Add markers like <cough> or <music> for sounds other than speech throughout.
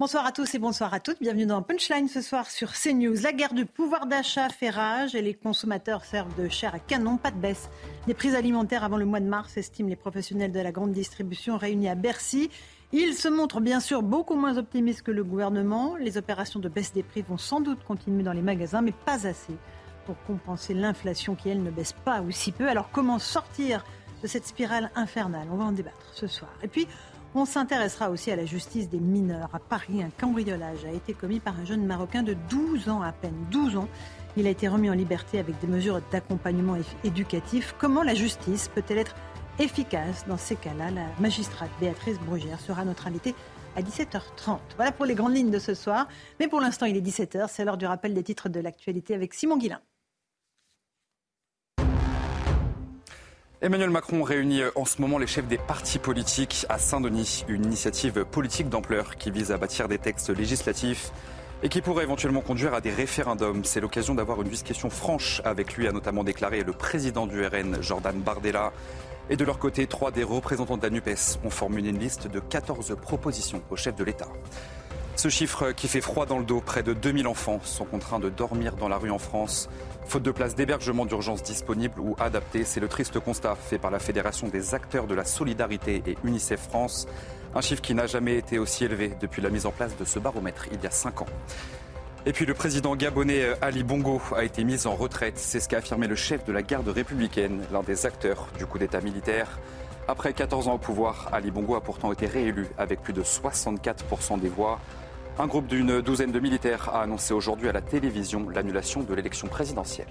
Bonsoir à tous et bonsoir à toutes. Bienvenue dans Punchline ce soir sur CNews. La guerre du pouvoir d'achat fait rage et les consommateurs servent de chair à canon. Pas de baisse des prix alimentaires avant le mois de mars, estiment les professionnels de la grande distribution réunis à Bercy. Il se montre bien sûr beaucoup moins optimiste que le gouvernement. Les opérations de baisse des prix vont sans doute continuer dans les magasins, mais pas assez pour compenser l'inflation qui, elle, ne baisse pas ou si peu. Alors comment sortir de cette spirale infernale? On va en débattre ce soir. Et puis, on s'intéressera aussi à la justice des mineurs. À Paris, un cambriolage a été commis par un jeune Marocain de 12 ans à peine. 12 ans. Il a été remis en liberté avec des mesures d'accompagnement éducatif. Comment la justice peut-elle être efficace. Dans ces cas-là, la magistrate Béatrice Brugère sera notre invitée à 17h30. Voilà pour les grandes lignes de ce soir. Mais pour l'instant, il est 17h. C'est l'heure du rappel des titres de l'actualité avec Simon Guillain. Emmanuel Macron réunit en ce moment les chefs des partis politiques à Saint-Denis, une initiative politique d'ampleur qui vise à bâtir des textes législatifs et qui pourrait éventuellement conduire à des référendums. C'est l'occasion d'avoir une discussion franche avec lui, a notamment déclaré le président du RN, Jordan Bardella. Et de leur côté, trois des représentants de la NUPES ont formulé une liste de 14 propositions au chef de l'État. Ce chiffre qui fait froid dans le dos, près de 2000 enfants sont contraints de dormir dans la rue en France. Faute de places d'hébergement d'urgence disponibles ou adaptées, c'est le triste constat fait par la Fédération des acteurs de la solidarité et UNICEF France. Un chiffre qui n'a jamais été aussi élevé depuis la mise en place de ce baromètre il y a 5 ans. Et puis le président gabonais euh, Ali Bongo a été mis en retraite. C'est ce qu'a affirmé le chef de la garde républicaine, l'un des acteurs du coup d'État militaire. Après 14 ans au pouvoir, Ali Bongo a pourtant été réélu avec plus de 64% des voix. Un groupe d'une douzaine de militaires a annoncé aujourd'hui à la télévision l'annulation de l'élection présidentielle.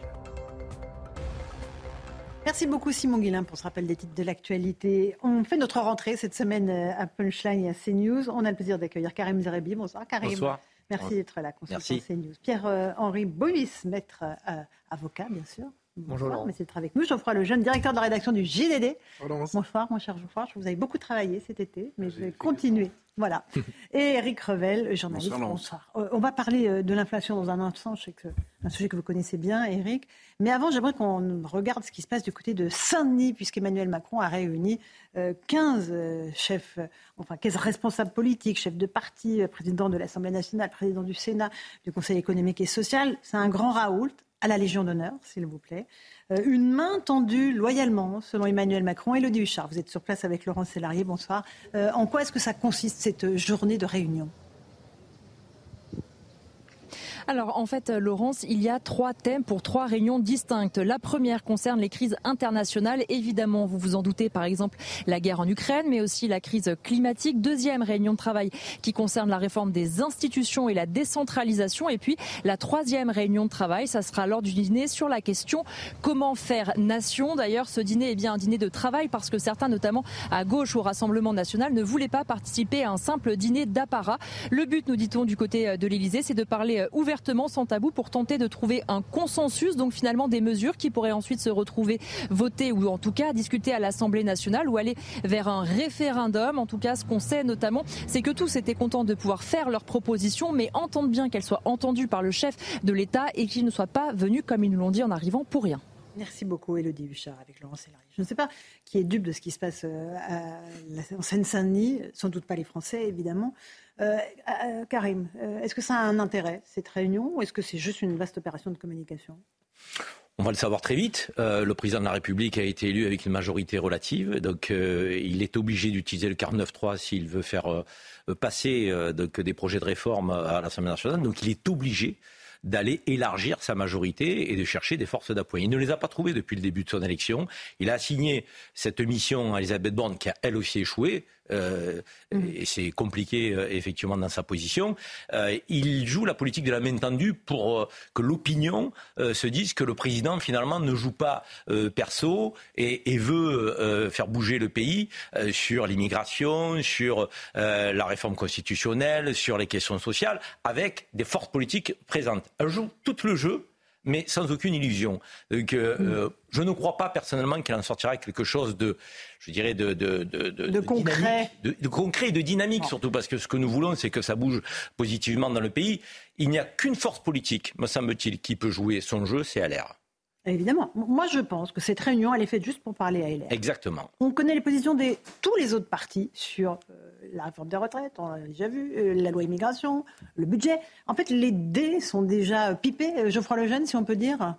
Merci beaucoup Simon Guillain pour ce rappel des titres de l'actualité. On fait notre rentrée cette semaine euh, à Punchline et à CNews. On a le plaisir d'accueillir Karim Zerebi. Bonsoir Karim. Bonsoir. Merci d'être là, consultant CNews. Pierre-Henri Bois, maître euh, avocat, bien sûr. Bonjour. Bonsoir, merci d'être avec nous. Geoffroy Lejeune, directeur de la rédaction du JDD. Bonsoir, mon cher Geoffroy. Vous avez beaucoup travaillé cet été, mais je vais continuer. Voilà. <laughs> Et Eric Revel, journaliste. Bonsoir. Euh, on va parler euh, de l'inflation dans un instant. Je sais que c'est un sujet que vous connaissez bien, Eric. Mais avant, j'aimerais qu'on regarde ce qui se passe du côté de Saint-Denis, puisqu'Emmanuel Macron a réuni 15 euh, chefs, enfin 15 responsables politiques, chefs de parti, président de l'Assemblée nationale, président du Sénat, du Conseil économique et social. C'est un grand raoult à la Légion d'honneur, s'il vous plaît. Euh, une main tendue loyalement, selon Emmanuel Macron. Elodie Huchard, vous êtes sur place avec Laurent Sélarié, bonsoir. Euh, en quoi est-ce que ça consiste, cette journée de réunion? Alors en fait, Laurence, il y a trois thèmes pour trois réunions distinctes. La première concerne les crises internationales. Évidemment, vous vous en doutez, par exemple, la guerre en Ukraine, mais aussi la crise climatique. Deuxième réunion de travail qui concerne la réforme des institutions et la décentralisation. Et puis la troisième réunion de travail, ça sera lors du dîner sur la question comment faire nation? D'ailleurs, ce dîner est bien un dîner de travail parce que certains, notamment à gauche au Rassemblement national, ne voulaient pas participer à un simple dîner d'apparat. Le but, nous dit-on, du côté de l'Elysée, c'est de parler ouvertement ouvertement, sans tabou, pour tenter de trouver un consensus, donc finalement des mesures qui pourraient ensuite se retrouver votées ou en tout cas discutées à l'Assemblée nationale ou aller vers un référendum. En tout cas, ce qu'on sait notamment, c'est que tous étaient contents de pouvoir faire leurs propositions, mais entendent bien qu'elles soient entendues par le chef de l'État et qu'ils ne soient pas venus, comme ils nous l'ont dit, en arrivant pour rien. Merci beaucoup, Elodie Huchard, avec Laurent Sélarié. Je ne sais pas qui est dupe de ce qui se passe euh, en Seine-Saint-Denis, sans doute pas les Français, évidemment. Euh, Karim, euh, est-ce que ça a un intérêt, cette réunion, ou est-ce que c'est juste une vaste opération de communication? On va le savoir très vite. le président de la République a été élu avec une majorité relative, donc il est obligé d'utiliser le 49.3 s'il veut faire passer donc, des projets de réforme à l'Assemblée nationale. Donc il est obligé d'aller élargir sa majorité et de chercher des forces d'appoint. Il ne les a pas trouvées depuis le début de son élection. Il a assigné cette mission à Elisabeth Borne qui a elle aussi échoué. Euh, mm. et c'est compliqué euh, effectivement dans sa position. Euh, il joue la politique de la main tendue pour que l'opinion se dise que le président finalement ne joue pas perso et, et veut faire bouger le pays sur l'immigration, sur la réforme constitutionnelle, sur les questions sociales, avec des forces politiques présentes. Elle joue tout le jeu mais sans aucune illusion. Donc, euh, mm. euh, je ne crois pas personnellement qu'il en sortira quelque chose de, je dirais, de, de, de, de concret. de, concret et de dynamique, surtout parce que ce que nous voulons, c'est que ça bouge positivement dans le pays. Il n'y a qu'une force politique, me semble-t-il, qui peut jouer son jeu, c'est LR. Évidemment. Moi, je pense que cette réunion, elle est faite juste pour parler à LR. Exactement. On connaît les positions de tous les autres partis sur euh, la réforme des retraites, on l'a déjà vu, euh, la loi immigration, le budget. En fait, les dés sont déjà pipés. Euh, Geoffroy Lejeune, si on peut dire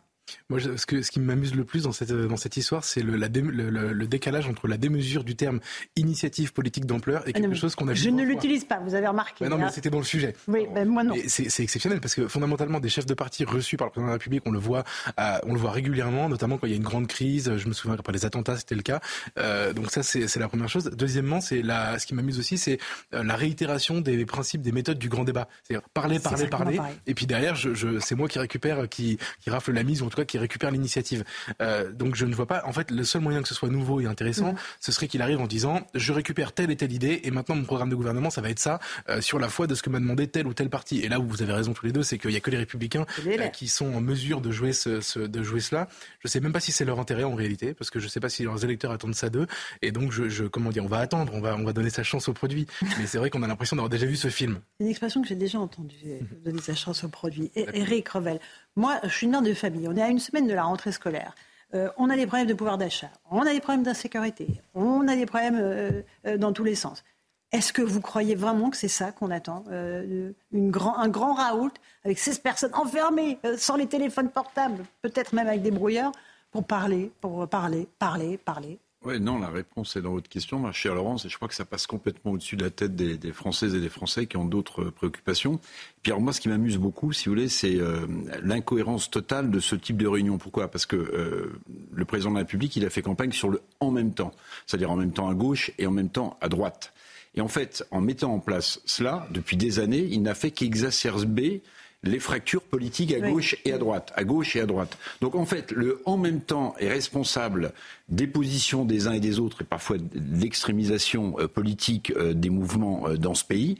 moi, ce, que, ce qui m'amuse le plus dans cette, dans cette histoire, c'est le, le, décalage entre la démesure du terme initiative politique d'ampleur et ah quelque chose qu'on a vu. Je ne l'utilise pas, vous avez remarqué. non, mais hein. c'était dans le sujet. Oui, ben moi non. C'est exceptionnel parce que fondamentalement, des chefs de parti reçus par le président de la République, on le voit, euh, on le voit régulièrement, notamment quand il y a une grande crise. Je me souviens qu'après les attentats, c'était le cas. Euh, donc ça, c'est la première chose. Deuxièmement, c'est la, ce qui m'amuse aussi, c'est euh, la réitération des principes, des méthodes du grand débat. C'est-à-dire parler, parler, parler. Et puis derrière, je, je, c'est moi qui récupère, qui, qui rafle la mise, ou en tout cas qui récupère l'initiative euh, donc je ne vois pas. En fait, le seul moyen que ce soit nouveau et intéressant, mm. ce serait qu'il arrive en disant je récupère telle et telle idée et maintenant mon programme de gouvernement, ça va être ça euh, sur la foi de ce que m'a demandé tel ou tel parti. Et là où vous avez raison tous les deux, c'est qu'il y a que les républicains euh, qui sont en mesure de jouer ce, de jouer cela. Je sais même pas si c'est leur intérêt en réalité, parce que je sais pas si leurs électeurs attendent ça d'eux. Et donc je, je, comment dire, on va attendre, on va on va donner sa chance au produit. <laughs> Mais c'est vrai qu'on a l'impression d'avoir déjà vu ce film. Une expression que j'ai déjà entendue, <laughs> donner sa chance au produit. Eric Revel. Moi, je suis une mère de famille. On est à une semaine de la rentrée scolaire. Euh, on a des problèmes de pouvoir d'achat, on a des problèmes d'insécurité, on a des problèmes euh, euh, dans tous les sens. Est-ce que vous croyez vraiment que c'est ça qu'on attend Un grand raoult avec 16 personnes enfermées, sans les téléphones portables, peut-être même avec des brouilleurs, pour parler, pour parler, parler, parler oui, non, la réponse est dans votre question, ma chère Laurence, et je crois que ça passe complètement au-dessus de la tête des, Françaises et des Français qui ont d'autres préoccupations. Puis alors moi, ce qui m'amuse beaucoup, si vous voulez, c'est euh, l'incohérence totale de ce type de réunion. Pourquoi? Parce que euh, le président de la République, il a fait campagne sur le en même temps, c'est-à-dire en même temps à gauche et en même temps à droite. Et en fait, en mettant en place cela, depuis des années, il n'a fait qu'exacerber les fractures politiques à gauche et à droite, à gauche et à droite. Donc en fait, le en même temps est responsable des positions des uns et des autres et parfois de l'extrémisation euh, politique euh, des mouvements euh, dans ce pays.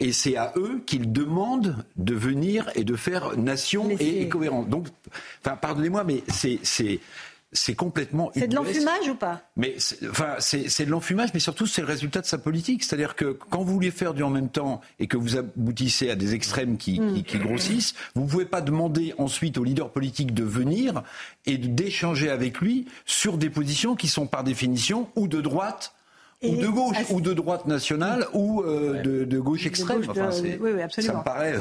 Et c'est à eux qu'ils demandent de venir et de faire nation et, et cohérence. Donc, enfin, pardonnez-moi, mais c'est c'est complètement. C'est de l'enfumage ou pas Mais enfin, c'est de l'enfumage, mais surtout c'est le résultat de sa politique. C'est-à-dire que quand vous voulez faire du en même temps et que vous aboutissez à des extrêmes qui, hmm. qui, grossissent, vous ne pouvez pas demander ensuite au leader politique de venir et d'échanger avec lui sur des positions qui sont par définition ou de droite ou de gauche, ou de droite nationale, ou euh, de, gauche extrême. enfin, oui, oui, absolument. Ça me paraît. Euh,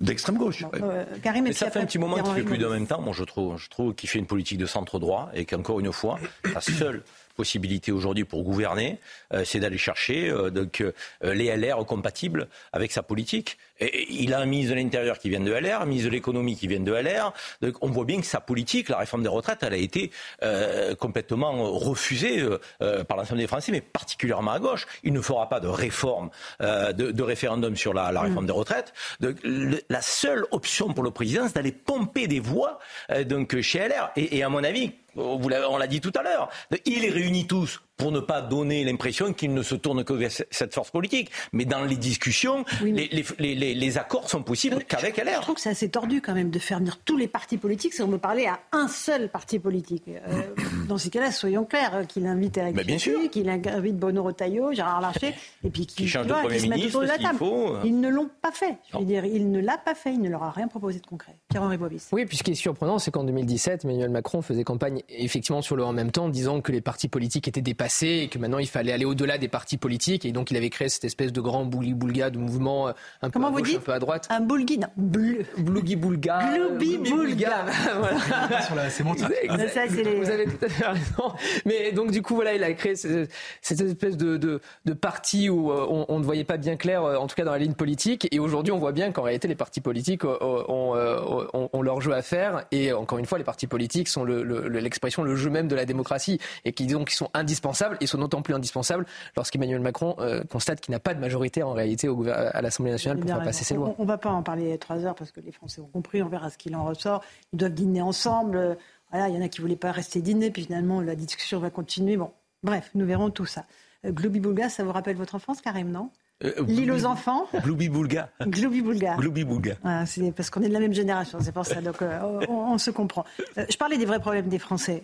D'extrême gauche. Euh, ça fait un petit moment qu'il fait plus de même temps. Moi, je trouve, je trouve qu'il fait une politique de centre droit et qu'encore une fois, la seule possibilité aujourd'hui pour gouverner, euh, c'est d'aller chercher euh, donc, les LR compatibles avec sa politique. Et il a un ministre de l'Intérieur qui vient de LR, un ministre de l'Économie qui vient de LR. Donc on voit bien que sa politique, la réforme des retraites, elle a été euh, complètement refusée euh, par l'ensemble des Français, mais particulièrement à gauche. Il ne fera pas de réforme, euh, de, référendum sur la, réforme mm. des retraites. Donc, la seule option pour le président, c'est d'aller pomper des voix donc, chez LR. et à mon avis, on l'a dit tout à l'heure, il les réunit tous pour ne pas donner l'impression qu'il ne se tourne que vers cette force politique. Mais dans les discussions, les, accords sont possibles qu'avec LR. Je trouve que c'est assez tordu quand même de faire venir tous les partis politiques si on veut parler à un seul parti politique. Euh, <coughs> dans ces cas-là, soyons clairs, euh, qu'il invite Eric Ciotti, qu'il invite Bono Retailleau, Gérard Larcher, <laughs> et puis qu'il change de Premier ministre, la table. Faut... Ils ne l'ont pas fait. Je veux dire, il ne l'a pas fait. Il ne leur a rien proposé de concret. Pierre-Henri Bovis. Oui, puis ce qui est surprenant, c'est qu'en 2017, Emmanuel Macron faisait campagne effectivement sur le en même temps, disant que les partis politiques étaient dépassés passé et que maintenant il fallait aller au-delà des partis politiques. Et donc il avait créé cette espèce de grand bouli-boulga de mouvement euh, un peu à gauche, un peu à droite. Un boulgui, non. Blougi-boulga. Gloubi-boulga. <laughs> voilà. Sur la sémantique. Vous avez tout à fait raison. Mais donc du coup, voilà, il a créé cette, espèce de, de, de parti où on, on, ne voyait pas bien clair, en tout cas dans la ligne politique. Et aujourd'hui, on voit bien qu'en réalité, les partis politiques ont, ont, ont, leur jeu à faire. Et encore une fois, les partis politiques sont l'expression, le, le, jeu même de la démocratie et qui donc sont indispensables et sont d'autant plus indispensables lorsqu'Emmanuel Macron euh, constate qu'il n'a pas de majorité en réalité au, à l'Assemblée nationale pour faire passer ses lois. On ne va pas en parler trois heures parce que les Français ont compris, on verra ce qu'il en ressort. Ils doivent dîner ensemble. Voilà, il y en a qui ne voulaient pas rester dîner, puis finalement la discussion va continuer. Bon, bref, nous verrons tout ça. Euh, Globi Boulga, ça vous rappelle votre enfance, Karim, non? Euh, L'île aux enfants. Gloubi Boulga. Gloubi Boulga. Gloubi Boulga. c'est parce qu'on est de la même génération, c'est pour ça. Donc euh, on, se comprend. Euh, je parlais des vrais problèmes des Français.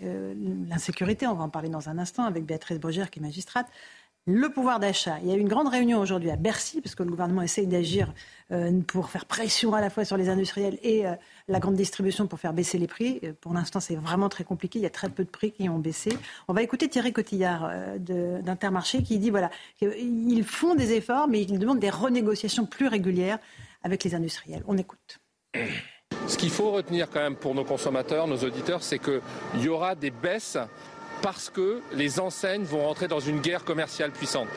L'insécurité, on va en parler dans un instant avec Béatrice Brugère qui est magistrate. Le pouvoir d'achat. Il y a eu une grande réunion aujourd'hui à Bercy, parce que le gouvernement essaye d'agir euh, pour faire pression à la fois sur les industriels et euh, la grande distribution pour faire baisser les prix. Euh, pour l'instant, c'est vraiment très compliqué. Il y a très peu de prix qui ont baissé. On va écouter Thierry Cotillard d'Intermarché qui dit voilà, qu'ils font des efforts, mais ils demandent des renégociations plus régulières avec les industriels. On écoute. Ce qu'il faut retenir quand même pour nos consommateurs, nos auditeurs, c'est qu'il y aura des baisses parce que les enseignes vont rentrer dans une guerre commerciale puissante.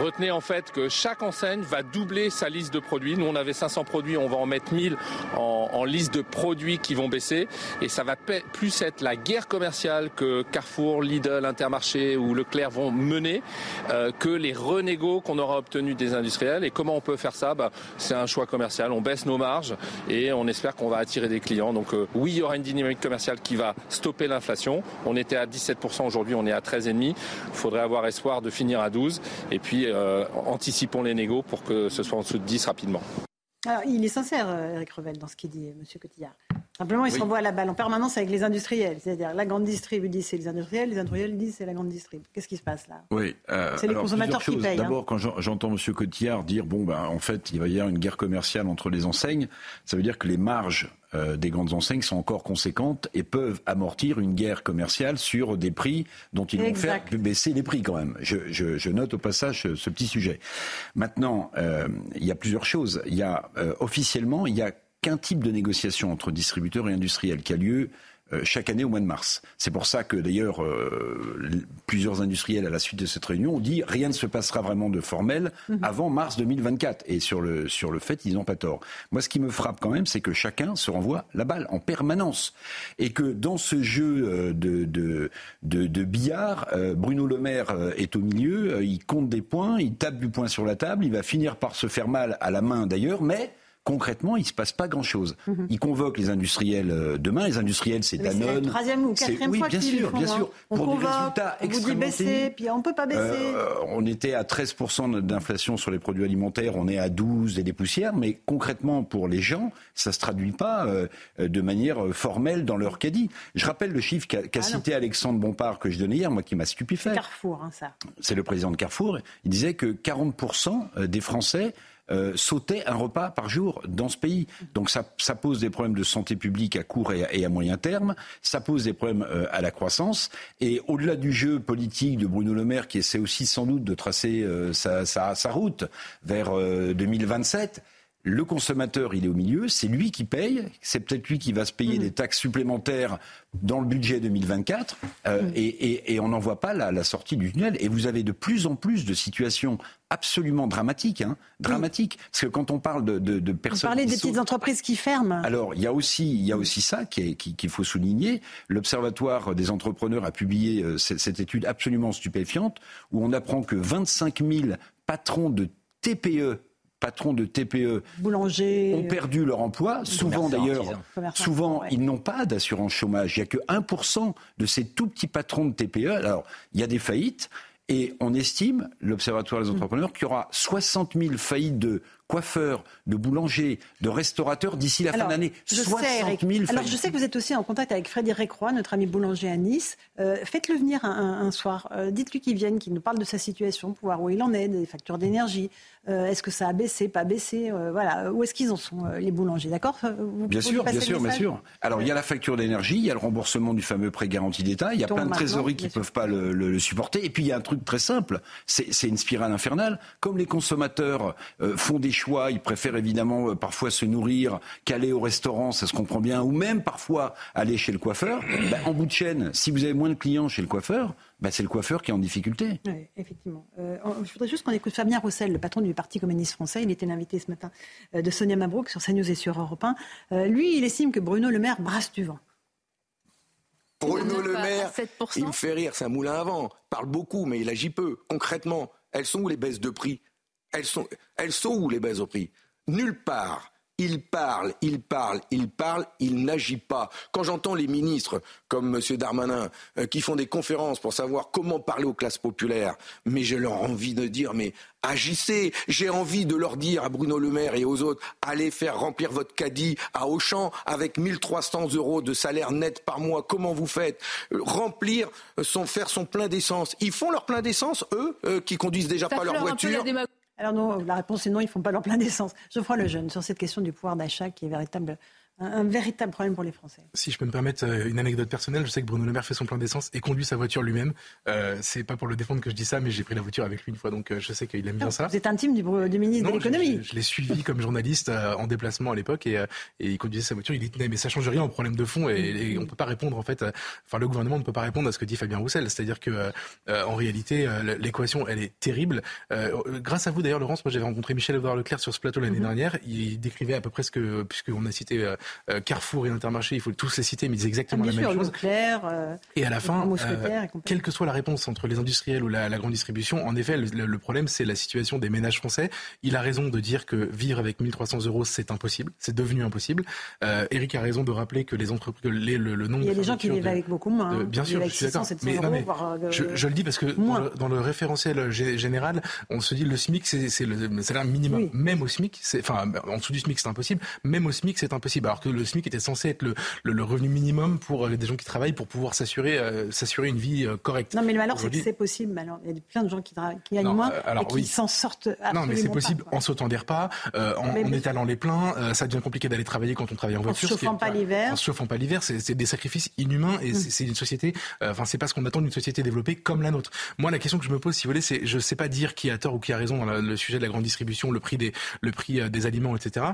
Retenez en fait que chaque enseigne va doubler sa liste de produits. Nous, on avait 500 produits, on va en mettre 1000 en, liste de produits qui vont baisser. Et ça va plus être la guerre commerciale que Carrefour, Lidl, Intermarché ou Leclerc vont mener euh, que les renégos qu'on aura obtenus des industriels. Et comment on peut faire ça? Bah, C'est un choix commercial. On baisse nos marges et on espère qu'on va attirer des clients. Donc euh, oui, il y aura une dynamique commerciale qui va stopper l'inflation. On était à 17% Aujourd'hui, on est à 13,5. Il faudrait avoir espoir de finir à 12. Et puis, euh, anticipons les négos pour que ce soit en dessous de 10 rapidement. Alors, il est sincère, Eric Revel, dans ce qu'il dit, M. Cotillard. Simplement, il se s'envoie la balle en permanence avec les industriels. C'est-à-dire, la grande distrib dit c'est les industriels, les industriels disent c'est la grande distrib. Qu'est-ce qui se passe là? Oui. Euh, c'est les consommateurs qui payent. Hein. D'abord, quand j'entends M. Cotillard dire bon, ben, en fait, il va y avoir une guerre commerciale entre les enseignes, ça veut dire que les marges euh, des grandes enseignes sont encore conséquentes et peuvent amortir une guerre commerciale sur des prix dont ils vont faire baisser les prix quand même. Je, note au passage ce, petit sujet. Maintenant, euh, il y a plusieurs choses. Il y a officiellement, il y a qu'un type de négociation entre distributeurs et industriels qui a lieu euh, chaque année au mois de mars. C'est pour ça que d'ailleurs euh, plusieurs industriels à la suite de cette réunion ont dit rien ne se passera vraiment de formel mhm. avant mars 2024. Et sur le, sur le fait, ils n'ont pas tort. Moi, ce qui me frappe quand même, c'est que chacun se renvoie la balle en permanence. Et que dans ce jeu euh, de, de, de, de billard, Bruno Le Maire est au milieu, il compte des points, il tape du poing sur la table, il va finir par se faire mal à la main d'ailleurs, mais concrètement, il ne se passe pas grand-chose. Mhm. Il convoque les industriels euh, demain. Les industriels, c'est Danone. C'est troisième ou quatrième oui, fois bien sûr, bien sûr. Hein. On pour des résultats on vous dit baisser, puis on peut pas baisser. Euh, on était à 13% d'inflation sur les produits alimentaires, on est à 12 et des poussières, mais concrètement, pour les gens, ça se traduit pas euh, de manière formelle dans leur caddie. Je rappelle le chiffre qu'a ah cité Alexandre Bompard que je donnais hier, moi qui m'a stupéfait. C'est Carrefour, hein, ça. C'est le président de Carrefour. Il disait que 40% des Français euh, un repas par jour dans ce pays. Donc ça, pose des problèmes de santé publique à court et à, moyen terme, ça pose des problèmes euh, à la croissance, et au-delà du jeu politique de Bruno Le Maire, qui essaie aussi sans doute de tracer euh, sa, sa, route vers 2027, le consommateur, il est au milieu, c'est lui qui paye, c'est peut-être lui qui va se payer mmh. des taxes supplémentaires dans le budget 2024, euh, mmh. et, on n'en voit pas la, sortie du tunnel. Et vous avez de plus en plus de situations absolument dramatiques, hein, dramatiques, parce que quand on parle de, de, personnes... Vous parlez des petites entreprises qui ferment. Alors, il y a aussi, il y a aussi ça qu'il qui, faut souligner. L'Observatoire des entrepreneurs a publié euh, cette, cette étude absolument stupéfiante, où on apprend que 25 000 patrons de TPE patrons de TPE Boulanger, ont perdu leur emploi. Souvent d'ailleurs, souvent ils n'ont pas d'assurance chômage. Il n'y a que 1% de ces tout petits patrons de TPE. Alors il y a des faillites. Et on estime, l'Observatoire des entrepreneurs, qu'il y aura 60 000 faillites de coiffeurs, de boulangers, de restaurateurs d'ici la fin d'année. 60 000 Alors je sais que vous êtes aussi en contact avec Frédéric Roy, notre ami boulanger à Nice. Euh, faites-le venir un, soir. Euh, dites-lui qu'il vienne, qu'il nous parle de sa situation pour voir où il en est, des factures d'énergie. Euh, est-ce que ça a baissé, pas baissé Voilà. Où est-ce qu'ils en sont, les boulangers D'accord? Bien sûr, bien sûr, bien sûr. Alors il y a la facture d'énergie, il y a le remboursement du fameux prêt garanti d'État, il y a plein de trésoreries qui ne peuvent pas le, supporter. Et puis il y a un truc très simple, c'est une spirale infernale. Comme les consommateurs font des choix, ils préfèrent évidemment parfois se nourrir qu'aller au restaurant, ça se comprend bien, ou même parfois aller chez le coiffeur. <coughs> Ben, en bout de chaîne, si vous avez moins de clients chez le coiffeur, ben, c'est le coiffeur qui est en difficulté. Oui, effectivement. Euh, je voudrais juste qu'on écoute Fabien Roussel, le patron du Parti communiste français. Il était l'invité ce matin euh, de Sonia Mabrouk sur CNews et sur Europe 1. Euh, lui, il estime que Bruno Le Maire brasse du vent. Bruno Le Maire, il me fait rire, c'est un moulin à vent. Il parle beaucoup, mais il agit peu. Concrètement, elles sont où les baisses de prix? Elles sont, elles sont où les baisses de prix Nulle part. Il parle, il parle, il parle, il n'agit pas. Quand j'entends les ministres comme M. Darmanin euh, qui font des conférences pour savoir comment parler aux classes populaires, mais j'ai leur envie de dire, mais agissez. J'ai envie de leur dire à Bruno Le Maire et aux autres, allez faire remplir votre caddie à Auchan avec 1300 euros de salaire net par mois. Comment vous faites? Euh, Remplir, son, faire son plein d'essence. Ils font leur plein d'essence, eux, euh, qui conduisent déjà pas leur voiture. Alors non, la réponse est non, ils ne font pas leur plein d'essence. Geoffroy Lejeune, sur cette question du pouvoir d'achat qui est véritable un, véritable problème pour les Français. Si je peux me permettre euh, une anecdote personnelle, je sais que Bruno Le Maire fait son plein d'essence et conduit sa voiture lui-même. Euh, c'est pas pour le défendre que je dis ça, mais j'ai pris la voiture avec lui une fois, donc euh, je sais qu'il aime bien ça. Vous êtes intime du, du ministre de l'économie. Je, je, l'ai suivi comme journaliste euh, en déplacement à l'époque et, et, il conduisait sa voiture, il y tenait, mais ça change rien au problème de fond et, et on peut pas répondre en fait. Enfin, le gouvernement ne peut pas répondre à ce que dit Fabien Roussel, c'est-à-dire que en réalité l'équation elle est terrible. grâce à vous d'ailleurs, Laurence, moi j'avais rencontré Michel Edouard Leclerc sur ce plateau l'année mhm. dernière. Il décrivait à peu près ce que, puisqu'on a cité Carrefour Intermarché, il faut tous les citer, mais ils disent exactement ah, la même chose. Euh, et à la fin, euh, quelle que soit la réponse entre les industriels ou la, grande distribution, en effet, le, problème, c'est la situation des ménages français. Il a raison de dire que vivre avec 1300 euros, c'est impossible, c'est devenu impossible. Euh, Eric a raison de rappeler que les entreprises, le, le, nombre. Il y a des gens qui vivent avec beaucoup moins. Hein. bien sûr, je suis d'accord. Mais, je, le dis parce que dans le, référentiel général, on se dit le SMIC, c'est le salaire minimum. Même au SMIC, enfin, en dessous du SMIC, c'est impossible. Même au SMIC, c'est impossible. Alors que le SMIC était censé être le, le, revenu minimum pour euh, des gens qui travaillent pour pouvoir s'assurer euh, s'assurer une vie euh, correcte. Non, mais le malheur, c'est que c'est possible. Alors, il y a plein de gens qui, qui gagnent moins et qui s'en sortent absolument Non, mais c'est possible en sautant des repas, en, étalant les pleins. ça devient compliqué d'aller travailler quand on travaille en voiture. En se chauffant pas l'hiver. En se chauffant pas l'hiver, c'est des sacrifices inhumains et mm. c'est une société. Enfin, c'est pas ce qu'on attend d'une société développée comme la nôtre. Moi, la question que je me pose, si vous voulez, c'est je sais pas dire qui a tort ou qui a raison dans le sujet de la grande distribution, le prix des le prix des aliments, etc.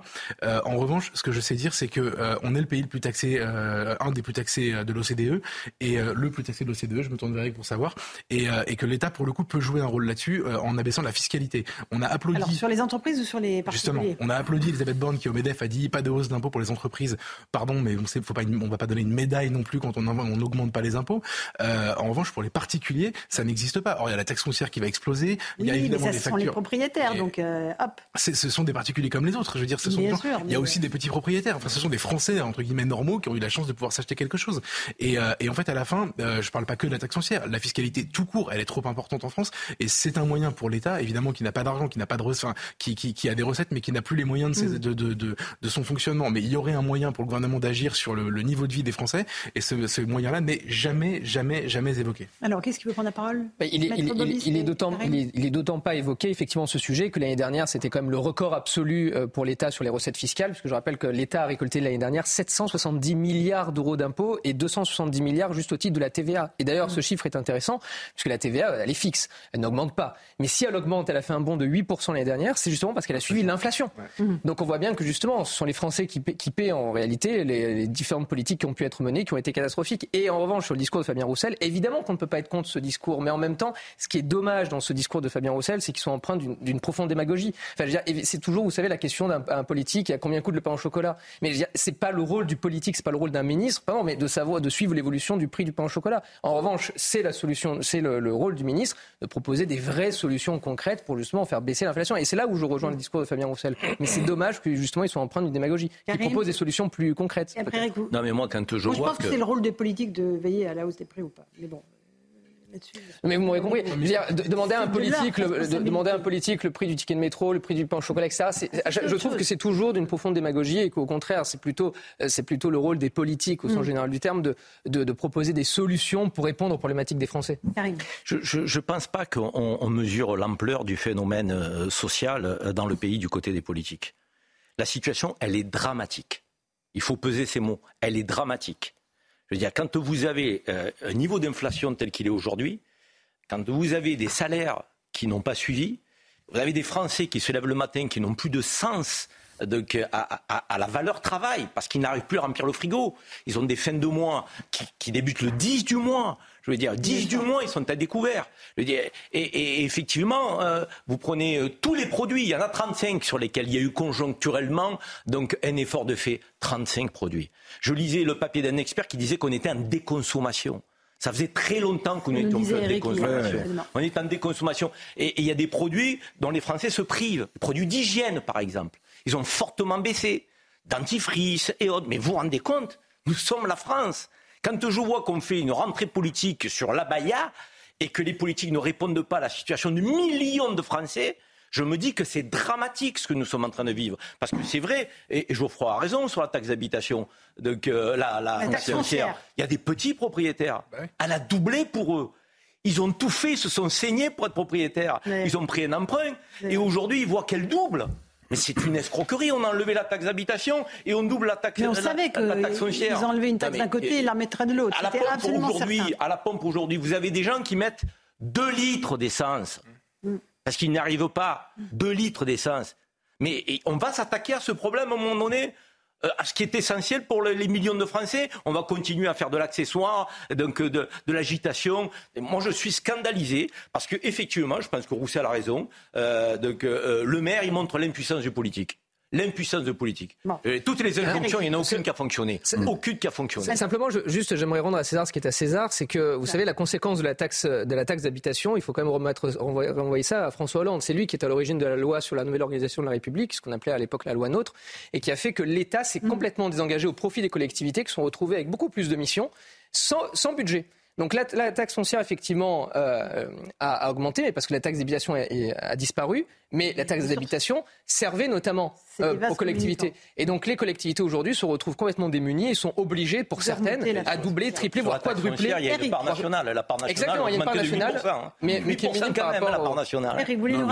en revanche, ce que je sais dire, c'est que on est le pays le plus taxé euh, un des plus taxés euh, de l'OCDE et euh, le plus taxé de l'OCDE, je me tourne vers Eric pour savoir, et, et, que l'État pour le coup peut jouer un rôle là-dessus en abaissant la fiscalité. On a applaudi. Alors sur les entreprises ou sur les particuliers Justement, on a applaudi Elisabeth Borne qui au Medef a dit pas de hausse d'impôts pour les entreprises. Pardon, mais on sait, faut pas, on va pas donner une médaille non plus quand on n'augmente pas les impôts. en revanche, pour les particuliers, ça n'existe pas. Or, il y a la taxe foncière qui va exploser. il y a évidemment mais ça, ce sont les propriétaires, donc hop. Ce sont des particuliers comme les autres. Je veux dire, ce sont il y a aussi des petits propriétaires. Enfin, ce sont des Français entre guillemets normaux qui ont eu la chance de pouvoir s'acheter quelque chose. Et, euh, et, en fait, à la fin, euh, je parle pas que de la taxe foncière. La fiscalité tout court, elle est trop importante en France, et c'est un moyen pour l'État, évidemment, qui n'a pas d'argent, qui n'a pas de enfin, qui, qui, qui, a des recettes, mais qui n'a plus les moyens de, ses, mm. de, de, de, de, son fonctionnement. Mais il y aurait un moyen pour le gouvernement d'agir sur le, le, niveau de vie des Français, et ce, ce moyen-là n'est jamais, jamais, jamais évoqué. Alors, qu'est-ce qui veut prendre la parole bah, Il est, il, il, est d'autant, il est, d'autant pas évoqué effectivement ce sujet que l'année dernière, c'était quand même le record absolu euh, pour l'État sur les recettes fiscales, puisque je rappelle que l'État a récolté l'année dernière 770 milliards d'euros d'impôts et 270 milliards juste au titre de la TVA. Et d'ailleurs, ce mm. chiffre est intéressant, puisque la TVA, elle est fixe, elle n'augmente pas. Mais si elle augmente, elle a fait un bond de 8% l'année dernière, c'est justement parce qu'elle a suivi l'inflation. Mm. Donc on voit bien que justement, ce sont les Français qui, paient, en réalité les, différentes politiques qui ont pu être menées, qui ont été catastrophiques. Et en revanche, sur le discours de Fabien Roussel, évidemment qu'on ne peut pas être contre ce discours, mais en même temps, ce qui est dommage dans ce discours de Fabien Roussel, c'est qu'ils sont empreints d'une profonde démagogie. Enfin, c'est toujours, vous savez, la question d'un politique, à combien coûte le pain au chocolat? Mais c'est pas le rôle du politique, c'est pas le rôle d'un ministre, pardon, mais de savoir, de suivre l'évolution du prix du pain au chocolat. En revanche, c'est la solution, c'est le, rôle du ministre de proposer des vraies solutions concrètes pour justement faire baisser l'inflation. Et c'est là où je rejoins le discours de Fabien Roussel. Mais c'est dommage que justement ils soient empreints d'une démagogie, qui proposent des solutions plus concrètes. non mais moi quand je vois pense que, c'est le rôle des politiques de veiller à la hausse des prix ou pas. Mais bon. Mais vous m'aurez compris. demander à un politique, le, demander un politique le prix du ticket de métro, le prix du pain au chocolat, etc. Je trouve que c'est toujours d'une profonde démagogie et qu'au contraire, c'est plutôt, euh, c'est plutôt le rôle des politiques, au sens mm. général du terme, de, de, proposer des solutions pour répondre aux problématiques des Français. Je ne pense pas qu'on mesure l'ampleur du phénomène euh, social euh, dans le pays du côté des politiques. La situation, elle est dramatique. Il faut peser ces mots. Elle est dramatique. Je veux dire, quand vous avez euh, un niveau d'inflation tel qu'il est aujourd'hui, quand vous avez des salaires qui n'ont pas suivi, vous avez des Français qui se lèvent le matin, qui n'ont plus de sens à, la valeur travail, parce qu'ils n'arrivent plus à remplir le frigo. Ils ont des fins de mois qui, débutent le 10 du mois. Je veux dire, 10 du mois, ils sont à découvert. et, effectivement, euh, vous prenez euh, tous les produits, il y en a 35 sur lesquels il y a eu conjoncturellement donc un effort de fait. 35 produits. Je lisais le papier d'un expert qui disait qu'on était en déconsommation. Ça faisait très longtemps qu'on était en déconsommation. On est en déconsommation. Et il y a des produits dont les Français se privent. Les produits d'hygiène, par exemple. Ils ont fortement baissé. Dentifrice et autres. Mais vous vous rendez compte? Nous sommes la France. Quand je vois qu'on fait une rentrée politique sur l'abaya et que les politiques ne répondent pas à la situation de millions de Français, je me dis que c'est dramatique ce que nous sommes en train de vivre. Parce que c'est vrai, et, Geoffroy a raison sur la taxe d'habitation, donc euh, la, la, taxe foncière. Il y a des petits propriétaires. Bah Elle a doublé pour eux. Ils ont tout fait, ils se sont saignés pour être propriétaires. Ils ont pris un emprunt. Et aujourd'hui, ils voient qu'elle double. Mais c'est une escroquerie. On a enlevé la taxe d'habitation et on double la taxe Mais on savait qu'ils enlevaient une taxe d'un côté et la mettraient de l'autre. À la pompe aujourd'hui, à la pompe aujourd'hui, vous avez des gens qui mettent 2 litres d'essence mm. parce qu'ils n'arrivent pas 2 litres d'essence. Mais on va s'attaquer à ce problème à un moment donné euh, à ce qui est essentiel pour les millions de Français. On va continuer à faire de l'accessoire, donc euh, de, de l'agitation. Moi, je suis scandalisé parce que effectivement, je pense que Roussel a raison. Euh, donc, euh, le maire, il montre l'impuissance du politique l'impuissance de politique. Toutes les injonctions, il n'y en a aucune qui a fonctionné. Aucune qui a fonctionné. Simplement, juste, j'aimerais rendre à César ce qui est à César, c'est que, vous savez, la conséquence de la taxe de la taxe d'habitation, il faut quand même remettre, renvoyer ça à François Hollande. C'est lui qui est à l'origine de la loi sur la nouvelle organisation de la République, ce qu'on appelait à l'époque la loi NOTRe, et qui a fait que l'État s'est mm. complètement désengagé au profit des collectivités qui sont retrouvées avec beaucoup plus de missions, sans, sans budget. Donc la, taxe foncière, effectivement, euh, a, augmenté, parce que la taxe d'habitation a, disparu, mais la taxe d'habitation servait notamment euh, aux collectivités. Et donc les collectivités aujourd'hui se retrouvent complètement démunies et sont obligées, pour certaines, à doubler, tripler, voire quadrupler. Il y a une part nationale. La part nationale Exactement, il y a une part nationale. Hein. Mais, mais qui est quand même, la part nationale.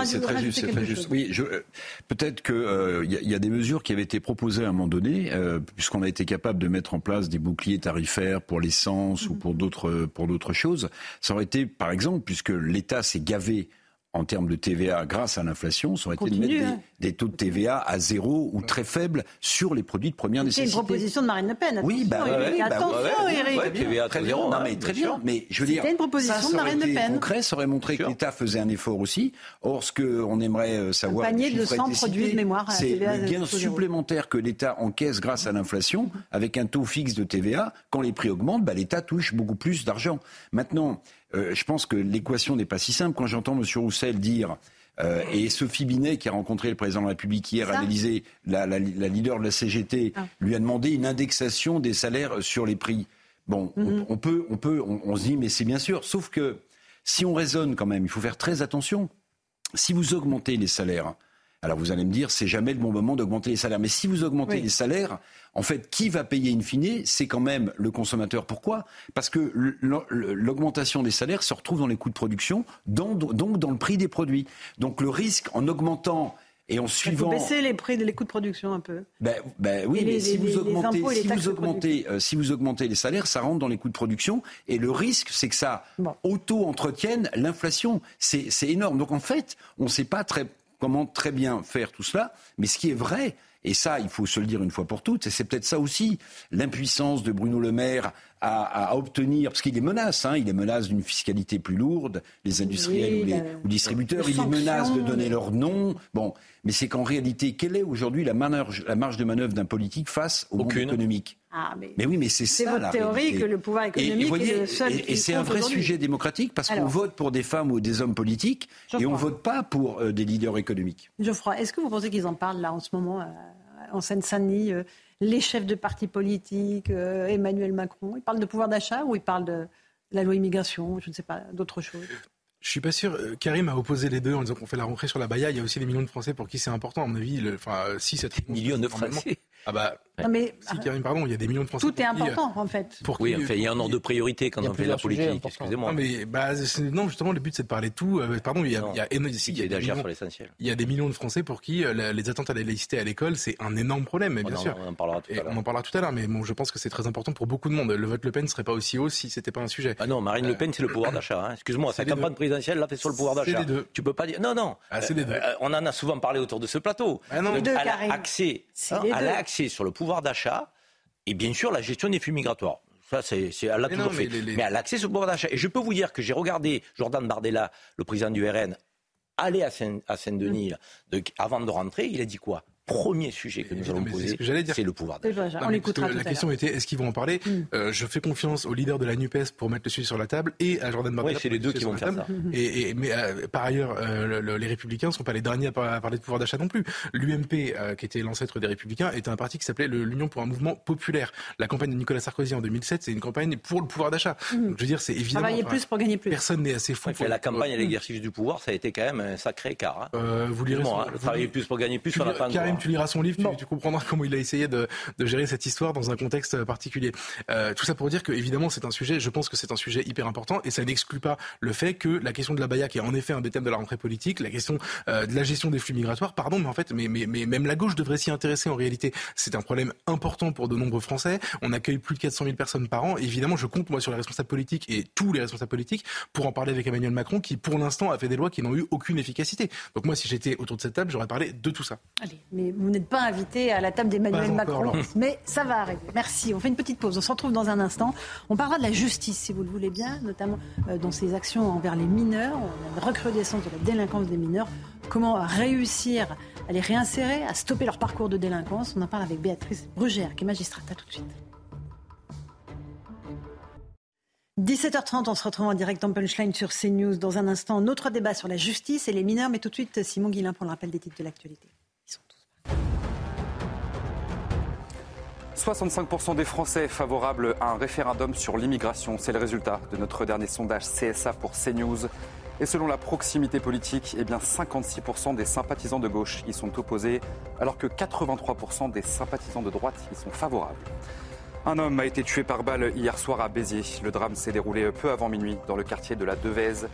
c'est très juste. C'est très juste. Oui, euh, peut-être qu'il euh, y, a des mesures qui avaient été proposées à un moment donné, puisqu'on a été capable de mettre en place des boucliers tarifaires pour l'essence ou pour d'autres pour d'autres choses. Ça aurait été, par exemple, puisque l'État s'est gavé en termes de TVA grâce à l'inflation, ça aurait été de mettre hein. des, taux de TVA à zéro ou très faibles sur les produits de première nécessité. C'est une proposition de Marine Le Pen. Oui, bah, bah attention, Eric. TVA très zéro. Non, mais très bien. Mais je veux dire, une proposition ça, de Marine Le Pen. concret, ça aurait montré que l'État faisait un effort aussi. Or, ce qu'on aimerait euh, savoir, un panier de 100 produits de mémoire, c'est le gain supplémentaire que l'État encaisse grâce à l'inflation, avec un taux fixe de TVA. Quand les prix augmentent, bah, l'État touche beaucoup plus d'argent. Maintenant, euh, je pense que l'équation n'est pas si simple. Quand j'entends M. Roussel dire euh, et Sophie Binet, qui a rencontré le président de la République hier, a la, la, la, leader de la CGT, ah. lui a demandé une indexation des salaires sur les prix. Bon, on, mhm. peut, on peut, on, se dit, mais c'est bien sûr. Sauf que si on raisonne quand même, il faut faire très attention. Si vous augmentez les salaires, alors vous allez me dire, c'est jamais le bon moment d'augmenter les salaires. Mais si vous augmentez les salaires, en fait, qui va payer in fine? C'est quand même le consommateur. Pourquoi? Parce que l'augmentation des salaires se retrouve dans les coûts de production, donc dans le prix des produits. Donc le risque en augmentant et en suivant. Il faut baisser les prix, les coûts de production un peu. Ben, ben oui, mais si, vous augmentez, si, vous augmentez, euh, si vous augmentez les salaires, ça rentre dans les coûts de production. Et le risque, c'est que ça auto-entretienne l'inflation. C'est énorme. Donc en fait, on ne sait pas très comment très bien faire tout cela. Mais ce qui est vrai, et ça, il faut se le dire une fois pour toutes, et c'est peut-être ça aussi, l'impuissance de Bruno Le Maire à, obtenir, parce qu'il les menace, hein, il les menace d'une fiscalité plus lourde, les industriels ou les distributeurs, il les menace de donner leur nom. Bon, mais c'est qu'en réalité, quelle est aujourd'hui la marge, la marge de manœuvre d'un politique face au monde économique? Ah, mais, oui, mais c'est ça. C'est votre théorie que le pouvoir économique est le seul. Et, c'est un vrai sujet démocratique parce qu'on vote pour des femmes ou des hommes politiques et on ne vote pas pour euh, des leaders économiques. Geoffroy, est-ce que vous pensez qu'ils en parlent là en ce moment euh, en Seine-Saint-Denis euh, les chefs de partis politiques, Emmanuel Macron Ils parlent de pouvoir d'achat ou ils parlent de, La loi immigration, je ne sais pas, d'autres choses? Je suis pas sûr. Karim a opposé les deux en disant qu'on fait la rentrée sur la Baïa. Il y a aussi des millions de Français pour qui c'est important. À mon avis, le, enfin, si cette millions de Français. Ah bah, mais, si Karim, pardon, il y a des millions de Français. Tout est important, en fait. Pour oui, il y a un ordre de priorité quand on fait la politique. Excusez-moi. Non, mais bah, non, justement, le but c'est de parler de tout. Euh, pardon, il y a, il y a, il y a des millions, il y a des millions de Français pour qui euh, les attentes à la laïcité à l'école c'est un énorme problème, mais bien sûr. On en parlera tout à l'heure. On en parlera tout à l'heure, mais bon, je pense que c'est très important pour beaucoup de monde. Le vote Le Pen serait pas aussi haut si c'était pas un sujet. Ah non, Marine Le Pen, c'est le pouvoir d'achat. Hein. Excuse-moi, sa campagne présidentielle là fait sur le pouvoir d'achat. Tu peux pas dire. Non, non. Ah, c'est les deux. Euh, on en a souvent parlé autour de ce plateau. Ah non, accès, elle a accès sur le pouvoir d'achat et bien sûr la gestion des flux migratoires. Ça, c'est, elle l'a toujours fait. Mais, elle a accès au pouvoir d'achat. Et je peux vous dire que j'ai regardé Jordan Bardella, le président du RN, aller à, Saint-Denis avant de rentrer. Il a dit quoi? Premier sujet que nous allons poser, c'est le pouvoir d'achat. On l'écoutera La question était, est-ce qu'ils vont en parler mm. euh, Je fais confiance au leader de la NUPES pour mettre le sujet sur la table et à Jordan Bardella. Oui, c'est les deux qui vont faire ça. Et, mais euh, par ailleurs, euh, les Républicains ne sont pas les derniers à, parler de pouvoir d'achat non plus. L'UMP, qui était l'ancêtre des Républicains, était un parti qui s'appelait l'Union pour un mouvement populaire. La campagne de Nicolas Sarkozy en 2007, c'est une campagne pour le pouvoir d'achat. Mm. Je veux dire, c'est évidemment... Travailler plus pour gagner plus. Personne n'est assez fou. pour la campagne à l'exercice du pouvoir, ça a été quand même un sacré écart. Hein. vous lirez... Hein, travailler plus pour gagner plus, sur Karim, tu liras son livre, tu comprendras comment il a essayé de, gérer cette histoire dans un contexte particulier. Euh, tout ça pour dire que évidemment c'est un sujet, je pense que c'est un sujet hyper important et ça n'exclut pas le fait que la question de la Baïa, qui est en effet un des thèmes de la rentrée politique, la question euh, de la gestion des flux migratoires, pardon, mais en fait, mais, mais, mais même la gauche devrait s'y intéresser en réalité. C'est un problème important pour de nombreux Français. On accueille plus de 400 000 personnes par an. évidemment, je compte moi sur les responsables politiques et tous les responsables politiques pour en parler avec Emmanuel Macron, qui pour l'instant a fait des lois qui n'ont eu aucune efficacité. Donc moi, si j'étais autour de cette table, j'aurais parlé de tout ça. Allez, mais vous n'êtes pas invité à la table d'Emmanuel Macron. Mais ça va arriver. Merci. On fait une petite pause. On se retrouve dans un instant. On parlera de la justice, si vous le voulez bien, notamment euh, dans ses actions envers les mineurs. On a une recrudescence de la délinquance des mineurs. Comment réussir à les réinsérer, à stopper leur parcours de délinquance? On en parle avec Béatrice Brugère, qui est magistrate. À tout de suite. 17h30, on se retrouve en direct en punchline sur CNews. Dans un instant, notre débat sur la justice et les mineurs. Mais tout de suite, Simon Guillain pour le rappel des titres de l'actualité. 65% des Français favorables à un référendum sur l'immigration. C'est le résultat de notre dernier sondage CSA pour CNews. Et selon la proximité politique, eh bien 56% des sympathisants de gauche y sont opposés, alors que 83% des sympathisants de droite y sont favorables. Un homme a été tué par balle hier soir à Béziers. Le drame s'est déroulé peu avant minuit dans le quartier de la Devèze.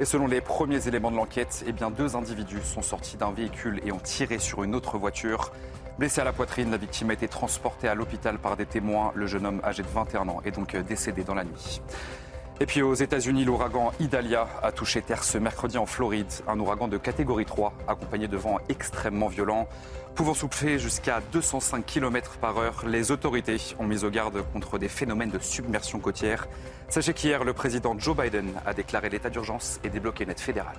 Et selon les premiers éléments de l'enquête, eh deux individus sont sortis d'un véhicule et ont tiré sur une autre voiture. Blessé à la poitrine, la victime a été transportée à l'hôpital par des témoins. Le jeune homme âgé de 21 ans est donc décédé dans la nuit. Et puis aux États-Unis, l'ouragan Idalia a touché terre ce mercredi en Floride. Un ouragan de catégorie 3, accompagné de vents extrêmement violents. Pouvant souffler jusqu'à 205 km par heure, les autorités ont mis au garde contre des phénomènes de submersion côtière. Sachez qu'hier, le président Joe Biden a déclaré l'état d'urgence et débloqué une aide fédérale.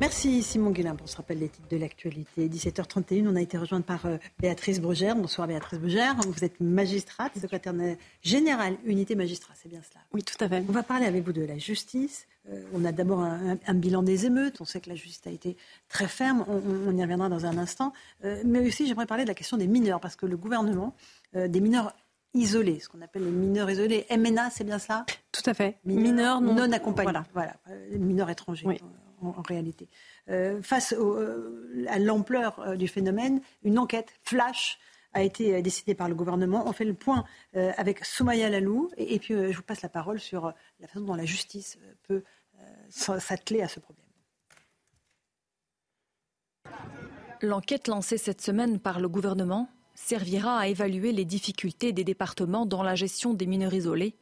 Merci Simon Guillain pour ce rappel des titres de l'actualité. 17h31, on a été rejointe par euh, Béatrice Brugère. Bonsoir Béatrice Brugère. Vous êtes magistrate, secrétaire générale, unité magistrat, c'est bien cela? Oui, tout à fait. On va parler avec vous de la justice. Euh, on a d'abord un, bilan des émeutes. On sait que la justice a été très ferme. On, y reviendra dans un instant. Euh, mais aussi, j'aimerais parler de la question des mineurs, parce que le gouvernement, des mineurs isolés, ce qu'on appelle les mineurs isolés, MNA, c'est bien cela? Tout à fait. Mineurs, non, accompagnés. Voilà, voilà. mineurs étrangers. Oui en, réalité. Euh, face euh, à l'ampleur euh, du phénomène, une enquête flash a été décidée par le gouvernement. On fait le point avec Soumaya Lalou et, puis je vous passe la parole sur la façon dont la justice peut s'atteler à ce problème. L'enquête lancée cette semaine par le gouvernement servira à évaluer les difficultés des départements dans la gestion des mineurs isolés,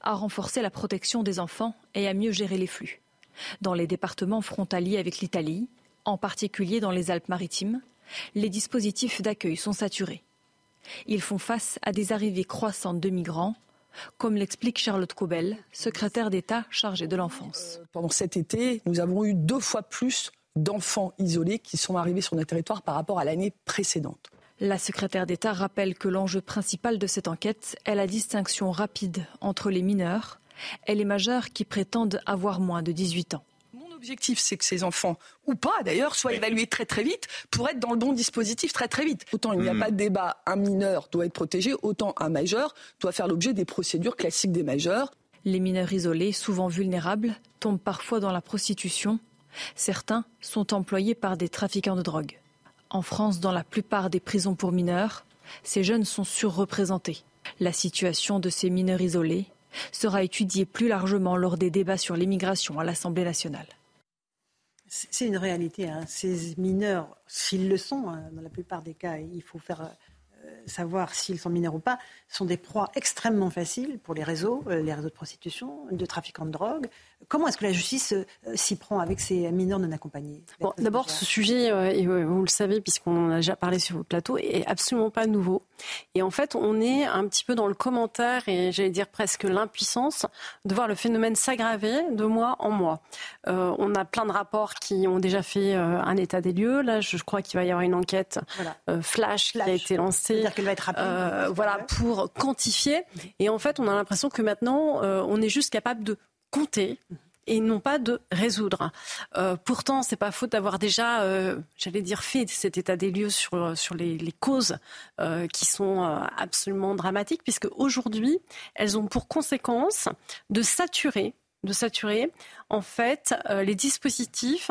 à renforcer la protection des enfants et à mieux gérer les flux. Dans les départements frontaliers avec l'Italie, en particulier dans les Alpes-Maritimes, les dispositifs d'accueil sont saturés. Ils font face à des arrivées croissantes de migrants, comme l'explique Charlotte Cobel, secrétaire d'État chargée de l'enfance. Euh, pendant cet été, nous avons eu deux fois plus d'enfants isolés qui sont arrivés sur notre territoire par rapport à l'année précédente. La secrétaire d'État rappelle que l'enjeu principal de cette enquête est la distinction rapide entre les mineurs et les majeurs qui prétendent avoir moins de 18 ans. Mon objectif, c'est que ces enfants, ou pas d'ailleurs, soient évalués très très vite pour être dans le bon dispositif très très vite. Autant il n'y a hmm. pas de débat, un mineur doit être protégé, autant un majeur doit faire l'objet des procédures classiques des majeurs. Les mineurs isolés, souvent vulnérables, tombent parfois dans la prostitution. Certains sont employés par des trafiquants de drogue. En France, dans la plupart des prisons pour mineurs, ces jeunes sont surreprésentés. La situation de ces mineurs isolés sera étudiée plus largement lors des débats sur l'immigration à l'Assemblée nationale. C'est une réalité. Hein. Ces mineurs, s'ils le sont, hein, dans la plupart des cas, il faut faire euh, savoir s'ils sont mineurs ou pas, sont des proies extrêmement faciles pour les réseaux, euh, les réseaux de prostitution, de trafiquants de drogue, Comment est-ce que la justice euh, s'y prend avec ces mineurs non accompagnés? D'abord, ce sujet, euh, et vous le savez, puisqu'on en a déjà parlé sur le plateau, est absolument pas nouveau. Et en fait, on est un petit peu dans le commentaire et j'allais dire presque l'impuissance de voir le phénomène s'aggraver de mois en mois. Euh, on a plein de rapports qui ont déjà fait un état des lieux. Là, je crois qu'il va y avoir une enquête flash, qui a été lancée. qu'elle va être rapide. voilà, pour quantifier. Et en fait, on a l'impression que maintenant, on est juste capable de compter et non pas de résoudre. Euh, pourtant, c'est pas faute d'avoir déjà, euh, j'allais dire, fait cet état des lieux sur, les, causes euh, qui sont absolument dramatiques, puisque aujourd'hui, elles ont pour conséquence de saturer en fait euh, les dispositifs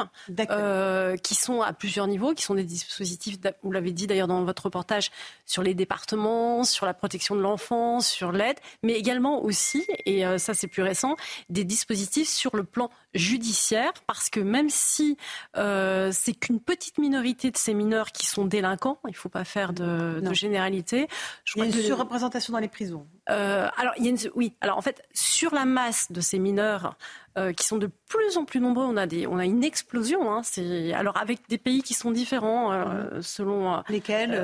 euh, qui sont à plusieurs niveaux, qui sont des dispositifs, vous l'avez dit d'ailleurs dans votre reportage, sur les départements, sur la protection de l'enfance, sur l'aide, mais également aussi, et euh, ça c'est plus récent, des dispositifs sur le plan judiciaire, parce que même si c'est qu'une petite minorité de ces mineurs qui sont délinquants, il ne faut pas faire de, généralité. Je il y a une surreprésentation dans les prisons. alors, il y a une, oui. Alors en fait, sur la masse de ces mineurs euh, qui sont de plus en plus nombreux. On a, des, on a une explosion. Hein, alors avec des pays qui sont différents euh, mhm. selon euh, lesquels.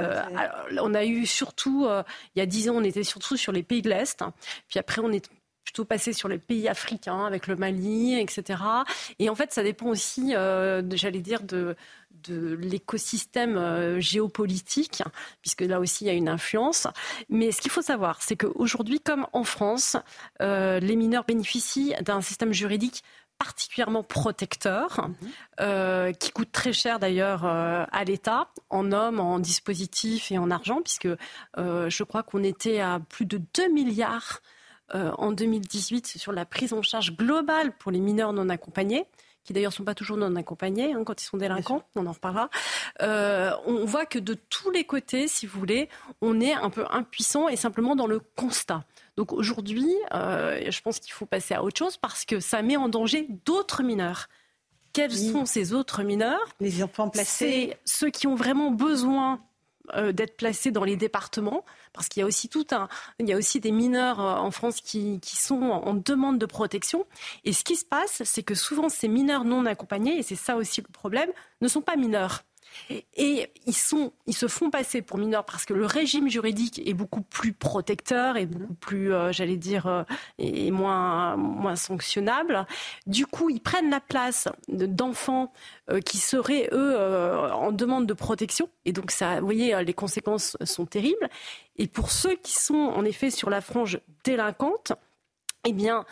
on a eu surtout il y a dix ans, on était surtout sur les pays de l'est. Puis après, on est plutôt passé sur les pays africains avec le Mali, etc. Et en fait, ça dépend aussi, j'allais dire, de, de l'écosystème euh, géopolitique, puisque là aussi il y a une influence. Mais ce qu'il faut savoir, c'est qu'aujourd'hui, comme en France, euh, les mineurs bénéficient d'un système juridique particulièrement protecteur, mhm. euh, qui coûte très cher d'ailleurs à l'État, en hommes, en dispositifs et en argent, puisque je crois qu'on était à plus de 2 milliards en 2018 sur la prise en charge globale pour les mineurs non accompagnés qui d'ailleurs ne sont pas toujours non accompagnés hein, quand ils sont délinquants, on en reparlera, euh, on voit que de tous les côtés, si vous voulez, on est un peu impuissant et simplement dans le constat. Donc aujourd'hui, euh, je pense qu'il faut passer à autre chose parce que ça met en danger d'autres mineurs. Quels sont ces autres mineurs? Les enfants placés. C'est ceux qui ont vraiment besoin euh, d'être placés dans les départements, parce qu'il y a aussi tout un, il y a aussi des mineurs euh, en France qui, qui sont en demande de protection. Et ce qui se passe, c'est que souvent ces mineurs non accompagnés, et c'est ça aussi le problème, ne sont pas mineurs. Et ils, se font passer pour mineurs parce que le régime juridique est beaucoup plus protecteur et beaucoup plus, euh, j'allais dire, euh, et moins, moins sanctionnable. Du coup, ils prennent la place d'enfants euh, qui seraient, eux, en demande de protection. Et donc, ça, vous voyez, les conséquences sont terribles. Et pour ceux qui sont, en effet, sur la frange délinquante, eh bien,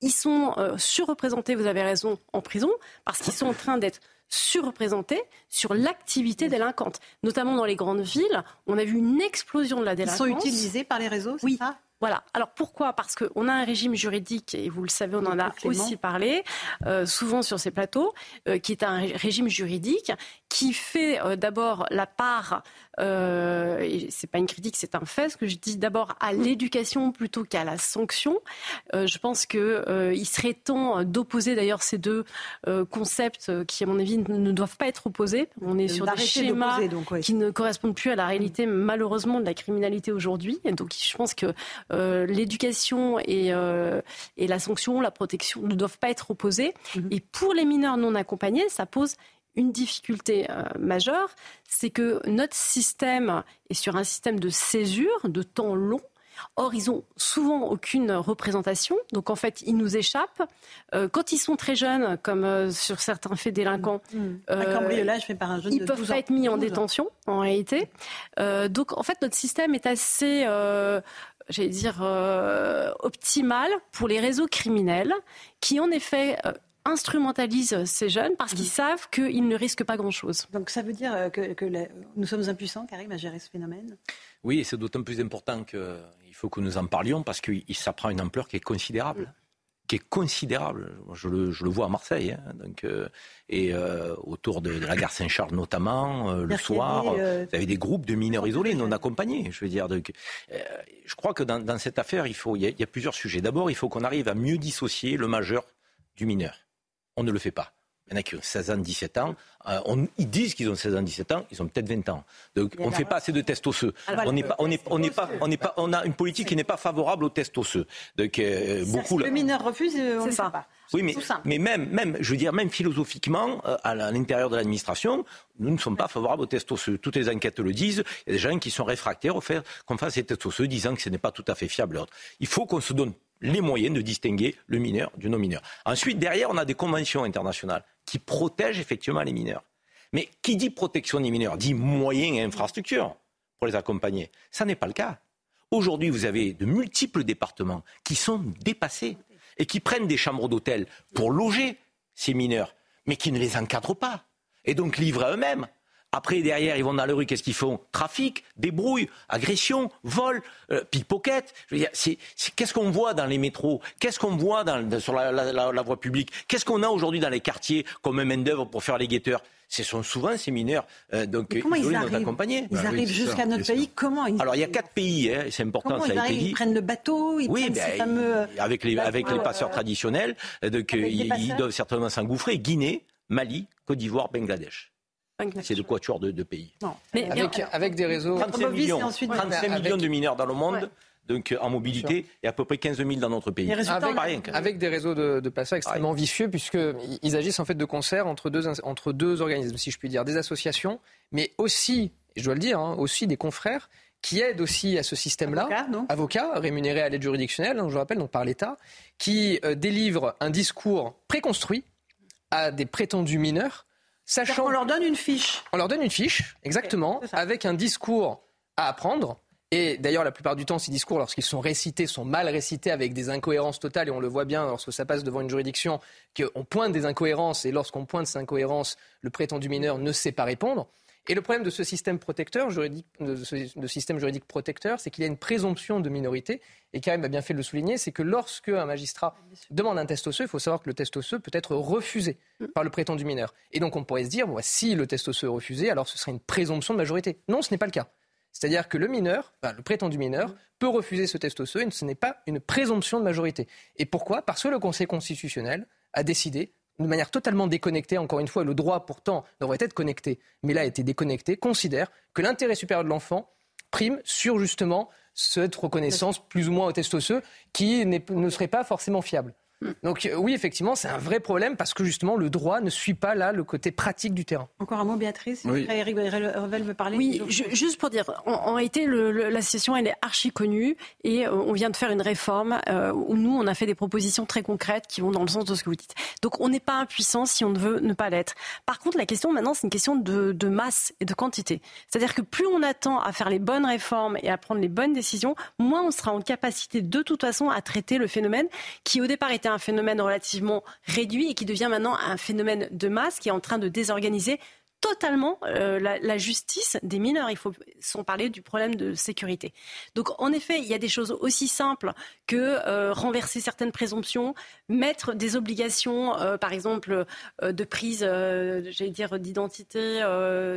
ils sont surreprésentés, vous avez raison, en prison, parce qu'ils sont en train d'être surreprésentés sur l'activité délinquante. Notamment dans les grandes villes, on a vu une explosion de la délinquance. Ils sont utilisés par les réseaux, c'est oui. ça? Voilà. Alors pourquoi? Parce qu'on a un régime juridique, et vous le savez, on en a aussi parlé, euh, souvent sur ces plateaux, euh, qui est un régime juridique qui fait euh, d'abord la part, euh, et c'est pas une critique, c'est un fait, ce que je dis d'abord à l'éducation plutôt qu'à la sanction. Euh, je pense qu'il euh, serait temps d'opposer d'ailleurs ces deux concepts qui, à mon avis, ne doivent pas être opposés. On est sur des schémas qui ne correspondent plus à la réalité, malheureusement, de la criminalité aujourd'hui. Et donc, je pense que l'éducation et, et la sanction, la protection ne doivent pas être opposés. Mm-hmm. Et pour les mineurs non accompagnés, ça pose une difficulté euh, majeure, c'est que notre système est sur un système de césure, de temps long. Or, ils ont souvent aucune représentation, donc en fait, ils nous échappent. Euh, quand ils sont très jeunes, comme euh, sur certains faits délinquants, mmh. un cambriolage fait par un jeune ils peuvent pas être mis en détention, en réalité. donc, en fait, notre système est assez, j'allais dire, optimal pour les réseaux criminels, qui en effet instrumentalisent ces jeunes parce qu'ils mhm. savent qu'ils ne risquent pas grand-chose. Donc ça veut dire euh, que, nous sommes impuissants, Karim, à gérer ce phénomène? Oui, c'est d'autant plus important qu'il faut que nous en parlions parce que ça prend une ampleur qui est considérable. qui est considérable. Je le, je le vois à Marseille, hein, donc, euh, et euh, autour de, la gare Saint-Charles notamment, euh, le soir, vous avez des groupes de mineurs isolés non accompagnés. Je veux dire, donc, je crois que dans, dans, cette affaire, il, faut, il y a plusieurs sujets. D'abord, il faut qu'on arrive à mieux dissocier le majeur du mineur. On ne le fait pas. Il y en a qui ont 16 ans, 17 ans. Euh, on, ils disent qu'ils ont 16 ans, 17 ans. Ils ont peut-être 20 ans. Donc, on ne fait pas assez de tests osseux. on n'est pas, on est, on est pas, on est pas, on a une politique qui n'est pas favorable aux tests osseux. Donc, euh, beaucoup. Si le mineur refuse, euh, on ne sait pas. Oui, mais, mais même, même, je veux dire, même philosophiquement, à l'intérieur de l'administration, nous ne sommes pas favorables aux tests osseux. Toutes les enquêtes le disent. Il y a des gens qui sont réfractaires au fait qu'on fasse ces tests osseux, disant que ce n'est pas tout à fait fiable. Il faut qu'on se donne les moyens de distinguer le mineur du non-mineur. Ensuite, derrière, on a des conventions internationales qui protègent effectivement les mineurs. Mais qui dit protection des mineurs dit moyens et infrastructures pour les accompagner. Ça n'est pas le cas. Aujourd'hui, vous avez de multiples départements qui sont dépassés et qui prennent des chambres d'hôtel pour loger ces mineurs, mais qui ne les encadrent pas et donc livrent à eux-mêmes. Après, derrière, ils vont dans la rue, qu'est-ce qu'ils font? Trafic, débrouille, agression, vol, euh, pickpocket. qu'est-ce qu'on voit dans les métros? Qu'est-ce qu'on voit dans, sur la, voie publique? Qu'est-ce qu'on a aujourd'hui dans les quartiers comme main-d'œuvre pour faire les guetteurs? Ce sont souvent ces mineurs euh, donc comment ils arrivent, accompagnés. Ils bah arrivent jusqu'à notre pays. Comment ils Alors il y a quatre pays, hein, c'est important. Comment ça ils, a été dit. ils prennent le bateau, ils oui, prennent ces ben, fameux euh, avec les avec les passeurs traditionnels. Donc ils, doivent certainement s'engouffrer. Guinée, Mali, Côte d'Ivoire, Bangladesh. C'est de quatuor de, de pays. Mais avec, avec, des réseaux. 35 millions, 35 millions de mineurs dans le monde. Donc en mobilité et à peu près 15 000 dans notre pays. Avec, avec, des réseaux de, de passeurs extrêmement vicieux puisqu'ils agissent en fait de concert entre deux, entre deux organismes, si je puis dire, des associations, mais aussi, je dois le dire, hein, aussi des confrères qui aident aussi à ce système-là, avocats, rémunérés à l'aide juridictionnelle, hein, je rappelle, donc par l'État, qui euh, délivrent un discours préconstruit à des prétendus mineurs Sachant on leur donne une fiche. On leur donne une fiche, exactement, avec un discours à apprendre. Et d'ailleurs, la plupart du temps, ces discours, lorsqu'ils sont récités, sont mal récités avec des incohérences totales. Et on le voit bien lorsque ça passe devant une juridiction, qu'on pointe des incohérences. Et lorsqu'on pointe ces incohérences, le prétendu mineur ne sait pas répondre. Et le problème de ce système juridique, protecteur, c'est qu'il y a une présomption de minorité. Et Karim a bien fait de le souligner, c'est que lorsque un magistrat demande un test osseux, il faut savoir que le test osseux peut être refusé par le prétendu mineur. Et donc on pourrait se dire, bon, si le test osseux est refusé, alors ce serait une présomption de majorité. Non, ce n'est pas le cas. C'est-à-dire que le mineur, le prétendu mineur, peut refuser ce test osseux et ce n'est pas une présomption de majorité. Et pourquoi? Parce que le Conseil constitutionnel a décidé de manière totalement déconnectée, encore une fois, le droit pourtant devrait être connecté, mais là a été déconnecté, considère que l'intérêt supérieur de l'enfant prime sur justement cette reconnaissance plus ou moins au test osseux qui ne serait pas forcément fiable. Donc euh, oui, effectivement, c'est un vrai problème parce que justement, le droit ne suit pas là le côté pratique du terrain. Encore un mot, Béatrice oui. Eric Revel veut parler. Oui, juste pour dire, en, réalité, la situation, elle est archi connue et euh, on vient de faire une réforme euh, où nous, on a fait des propositions très concrètes qui vont dans le sens de ce que vous dites. Donc on n'est pas impuissant si on ne veut ne pas l'être. Par contre, la question maintenant, c'est une question de, de masse et de quantité. C'est-à-dire que plus on attend à faire les bonnes réformes et à prendre les bonnes décisions, moins on sera en capacité de toute façon à traiter le phénomène qui au départ était un phénomène relativement réduit et qui devient maintenant un phénomène de masse qui est en train de désorganiser totalement euh, la, justice des mineurs. Il faut sans parler du problème de sécurité. Donc en effet, il y a des choses aussi simples que euh, renverser certaines présomptions, mettre des obligations, euh, par exemple de prise, j'allais dire d'identité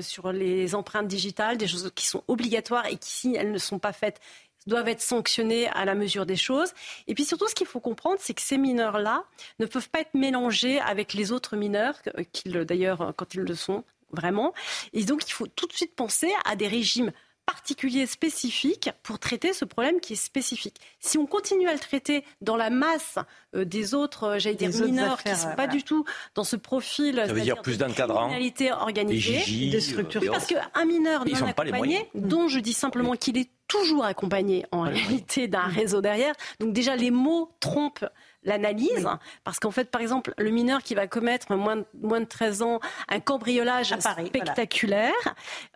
sur les empreintes digitales, des choses qui sont obligatoires et qui si elles ne sont pas faites doivent être sanctionnés à la mesure des choses. Et puis surtout, ce qu'il faut comprendre, c'est que ces mineurs-là ne peuvent pas être mélangés avec les autres mineurs, qu'ils d'ailleurs, quand ils le sont, vraiment. Et donc, il faut tout de suite penser à des régimes particuliers spécifiques pour traiter ce problème qui est spécifique. Si on continue à le traiter dans la masse euh, des autres, euh, j'allais dire mineurs, qui ne sont pas du tout dans ce profil, ça veut dire plus d'encadrants, criminalité organisée, des structures. Parce qu'un mineur non accompagné, dont je dis simplement qu'il est toujours accompagné en réalité d'un réseau derrière. Donc déjà, les mots trompent l'analyse, parce qu'en fait, par exemple, le mineur qui va commettre moins de, moins de 13 ans un cambriolage spectaculaire,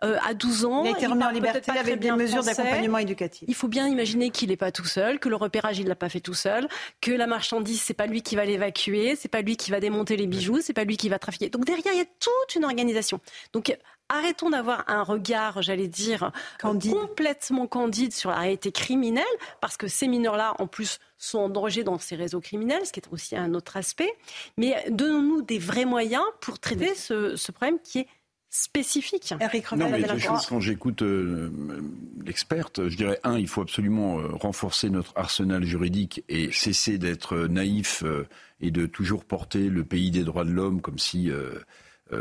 euh, à 12 ans, il a été remis en liberté avec des mesures d'accompagnement éducatif. Il faut bien imaginer qu'il n'est pas tout seul, que le repérage il l'a pas fait tout seul, que la marchandise c'est pas lui qui va l'évacuer, c'est pas lui qui va démonter les bijoux, c'est pas lui qui va trafiquer. Donc derrière il y a toute une organisation. Donc arrêtons d'avoir un regard, j'allais dire, complètement candide sur la réalité criminelle, parce que ces mineurs-là, en plus, sont en danger dans ces réseaux criminels, ce qui est aussi un autre aspect. Mais donnons-nous des vrais moyens pour traiter ce, ce problème qui est spécifique. Eric non, mais des choses, quand j'écoute euh, l'experte, je dirais, un, il faut absolument euh, renforcer notre arsenal juridique et cesser d'être naïf euh, et de toujours porter le pays des droits de l'homme comme si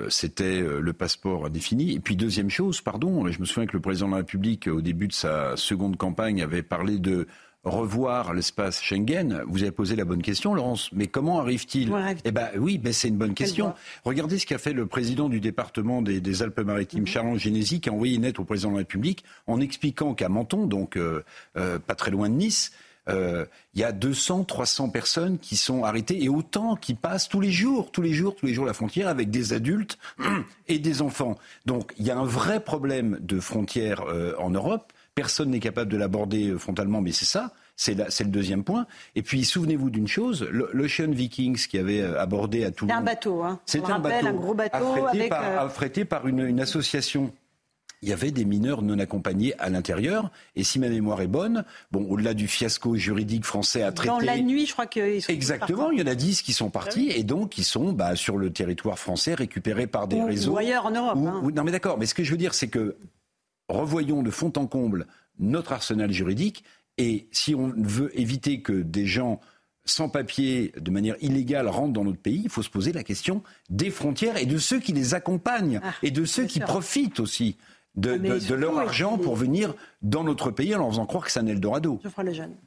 c'était le passeport indéfini. Et puis deuxième chose, pardon, je me souviens que le président de la République, au début de sa seconde campagne, avait parlé de revoir l'espace Schengen, vous avez posé la bonne question, Laurence. Mais comment arrive-t-il Eh ben oui, ben c'est une bonne question. Regardez ce qu'a fait le président du département des, Alpes-Maritimes, mhm. Charles Génési, qui a envoyé une lettre au président de la République en expliquant qu'à Menton, donc euh, euh, pas très loin de Nice, euh, il y a 200, 300 personnes qui sont arrêtées et autant qui passent tous les jours, tous les jours, tous les jours la frontière avec des adultes <clears throat> et des enfants. Donc il y a un vrai problème de frontières en Europe. Personne n'est capable de l'aborder frontalement, mais c'est ça. C'est le deuxième point. Et puis, souvenez-vous d'une chose, l'Ocean Vikings qui avait euh, abordé à tout C'était un bateau, hein. C'était un bateau. un gros bateau affrété, par, euh, affrété par une, association il y avait des mineurs non accompagnés à l'intérieur. Et si ma mémoire est bonne, bon, au-delà du fiasco juridique français à traiter. Dans la nuit, je crois qu'ils sont Exactement, il y en a dix qui sont partis et donc qui sont bah, sur le territoire français récupérés par des réseaux. Ou ailleurs en Europe. Hein. non, mais d'accord. Mais ce que je veux dire, c'est que revoyons de fond en comble notre arsenal juridique et si on veut éviter que des gens sans papier, de manière illégale, rentrent dans notre pays, il faut se poser la question des frontières et de ceux qui les accompagnent ah, et de ceux qui profitent aussi de, ah, leur argent pour venir dans notre pays en leur faisant croire que c'est un Eldorado.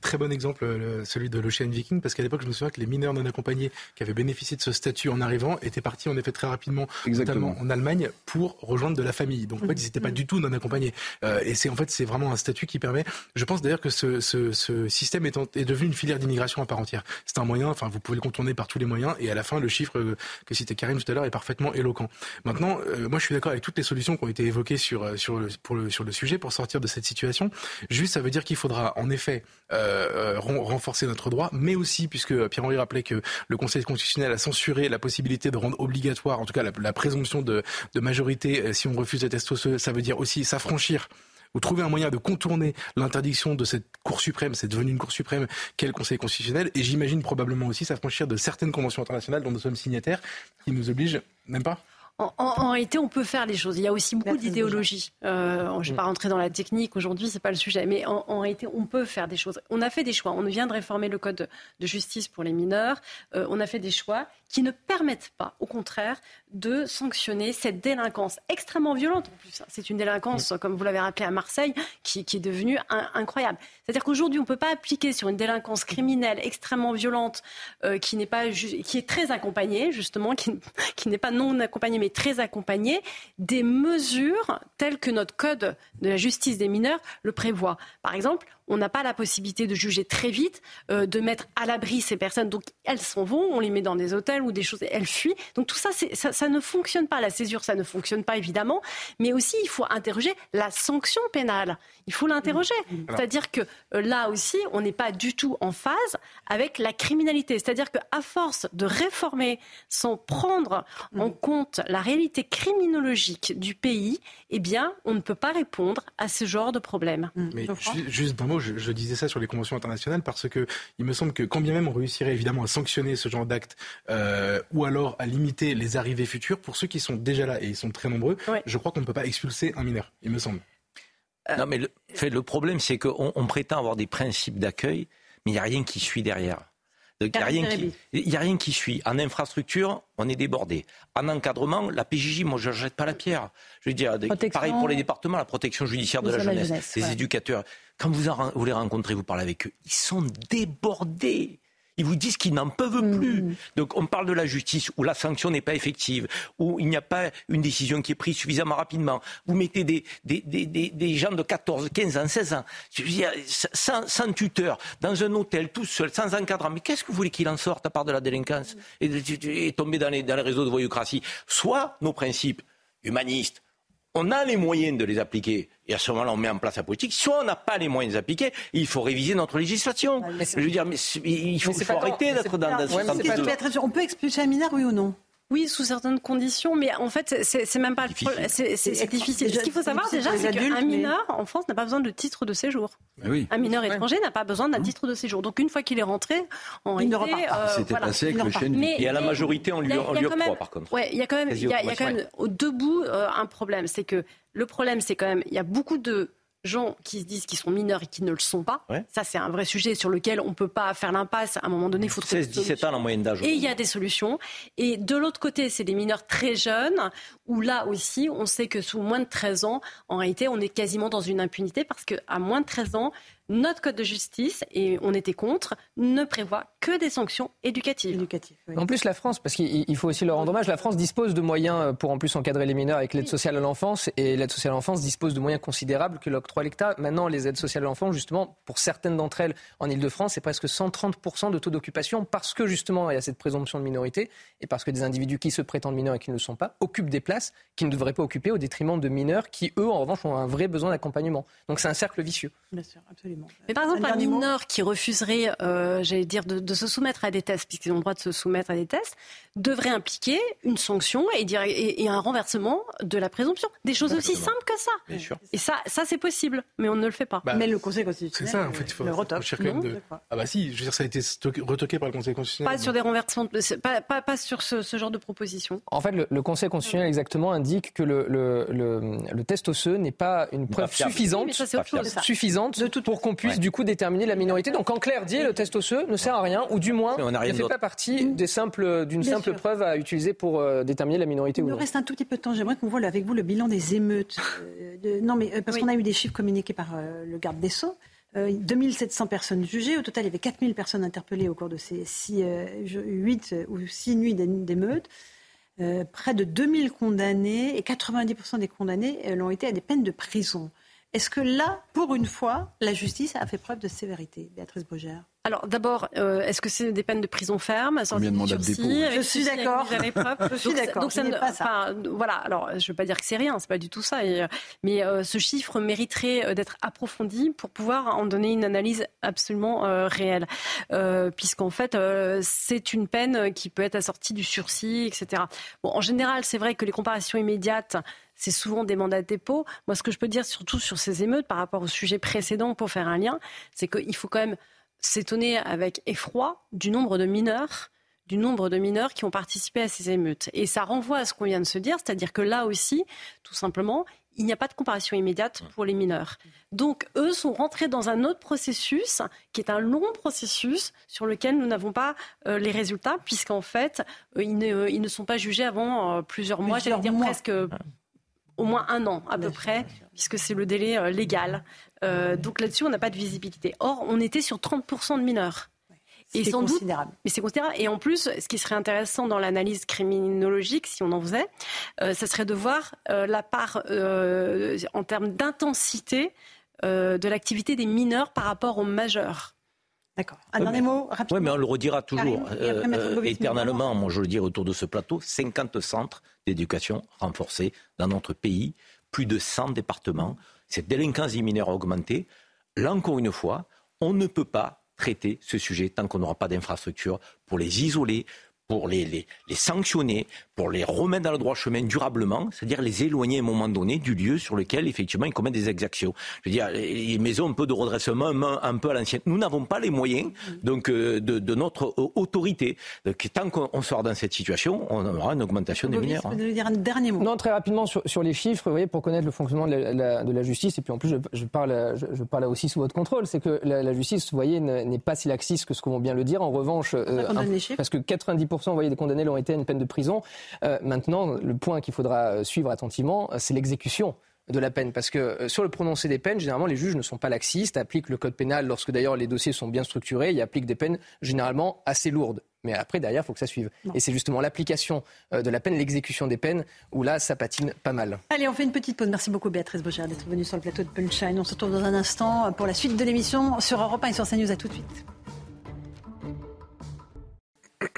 Très bon exemple, celui de l'Ocean Viking, parce qu'à l'époque, je me souviens que les mineurs non accompagnés qui avaient bénéficié de ce statut en arrivant étaient partis en effet très rapidement, notamment en Allemagne, pour rejoindre de la famille. Donc en fait, ils n'étaient pas du tout non accompagnés. Euh, et c'est en fait, c'est vraiment un statut qui permet. Je pense d'ailleurs que ce, ce, ce système est, est, devenu une filière d'immigration à part entière. C'est un moyen, enfin, vous pouvez le contourner par tous les moyens, et à la fin, le chiffre que citait Karim tout à l'heure est parfaitement éloquent. Maintenant, euh, moi, je suis d'accord avec toutes les solutions qui ont été évoquées sur, sur, pour le, sur le sujet pour sortir de cette situation ça veut dire qu'il faudra en effet euh, euh, renforcer notre droit, mais aussi, puisque Pierre-Henri rappelait que le Conseil constitutionnel a censuré la possibilité de rendre obligatoire, en tout cas la, présomption de, majorité euh, si on refuse le test osseux, ça veut dire aussi s'affranchir ou trouver un moyen de contourner l'interdiction de cette Cour suprême, c'est devenu une Cour suprême qu'est le Conseil constitutionnel, et j'imagine probablement aussi s'affranchir de certaines conventions internationales dont nous sommes signataires, qui nous obligent, même pas? En, réalité, on peut faire les choses. Il y a aussi beaucoup d'idéologie. Euh, je ne vais mm. pas rentrer dans la technique aujourd'hui, c'est pas le sujet. Mais en, réalité, on peut faire des choses. On a fait des choix. On vient de réformer le code de justice pour les mineurs. Euh, on a fait des choix qui ne permettent pas, au contraire, de sanctionner cette délinquance extrêmement violente. En plus, c'est une délinquance, mm. comme vous l'avez rappelé à Marseille, qui, est devenue incroyable. C'est-à-dire qu'aujourd'hui, on ne peut pas appliquer sur une délinquance criminelle extrêmement violente, euh, qui n'est pas qui est très accompagnée, justement, qui, <laughs> qui n'est pas non accompagnée mais très accompagnée, des mesures telles que notre code de la justice des mineurs le prévoit. Par exemple, on n'a pas la possibilité de juger très vite, euh, de mettre à l'abri ces personnes. Donc elles s'en vont, on les met dans des hôtels ou des choses, elles fuient. Donc tout ça, ça, ça, ne fonctionne pas. La césure, ça ne fonctionne pas évidemment. Mais aussi, il faut interroger la sanction pénale. Il faut l'interroger. Mmh. Mmh. C'est-à-dire que euh, là aussi, on n'est pas du tout en phase avec la criminalité. C'est-à-dire qu'à force de réformer sans prendre mmh. en compte la réalité criminologique du pays, eh bien, on ne peut pas répondre à ce genre de problème. Mais juste je, disais ça sur les conventions internationales parce que il me semble que quand bien même on réussirait évidemment à sanctionner ce genre d'actes euh, ou alors à limiter les arrivées futures, pour ceux qui sont déjà là et ils sont très nombreux, je crois qu'on ne peut pas expulser un mineur, il me semble. Non, mais le, fait, le problème, c'est qu'on prétend avoir des principes d'accueil, mais il n'y a rien qui suit derrière. Il n'y a, a, rien qui suit. En infrastructure, on est débordé. En encadrement, la PJJ, moi, je ne jette pas la pierre. Je veux dire, pareil pour les départements, la protection judiciaire de la jeunesse, les éducateurs. Quand vous, vous les rencontrez, vous parlez avec eux, ils sont débordés. Ils vous disent qu'ils n'en peuvent mm. plus. Donc on parle de la justice où la sanction n'est pas effective, où il n'y a pas une décision qui est prise suffisamment rapidement. Vous mettez des, des, des, des gens de 14, 15 ans, 16 ans, sans, sans, tuteur, dans un hôtel, tout seul, sans encadrant. Mais qu'est-ce que vous voulez qu'il en sorte à part de la délinquance et, et tomber dans les, dans les réseaux de voyoucratie? Soit nos principes humanistes, on a les moyens de les appliquer. Et à ce moment-là, on met en place la politique. Soit on n'a pas les moyens de les appliquer, il faut réviser notre législation. je veux dire, mais il faut, arrêter d'être dans, On peut expulser un mineur, oui ou non? Oui, sous certaines conditions, mais en fait, c'est même pas difficile. C'est difficile. Ce qu'il faut savoir déjà, c'est qu'un mineur en France n'a pas besoin de titre de séjour. Oui. Un mineur étranger n'a pas besoin d'un titre de séjour. Donc une fois qu'il est rentré, en il réalité, euh, C'était passé avec le chêne. Et à la majorité, on lui, on lui octroie, par contre. Ouais, il y a quand même, il y a, y a quand même au debout euh, un problème. C'est que le problème, c'est quand même, il y a beaucoup de gens qui se disent qu'ils sont mineurs et qui ne le sont pas. Ça, c'est un vrai sujet sur lequel on ne peut pas faire l'impasse. À un moment donné, il faut trouver 16-17 ans la moyenne d'âge. Et il y a des solutions. Et de l'autre côté, c'est des mineurs très jeunes, où là aussi, on sait que sous moins de 13 ans, en réalité, on est quasiment dans une impunité parce qu'à moins de 13 ans, notre code de justice, et on était contre, ne prévoit que des sanctions éducatives. En plus, la France, parce qu'il faut aussi leur rendre hommage, la France dispose de moyens pour en plus encadrer les mineurs avec l'aide sociale à l'enfance, et l'aide sociale à l'enfance dispose de moyens considérables que l'octroi l'État. Maintenant, les aides sociales à l'enfance, justement, pour certaines d'entre elles en Ile-de-France, c'est presque 130% de taux d'occupation parce que justement, il y a cette présomption de minorité et parce que des individus qui se prétendent mineurs et qui ne le sont pas occupent des places qu'ils ne devraient pas occuper au détriment de mineurs qui, eux, en revanche, ont un vrai besoin d'accompagnement. Donc c'est un cercle vicieux. Bien sûr, absolument. Mais par exemple, un, mineur qui refuserait, euh, j'allais dire, de, se soumettre à des tests, puisqu'ils ont le droit de se soumettre à des tests, devrait impliquer une sanction et, dire, et, un renversement de la présomption. Des choses aussi simples que ça. Bien sûr. Et ça, ça c'est possible, mais on ne le fait pas. Bah, mais le Conseil constitutionnel c'est ça, en fait, il faut, le retoque. de... Ah bah si, je veux dire, ça a été retoqué par le Conseil constitutionnel. Pas sur des renversements, pas, pas, pas sur ce, ce, genre de proposition. En fait, le, Conseil constitutionnel exactement indique que le, le, le, test osseux n'est pas une preuve suffisante, suffisante pour qu'on puisse du coup déterminer la minorité. Donc en clair dit, le test osseux ne sert à rien, ou du moins on ne fait pas partie d'une simple, preuve à utiliser pour euh, déterminer la minorité Il ou nous reste un tout petit peu de temps. J'aimerais qu'on voit avec vous le bilan des émeutes. <laughs> Euh, non, mais euh, parce qu'on a eu des chiffres communiqués par le garde des Sceaux. 2700 personnes jugées. Au total, il y avait 4000 personnes interpellées au cours de ces 8 ou 6 nuits d'émeutes. près de 2000 condamnés et 90% des condamnés l'ont été à des peines de prison. Est-ce que là, pour une fois, la justice a fait preuve de sévérité, Béatrice Brugère alors d'abord, euh, est-ce que c'est des peines de prison ferme Combien de mandats de dépôt Je suis d'accord. Je suis d'accord. Donc, ça ne, pas ça. voilà. Alors, je ne veux pas dire que c'est rien, c'est pas du tout ça. Et, mais euh, ce chiffre mériterait euh, d'être approfondi pour pouvoir en donner une analyse absolument réelle, puisqu'en fait, c'est une peine qui peut être assortie du sursis, etc. Bon, en général, c'est vrai que les comparations immédiates c'est souvent des mandats de dépôt. Moi, ce que je peux dire surtout sur ces émeutes par rapport au sujet précédent pour faire un lien, c'est qu'il faut quand même s'étonner avec effroi du nombre de mineurs du nombre de mineurs qui ont participé à ces émeutes. Et ça renvoie à ce qu'on vient de se dire, c'est-à-dire que là aussi, tout simplement, il n'y a pas de comparaison immédiate pour les mineurs. Donc, eux sont rentrés dans un autre processus, qui est un long processus sur lequel nous n'avons pas euh, les résultats, puisqu'en fait, euh, ils, ne, sont pas jugés avant euh, plusieurs mois, j'allais dire presque au moins un an à peu près, puisque c'est le délai légal. Euh, donc là-dessus, on n'a pas de visibilité. Or, on était sur 30% de mineurs. C'est considérable. mais c'est considérable. Et en plus, ce qui serait intéressant dans l'analyse criminologique, si on en faisait, euh, ça serait de voir euh, la part en termes d'intensité de l'activité des mineurs par rapport aux majeurs. D'accord. Un dernier mot rapidement. Oui, mais on le redira toujours éternellement. Moi, je le dis autour de ce plateau 50 centres d'éducation renforcés dans notre pays, plus de 100 départements cette délinquance des mineurs a augmenté. Là encore une fois, on ne peut pas traiter ce sujet tant qu'on n'aura pas d'infrastructure pour les isoler, pour les, les, les, sanctionner, pour les remettre dans le droit chemin durablement, c'est-à-dire les éloigner à un moment donné du lieu sur lequel effectivement ils commettent des exactions. Je veux dire, les maisons un peu de redressement, un peu à l'ancienne. Nous n'avons pas les moyens donc euh, de, de notre autorité. Donc, tant qu'on sort dans cette situation, on aura une augmentation des mineurs. Vous dire un dernier mot? Non, très rapidement sur, sur les chiffres, vous voyez, pour connaître le fonctionnement de la, de la justice, et puis en plus je, je parle, je, je, parle aussi sous votre contrôle, c'est que la, justice, vous voyez, n'est pas si laxiste que ce qu'on vont bien le dire. En revanche, euh, parce que 90 vous voyez, des condamnés l'ont été à une peine de prison. Euh, maintenant, le point qu'il faudra euh, suivre attentivement, euh, c'est l'exécution de la peine. Parce que sur le prononcé des peines, généralement, les juges ne sont pas laxistes, appliquent le code pénal lorsque d'ailleurs les dossiers sont bien structurés, ils appliquent des peines généralement assez lourdes. Mais après, derrière, il faut que ça suive. Et c'est justement l'application de la peine, l'exécution des peines, où là, ça patine pas mal. Allez, on fait une petite pause. Merci beaucoup, Béatrice Bocher, d'être venue sur le plateau de Punchline. On se retrouve dans un instant pour la suite de l'émission sur Europe 1 et sur CNews. À tout de suite.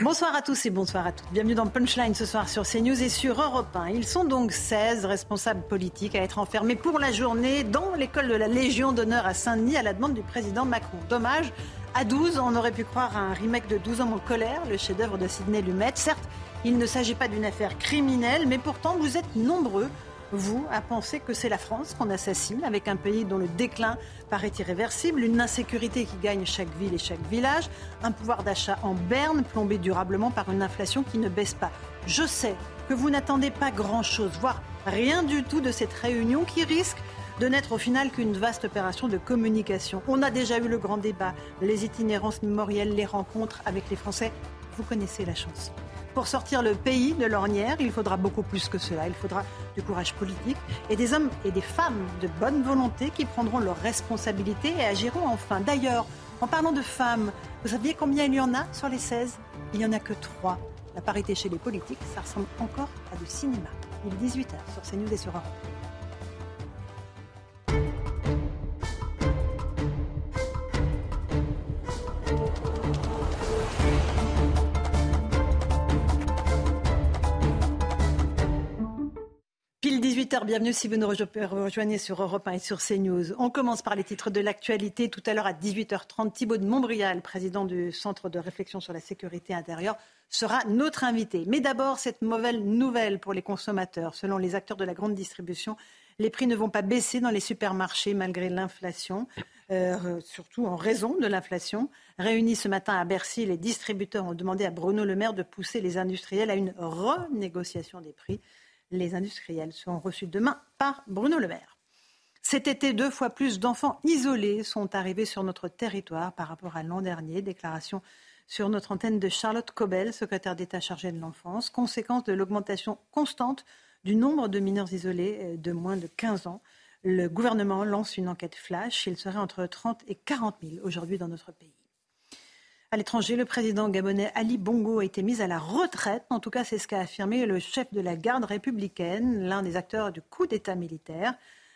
Bonsoir à tous et bonsoir à toutes. Bienvenue dans Punchline ce soir sur CNews et sur Europe 1. Ils sont donc 16 responsables politiques à être enfermés pour la journée dans l'école de la Légion d'honneur à Saint-Denis à la demande du président Macron. Dommage, à 12, on aurait pu croire à un remake de 12 hommes en colère, le chef-d'œuvre de Sidney Lumet. Certes, Il ne s'agit pas d'une affaire criminelle, mais pourtant vous êtes nombreux vous, à penser que c'est la France qu'on assassine, avec un pays dont le déclin paraît irréversible, une insécurité qui gagne chaque ville et chaque village, un pouvoir d'achat en berne plombé durablement par une inflation qui ne baisse pas. Je sais que vous n'attendez pas grand-chose, voire rien du tout de cette réunion qui risque de n'être au final qu'une vaste opération de communication. On a déjà eu le grand débat, les itinérances mémorielles, les rencontres avec les Français. Vous connaissez la chance. Pour sortir le pays de l'ornière, il faudra beaucoup plus que cela. Il faudra du courage politique et des hommes et des femmes de bonne volonté qui prendront leurs responsabilités et agiront enfin. D'ailleurs, en parlant de femmes, vous saviez combien il y en a sur les 16 Il n'y en a que 3. La parité chez les politiques, ça ressemble encore à du cinéma. Il est 18h sur CNews et sur Europe. Pile 18h, bienvenue si vous nous rejoignez sur Europe 1 et sur CNews. On commence par les titres de l'actualité. Tout à l'heure à 18h30, Thibault de Montbrial, président du Centre de réflexion sur la sécurité intérieure, sera notre invité. Mais d'abord, cette mauvaise nouvelle pour les consommateurs. Selon les acteurs de la grande distribution, les prix ne vont pas baisser dans les supermarchés malgré l'inflation, euh, surtout en raison de l'inflation. Réunis ce matin à Bercy, les distributeurs ont demandé à Bruno Le Maire de pousser les industriels à une renégociation des prix les industriels seront reçus demain par Bruno Le Maire. Cet été, deux fois plus d'enfants isolés sont arrivés sur notre territoire par rapport à l'an dernier. Déclaration sur notre antenne de Charlotte Cobel, secrétaire d'État chargée de l'enfance, conséquence de l'augmentation constante du nombre de mineurs isolés euh, de moins de 15 ans. Le gouvernement lance une enquête flash. Il serait entre 30 et 40 000 aujourd'hui dans notre pays. À l'étranger, le président gabonais Ali Bongo a été mis à la retraite. En tout cas, c'est ce qu'a affirmé le chef de la garde républicaine, l'un des acteurs du coup d'État militaire.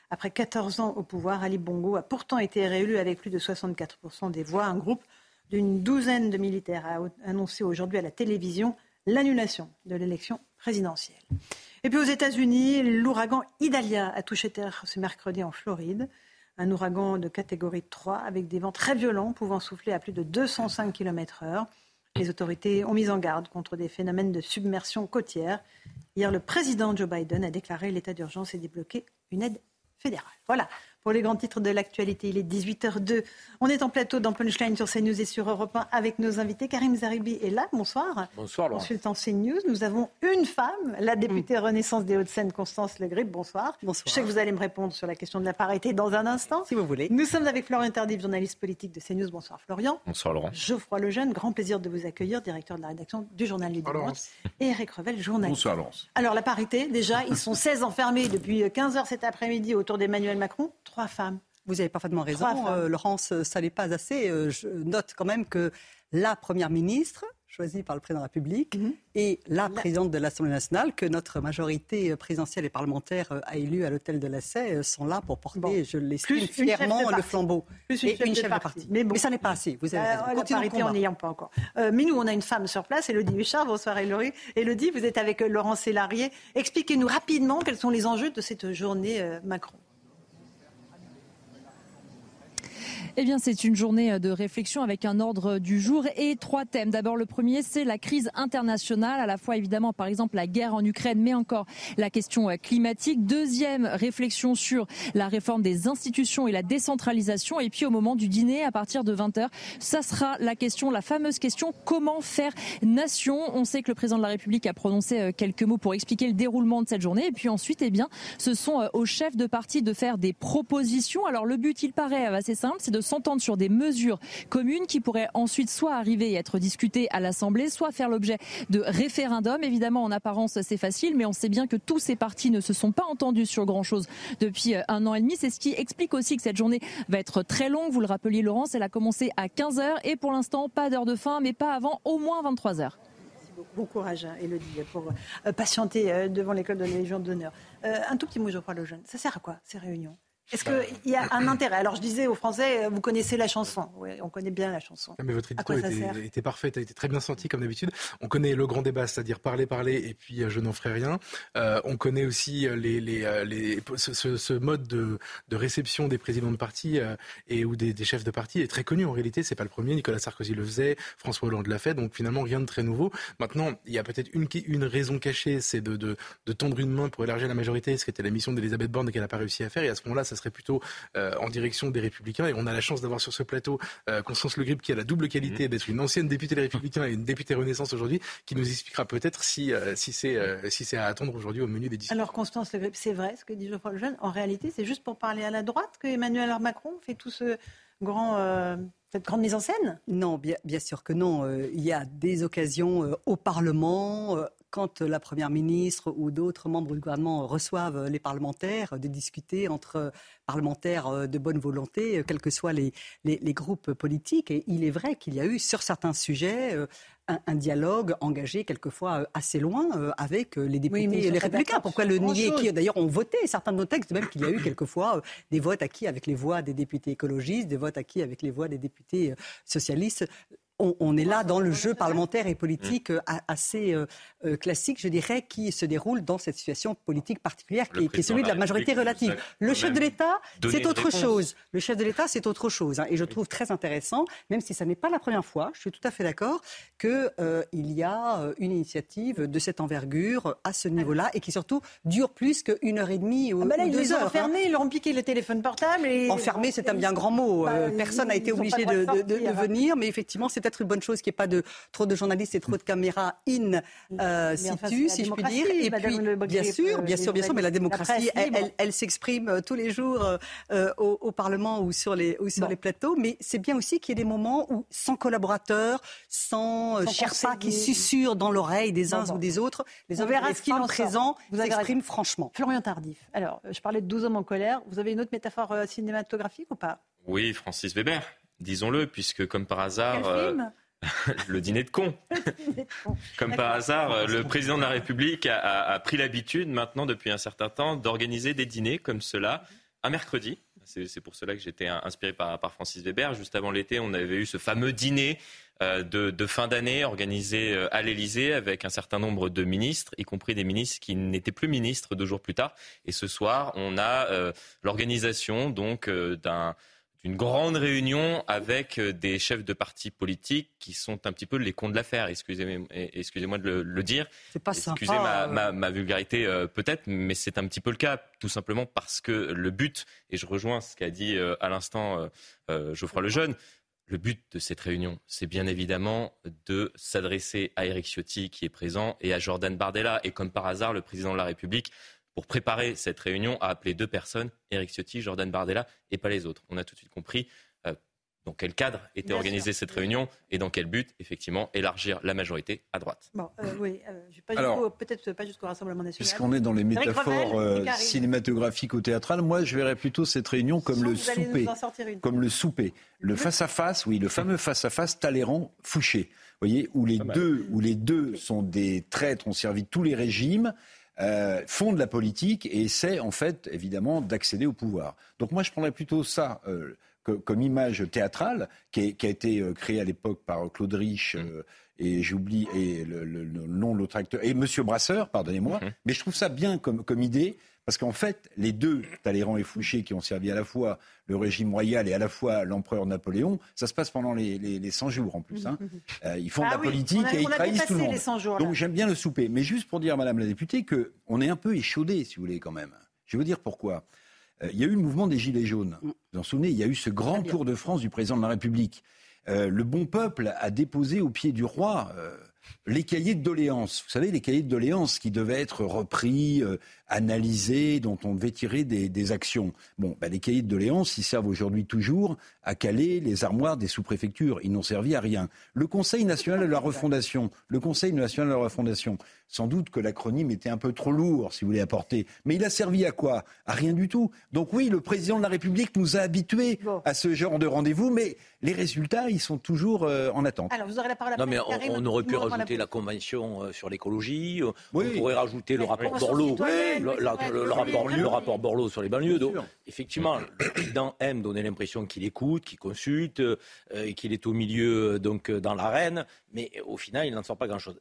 Après 14 ans au pouvoir, Ali Bongo a pourtant été réélu avec plus de 64% des voix. Un groupe d'une douzaine de militaires a annoncé aujourd'hui à la télévision l'annulation de l'élection présidentielle. Et puis aux États-Unis, l'ouragan Idalia a touché terre ce mercredi en Floride un ouragan de catégorie 3 avec des vents très violents pouvant souffler à plus de 205 km/h. Les autorités ont mis en garde contre des phénomènes de submersion côtière. Hier, le président Joe Biden a déclaré l'état d'urgence et débloqué une aide fédérale. Voilà pour les grands titres de l'actualité. Il est 18h02. On est en plateau dans Punchline sur CNews et sur Europe 1 avec nos invités. Karim Zaribi est là. Bonsoir. Bonsoir, Laurent. Consultant CNews. Nous avons une femme, la députée mm. Renaissance des Hauts-de-Seine, Constance Le Grip. Bonsoir. Bonsoir. Je sais que vous allez me répondre sur la question de la parité dans un instant. Si vous voulez. Nous sommes avec Florian Tardif, journaliste politique de CNews. Bonsoir, Florian. Bonsoir, Laurent. Geoffroy Lejeune, grand plaisir de vous accueillir, directeur de la rédaction du journal du Dimanche. Et Eric Revel, journaliste. Bonsoir, Laurent. Alors, la parité, déjà, ils sont 16 enfermés depuis 15 heures cet après-midi autour d'Emmanuel Macron. Trois femmes. Vous avez parfaitement raison, euh, Laurence, ça n'est pas assez. Euh, je note quand même que la Première ministre, choisie par le Président de la République, mhm. et la, présidente de l'Assemblée nationale, que notre majorité présidentielle et parlementaire euh, a élue à l'hôtel de la Sey, sont là pour porter, je l'estime fièrement, le flambeau. Plus une, et chef, de, parti. Mais, bon. ça n'est pas assez. Vous avez euh, la parité en n'ayant pas encore. mais nous, on a une femme sur place, Elodie Huchard. Bonsoir, Elodie. Elodie, vous êtes avec Laurent Sélarié. Expliquez-nous rapidement quels sont les enjeux de cette journée Macron. Eh bien, c'est une journée de réflexion avec un ordre du jour et trois thèmes. D'abord, le premier, c'est la crise internationale, à la fois évidemment, par exemple, la guerre en Ukraine, mais encore la question climatique. Deuxième réflexion sur la réforme des institutions et la décentralisation. Et puis, au moment du dîner, à partir de 20h, ça sera la question, la fameuse question, comment faire nation? On sait que le président de la République a prononcé euh, quelques mots pour expliquer le déroulement de cette journée. Et puis ensuite, eh bien, ce sont euh, aux chefs de parti de faire des propositions. Alors, le but, il paraît assez simple, c'est de s'entendre sur des mesures communes qui pourraient ensuite soit arriver et être discutées à l'Assemblée, soit faire l'objet de référendums. Évidemment, en apparence, c'est facile, mais on sait bien que tous ces partis ne se sont pas entendus sur grand-chose depuis euh, un an et demi. C'est ce qui explique aussi que cette journée va être très longue. Vous le rappeliez, Laurence, elle a commencé à 15h et pour l'instant, pas d'heure de fin, mais pas avant au moins 23h. Bon courage, hein, Elodie, pour euh, patienter euh, devant l'école de la Légion d'honneur. un tout petit mot, je crois, le jeune. Ça sert à quoi, ces réunions? Est-ce qu'il y a un intérêt? Alors je disais aux Français, vous connaissez la chanson. Oui, on connaît bien la chanson. mais votre édito était, était, parfait, a été très bien senti comme d'habitude. On connaît le grand débat, c'est-à-dire parler, parler, et puis euh, je n'en ferai rien. Euh, on connaît aussi euh, les, les, les ce, ce, mode de, de, réception des présidents de parti et ou des, des, chefs de parti est très connu en réalité. C'est pas le premier. Nicolas Sarkozy le faisait, François Hollande l'a fait. Donc finalement rien de très nouveau. Maintenant, il y a peut-être une, une raison cachée, c'est de, de, de, tendre une main pour élargir la majorité, ce qui était la mission d'Elisabeth Borne et qu'elle n'a pas réussi à faire. Et à ce moment-là, ça serait plutôt euh, en direction des Républicains. Et on a la chance d'avoir sur ce plateau euh, Constance Le Grip qui a la double qualité mmh. d'être une ancienne députée des Républicains et une députée Renaissance aujourd'hui, qui nous expliquera peut-être si, euh, si c'est si c'est à attendre aujourd'hui au menu des discussions. Alors Constance Le Grip, c'est vrai ce que dit Geoffroy Lejeune. En réalité, c'est juste pour parler à la droite que Emmanuel Macron fait tout ce grand cette grande mise en scène? Non, bien, sûr que non. il y a des occasions au Parlement, quand la Première ministre ou d'autres membres du gouvernement reçoivent les parlementaires, de discuter entre parlementaires euh, de bonne volonté, euh, quels que soient les, groupes politiques. Et il est vrai qu'il y a eu sur certains sujets euh, un, dialogue engagé quelquefois assez loin avec les députés et les républicains. Pourquoi le nier Qui d'ailleurs ont voté certains de nos textes, même qu'il y a eu quelquefois des votes acquis avec les voix des députés écologistes, des votes acquis avec les voix des députés socialistes on, est là dans le jeu parlementaire et politique euh, assez euh, euh, classique, je dirais, qui se déroule dans cette situation politique particulière qui, est celui de la majorité relative. Le chef de l'État, c'est autre chose. Le chef de l'État, c'est autre chose. Hein. et je trouve très intéressant, même si ça n'est pas la première fois, je suis tout à fait d'accord, qu'il y a une initiative de cette envergure à ce niveau-là et qui surtout dure plus qu'une heure et demie ou, ah bah là, ils deux les heures. Ont enfermés, ils leur ont piqué le téléphone portable. Et... Enfermés, c'est un bien grand mot. Bah, personne n'a été obligé de, de, venir, mais effectivement, c'est une bonne chose qu'il n'y ait pas de, trop de journalistes et trop de caméras in euh, situ, si je puis dire. Et puis, bien sûr, euh, bien sûr, bien sûr, mais la démocratie, elle, s'exprime euh, tous les jours au, Parlement ou sur les, ou sur les plateaux. Mais c'est bien aussi qu'il y ait des moments où, sans collaborateurs, sans, sans qui susurrent dans l'oreille des uns ou des autres, les hommes et les présents s'expriment franchement. Florian Tardif. Alors, je parlais de 12 hommes en colère. Vous avez une autre métaphore cinématographique ou pas? Oui, Francis Weber disons-le, puisque comme par hasard, <laughs> <laughs> le dîner de con. Comme par hasard, le président de la République a, pris l'habitude maintenant depuis un certain temps d'organiser des dîners comme cela un mercredi. C'est pour cela que j'étais inspiré par, Francis Weber. Juste avant l'été, on avait eu ce fameux dîner euh, de, fin d'année organisé euh, à l'Élysée avec un certain nombre de ministres, y compris des ministres qui n'étaient plus ministres deux jours plus tard. Et ce soir, on a euh, l'organisation donc d'un une grande réunion avec euh, des chefs de partis politiques qui sont un petit peu les cons de l'affaire. Excusez-moi excusez de le, dire. C'est pas Excusez ma, ma, ma, vulgarité euh, peut-être, mais c'est un petit peu le cas, tout simplement parce que le but, et je rejoins ce qu'a dit euh, à l'instant Geoffroy Lejeune, le but de cette réunion, c'est bien évidemment de s'adresser à Eric Ciotti qui est présent et à Jordan Bardella. Et comme par hasard, le président de la République pour préparer cette réunion, a appelé deux personnes, Eric Ciotti, Jordan Bardella, et pas les autres. On a tout de suite compris euh, dans quel cadre était organisée cette réunion et dans quel but, effectivement, élargir la majorité à droite. Bon, euh, oui, euh, peut-être pas jusqu'au Rassemblement national. Puisqu'on est dans les métaphores cinématographiques ou théâtrales, moi je verrais plutôt cette réunion comme le souper. Comme le souper. Le face-à-face, oui, le fameux face-à-face Talleyrand-Fouché. Vous voyez, où les, deux, où les deux sont des traîtres, ont servi tous les régimes euh, font de la politique et essaient en fait évidemment d'accéder au pouvoir. Donc moi je prendrais plutôt ça euh, comme image théâtrale qui, a été euh, créée à l'époque par Claude Rich mm. et j'oublie et le, nom de l'autre acteur et Monsieur Brasseur, pardonnez-moi, mm-hmm. mais je trouve ça bien comme, comme idée parce qu'en fait, les deux, Talleyrand et Fouché, qui ont servi à la fois le régime royal et à la fois l'empereur Napoléon, ça se passe pendant les, les, 100 jours en plus. Hein. Euh, ils font de la ah politique et ils trahissent tout le monde. Donc j'aime bien le souper. Mais juste pour dire, Madame la députée, qu'on est un peu échaudé, si vous voulez, quand même. Je vais vous dire pourquoi. Euh, il y a eu le mouvement des Gilets jaunes. Mm. Vous vous en souvenez, il y a eu ce grand tour de France du président de la République. Euh, le bon peuple a déposé au pied du roi les cahiers de doléances. Vous savez, les cahiers de doléances qui devaient être repris, euh, analysés, dont on devait tirer des, actions. Bon, bah, les cahiers de doléances, ils servent aujourd'hui toujours à caler les armoires des sous-préfectures. Ils n'ont servi à rien. Le Conseil national de la refondation, le Conseil national de la refondation, sans doute que l'acronyme était un peu trop lourd, si vous voulez apporter. Mais il a servi à quoi? À rien du tout. Donc oui, le président de la République nous a habitués à ce genre de rendez-vous, mais les résultats, ils sont toujours euh, en attente. Alors, vous aurez la parole Non, mais on, aurait pu rajouter la convention euh, sur l'écologie. Euh, on pourrait rajouter le rapport d'Orlot. Le, rapport, le rapport Borloo sur les banlieues. Donc, effectivement, le président aime donner l'impression qu'il écoute, qu'il consulte, euh, qu'il est au milieu, donc dans l'arène, mais au final, il n'en sort pas grand-chose.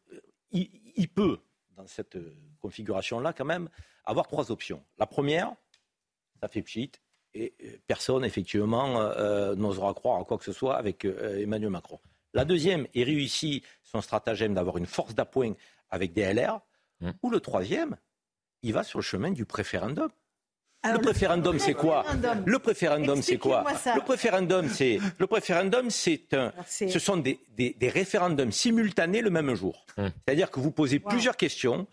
Il, il, peut, dans cette configuration-là, quand même, avoir trois options. La première, ça fait pchit, et personne, effectivement, n'osera croire à quoi que ce soit avec Emmanuel Macron. La deuxième, il réussit son stratagème d'avoir une force d'appoint avec des LR. Mmh. Ou le troisième, il va sur le chemin du préférendum. le préférendum, c'est quoi? Le préférendum, c'est quoi? Le préférendum, c'est le préférendum, c'est un. Ce sont des, référendums simultanés le même jour. Mmh. C'est-à-dire que vous posez plusieurs questions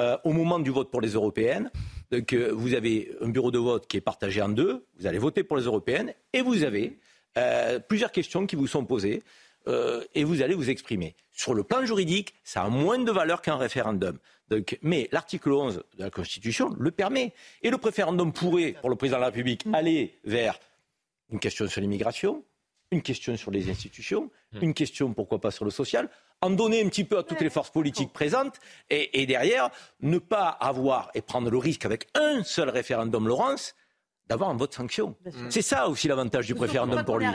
euh, au moment du vote pour les européennes. Donc, euh, vous avez un bureau de vote qui est partagé en deux. Vous allez voter pour les européennes et vous avez euh, plusieurs questions qui vous sont posées. Euh, et vous allez vous exprimer. Sur le plan juridique, ça a moins de valeur qu'un référendum. Donc, mais l'article 11 de la Constitution le permet. Et le référendum pourrait, pour le président de la République, mm. aller vers une question sur l'immigration, une question sur les institutions, mm. une question, pourquoi pas, sur le social, en donner un petit peu à toutes les forces politiques présentes, et, et derrière, ne pas avoir et prendre le risque avec un seul référendum, Laurence, d'avoir un vote sanction. C'est ça aussi l'avantage du préférendum pour lui.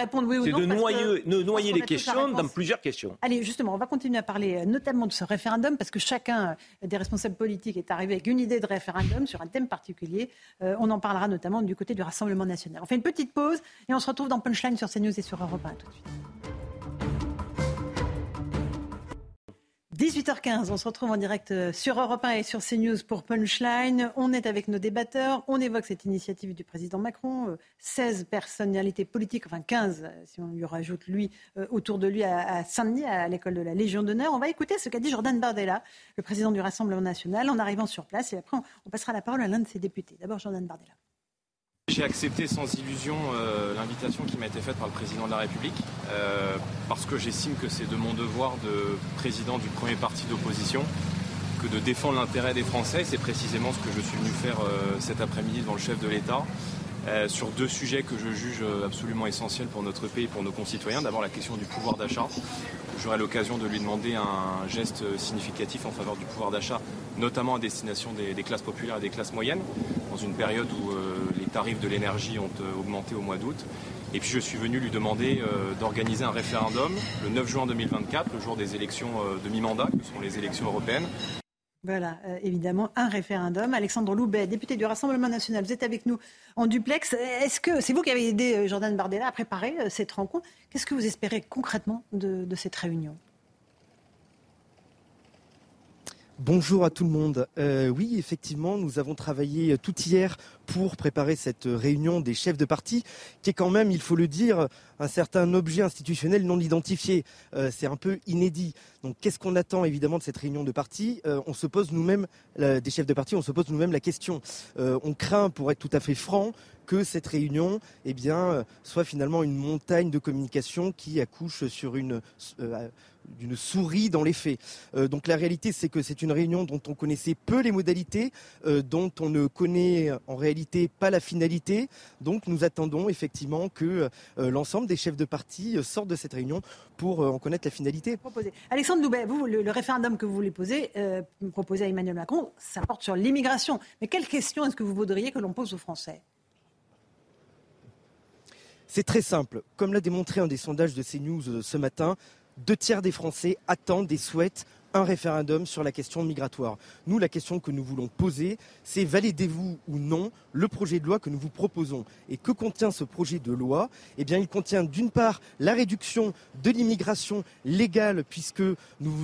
c'est de noyer, noyer les questions dans plusieurs questions. Allez, justement, on va continuer à parler euh, notamment de ce référendum parce que chacun euh, des responsables politiques est arrivé avec une idée de référendum sur un thème particulier. Euh, on en parlera notamment du côté du Rassemblement national. On fait une petite pause et on se retrouve dans Punchline sur CNews et sur Europe 1 tout de suite. 18h15, on se retrouve en direct euh, sur Europe 1 et sur CNews pour Punchline. On est avec nos débatteurs, on évoque cette initiative du président Macron, 16 euh, personnalités politiques, enfin 15 euh, si on lui rajoute lui, autour de lui à Saint-Denis, à l'école de la Légion d'honneur. On va écouter ce qu'a dit Jordan Bardella, le président du Rassemblement national, en arrivant sur place et après on passera la parole à l'un de ses députés. D'abord Jordan Bardella. J'ai accepté sans illusion euh, l'invitation qui m'a été faite par le président de la République, euh, parce que j'estime que c'est de mon devoir de président du premier parti d'opposition que de défendre l'intérêt des Français. C'est précisément ce que je suis venu faire euh, cet après-midi devant le chef de l'État. Sur deux sujets que je juge absolument essentiels pour notre pays et pour nos concitoyens. D'abord la question du pouvoir d'achat. J'aurai l'occasion de lui demander un geste significatif en faveur du pouvoir d'achat, notamment à destination des, classes populaires et des classes moyennes, dans une période où tarifs de l'énergie ont euh, augmenté au mois d'août. Et puis je suis venu lui demander euh, d'organiser un référendum le 9 juin 2024, le jour des élections euh, de mi-mandat, que sont les élections européennes. Voilà, évidemment, un référendum. Alexandre Loubet, député du Rassemblement national, vous êtes avec nous en duplex. Est-ce que c'est vous qui avez aidé Jordan Bardella à préparer cette rencontre? Qu'est-ce que vous espérez concrètement de cette réunion? Bonjour à tout le monde. Euh, oui, effectivement, nous avons travaillé tout hier pour préparer cette réunion des chefs de parti, qui est quand même, il faut le dire, un certain objet institutionnel non identifié. Euh, c'est un peu inédit. Donc, qu'est-ce qu'on attend évidemment de cette réunion de parti? Euh, On se pose nous-mêmes, des chefs de parti, on se pose nous-mêmes la question. on craint, pour être tout à fait franc, que cette réunion eh bien, soit finalement une montagne de communication qui accouche sur une d'une souris dans les faits. Euh, donc la réalité, c'est que c'est une réunion dont on connaissait peu les modalités, euh, dont on ne connaît en réalité pas la finalité. Donc nous attendons effectivement que euh, l'ensemble des chefs de parti sortent de cette réunion pour en connaître la finalité. Alexandre Doubet, vous, le, référendum que vous voulez poser, proposer à Emmanuel Macron, ça porte sur l'immigration. Mais quelle question est-ce que vous voudriez que l'on pose aux Français? C'est très simple. Comme l'a démontré un des sondages de CNews ce matin, deux tiers des Français attendent et souhaitent un référendum sur la question migratoire. Nous, la question que nous voulons poser, c'est validez-vous ou non le projet de loi que nous vous proposons. Et que contient ce projet de loi? Eh bien, il contient d'une part la réduction de l'immigration légale, puisque nous,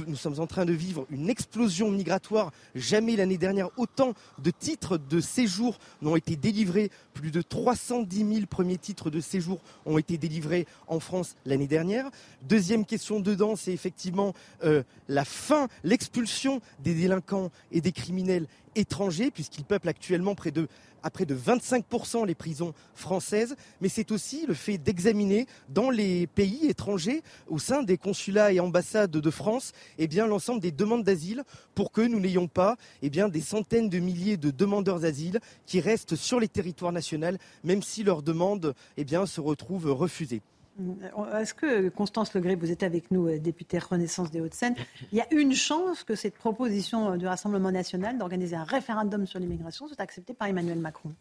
nous, sommes en train de vivre une explosion migratoire. Jamais l'année dernière, autant de titres de séjour n'ont été délivrés. Plus de 310 000 premiers titres de séjour ont été délivrés en France l'année dernière. Deuxième question dedans, c'est effectivement euh, la fin, l'expulsion des délinquants et des criminels étrangers, puisqu'ils peuplent actuellement près de à près de 25% les prisons françaises, mais c'est aussi le fait d'examiner dans les pays étrangers, au sein des consulats et ambassades de France, eh l'ensemble des demandes d'asile pour que nous n'ayons pas eh des centaines de milliers de demandeurs d'asile qui restent sur les territoires nationaux, même si leurs demandes eh se retrouvent refusées. Est-ce que, Constance Le vous êtes avec nous, députée Renaissance des Hauts-de-Seine, il y a une chance que cette proposition du Rassemblement national d'organiser un référendum sur l'immigration soit acceptée par Emmanuel Macron?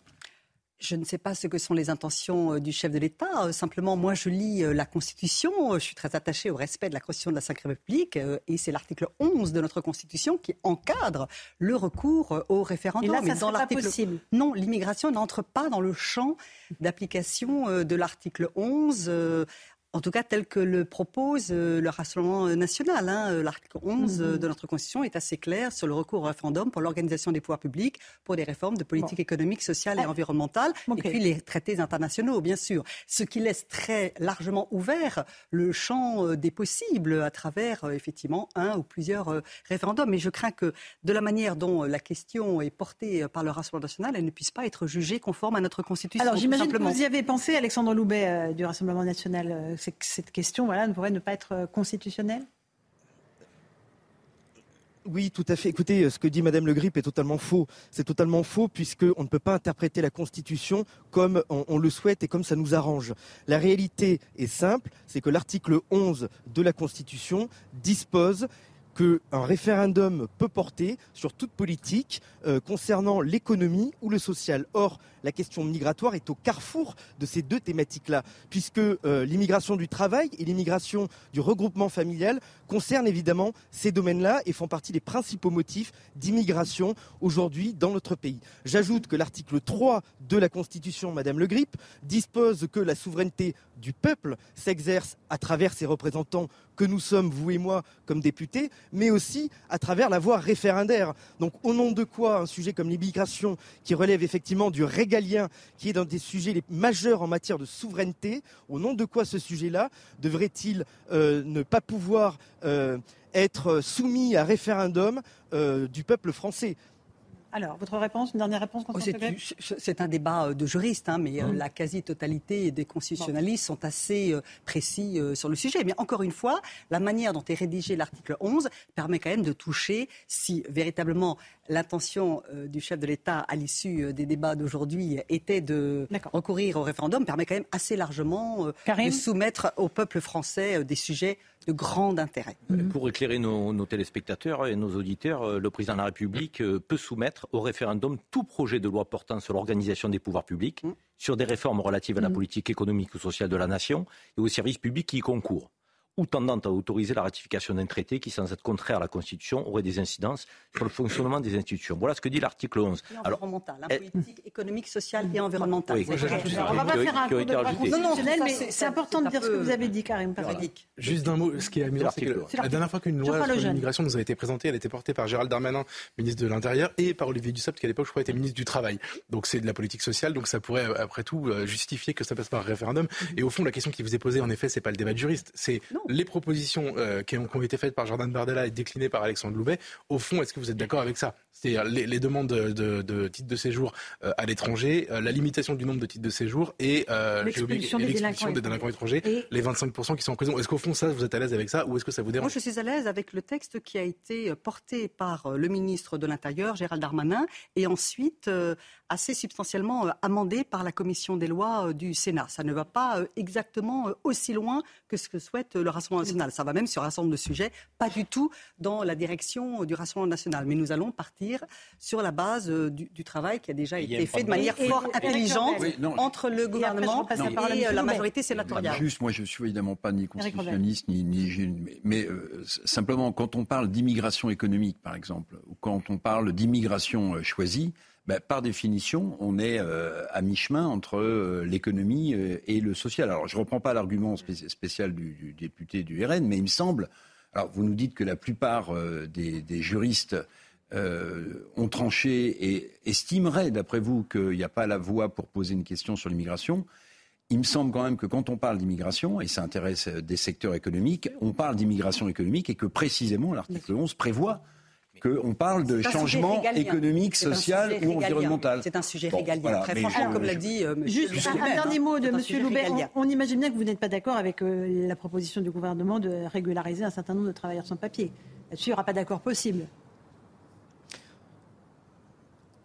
Je ne sais pas ce que sont les intentions euh, du chef de l'État. Euh, simplement, moi, je lis euh, la Constitution. Je suis très attachée au respect de la Constitution de la Ve République. Et c'est l'article 11 de notre Constitution qui encadre le recours au référendum. Et là, ça dans pas possible. Non, l'immigration n'entre pas dans le champ d'application de l'article 11 en tout cas tel que le propose euh, le Rassemblement national. Hein, euh, l'article 11 euh, mhm. de notre Constitution est assez clair sur le recours au référendum pour l'organisation des pouvoirs publics, pour des réformes de politique économique, sociale et ah. environnementale, et puis les traités internationaux, bien sûr. Ce qui laisse très largement ouvert le champ des possibles à travers, effectivement, un ou plusieurs référendums. Mais je crains que, de la manière dont la question est portée par le Rassemblement national, elle ne puisse pas être jugée conforme à notre Constitution. Alors j'imagine que vous y avez pensé, Alexandre Loubet, du Rassemblement national cette question voilà, ne pourrait ne pas être euh, constitutionnelle? Oui, tout à fait. Écoutez, ce que dit Madame Le Grip est totalement faux. C'est totalement faux puisqu'on ne peut pas interpréter la Constitution comme on, le souhaite et comme ça nous arrange. La réalité est simple, c'est que l'article 11 de la Constitution dispose qu'un référendum peut porter sur toute politique euh, concernant l'économie ou le social. Or, la question migratoire est au carrefour de ces deux thématiques-là, puisque euh, l'immigration du travail et l'immigration du regroupement familial concernent évidemment ces domaines-là et font partie des principaux motifs d'immigration aujourd'hui dans notre pays. J'ajoute que l'article 3 de la Constitution, Madame Le Grip, dispose que la souveraineté du peuple s'exerce à travers ses représentants que nous sommes, vous et moi, comme députés, mais aussi à travers la voie référendaire. Donc au nom de quoi un sujet comme l'immigration, qui relève effectivement du qui est dans des sujets les majeurs en matière de souveraineté, au nom de quoi ce sujet-là devrait-il euh, ne pas pouvoir euh, être soumis à référendum euh, du peuple français? Alors, votre réponse, une dernière réponse oh, C'est un débat euh, de juristes, hein, mais euh, mmh. la quasi-totalité des constitutionnalistes sont assez euh, précis sur le sujet. Mais encore une fois, la manière dont est rédigé l'article 11 permet quand même de toucher, si véritablement l'intention du chef de l'État à l'issue des débats d'aujourd'hui était de recourir au référendum, permet quand même assez largement de soumettre au peuple français des sujets de grand intérêt. Pour éclairer nos, téléspectateurs et nos auditeurs, le président de la République peut soumettre au référendum tout projet de loi portant sur l'organisation des pouvoirs publics, mhm. sur des réformes relatives à la mhm. politique économique ou sociale de la nation et aux services publics qui y concourent ou tendant à autoriser la ratification d'un traité qui, sans être contraire à la Constitution, aurait des incidences sur le fonctionnement des institutions. Voilà ce que dit l'article 11. Alors, hein, eh, politique économique, sociale et environnementale. on va pas faire un cours de constitutionnel, mais c'est important de dire ce que vous avez dit, Karim Juste d'un mot, ce qui est amusant, c'est que la dernière fois qu'une loi sur l'immigration nous a été présentée, elle était portée par Gérald Darmanin, ministre de l'Intérieur, et par Olivier Dussopt, qui à l'époque, je crois, était ministre du Travail. Donc c'est de la politique sociale, donc ça pourrait, après tout, euh, justifier que ça passe par référendum. Et au fond, la question qui vous est posée, en effet, c'est pas le débat de juriste, c'est les propositions euh, qui, ont, été faites par Jordan Bardella et déclinées par Alexandre Loubet, au fond, est-ce que vous êtes d'accord avec ça? C'est-à-dire les, demandes de, titres de séjour euh, à l'étranger, euh, la limitation du nombre de titres de séjour et l'expulsion des, délinquants étrangers, les 25% qui sont en prison. Est-ce qu'au fond, ça, vous êtes à l'aise avec ça ou est-ce que ça vous dérange? Moi, je suis à l'aise avec le texte qui a été porté par le ministre de l'Intérieur, Gérald Darmanin, et ensuite assez substantiellement amendé par la commission des lois du Sénat. Ça ne va pas exactement aussi loin que ce que souhaite le Rassemblement national. Ça va même sur un certain nombre de sujets, pas du tout dans la direction du Rassemblement national. Mais nous allons partir sur la base euh, du, travail qui a déjà été fait de manière fort intelligente entre le gouvernement et, la majorité sénatoriale. Juste, moi je ne suis évidemment pas ni constitutionniste, ni, ni, mais euh, simplement quand on parle d'immigration économique, par exemple, ou quand on parle d'immigration euh, choisie, ben, par définition, on est à mi-chemin entre l'économie et le social. Alors, je ne reprends pas l'argument spécial du, du, député du RN, mais il me semble. Alors, vous nous dites que la plupart des, des, juristes ont tranché et estimeraient, d'après vous, qu'il n'y a pas la voie pour poser une question sur l'immigration. Il me semble quand même que quand on parle d'immigration, et ça intéresse des secteurs économiques, on parle d'immigration économique et que précisément l'article 11 prévoit qu'on parle de changement économique, social ou environnemental. C'est un sujet régalien. Très franchement, comme l'a dit euh, Juste un, dernier mot de M. Loubet. On, imagine bien que vous n'êtes pas d'accord avec euh, la proposition du gouvernement de régulariser un certain nombre de travailleurs sans papier. Là-dessus, il n'y aura pas d'accord possible.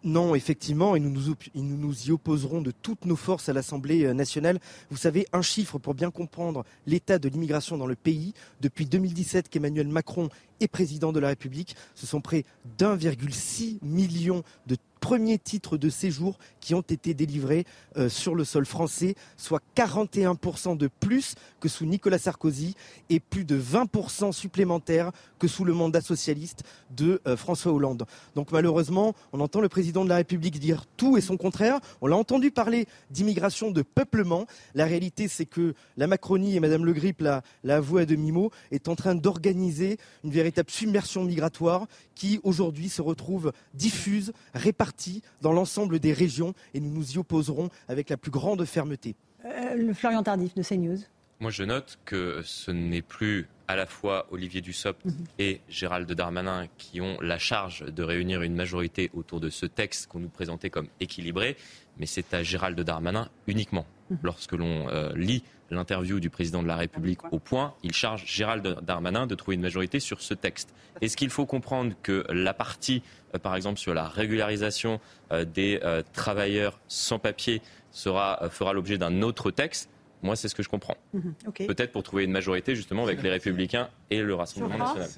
Non, effectivement, et nous nous, y opposerons de toutes nos forces à l'Assemblée nationale. Vous savez, un chiffre pour bien comprendre l'état de l'immigration dans le pays. Depuis 2017 qu'Emmanuel Macron est président de la République, ce sont près d'1,6 million de premiers titres de séjour qui ont été délivrés euh, sur le sol français, soit 41% de plus que sous Nicolas Sarkozy et plus de 20% supplémentaires que sous le mandat socialiste de euh, François Hollande. Donc malheureusement, on entend le président de la République dire tout et son contraire. On l'a entendu parler d'immigration, de peuplement. La réalité, c'est que la Macronie, et Madame Le Grip l'a avoué à demi-mot, est en train d'organiser une véritable submersion migratoire qui aujourd'hui se retrouve diffuse, répartie dans l'ensemble des régions et nous nous y opposerons avec la plus grande fermeté. Euh, le Florian Tardif de CNews. Moi, je note que ce n'est plus à la fois Olivier Dussopt mhm. et Gérald Darmanin qui ont la charge de réunir une majorité autour de ce texte qu'on nous présentait comme équilibré, mais c'est à Gérald Darmanin uniquement. Mhm. Lorsque l'on euh, lit l'interview du président de la République au point, il charge Gérald Darmanin de trouver une majorité sur ce texte. Est-ce qu'il faut comprendre que la partie, euh, par exemple, sur la régularisation euh, des travailleurs sans papier fera l'objet d'un autre texte? Moi, c'est ce que je comprends. Mhm, Peut-être pour trouver une majorité justement avec les Républicains et le Rassemblement national.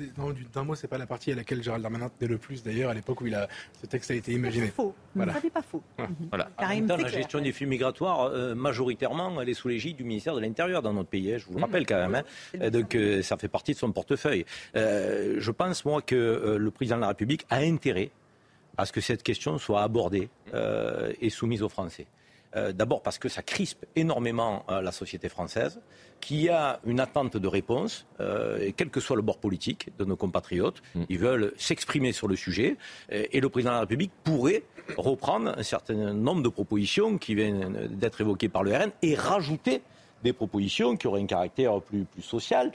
D'un mot, c'est pas la partie à laquelle Gérald Darmanin tenait le plus d'ailleurs à l'époque où il a, ce texte a été imaginé. Faux. Voilà. Ça n'est pas faux. Mhm. Voilà. la gestion des flux migratoires, euh, majoritairement, elle est sous l'égide du ministère de l'Intérieur dans notre pays. Hein, je vous le rappelle quand même. Hein. Donc, euh, ça fait partie de son portefeuille. Euh, je pense moi que le président de la République a intérêt à ce que cette question soit abordée et soumise aux Français. Euh, d'abord parce que ça crispe énormément euh, la société française, qui a une attente de réponse, euh, quel que soit le bord politique de nos compatriotes. Mm. Ils veulent s'exprimer sur le sujet. Et, le président de la République pourrait reprendre un certain nombre de propositions qui viennent d'être évoquées par le RN et rajouter des propositions qui auraient un caractère plus, plus social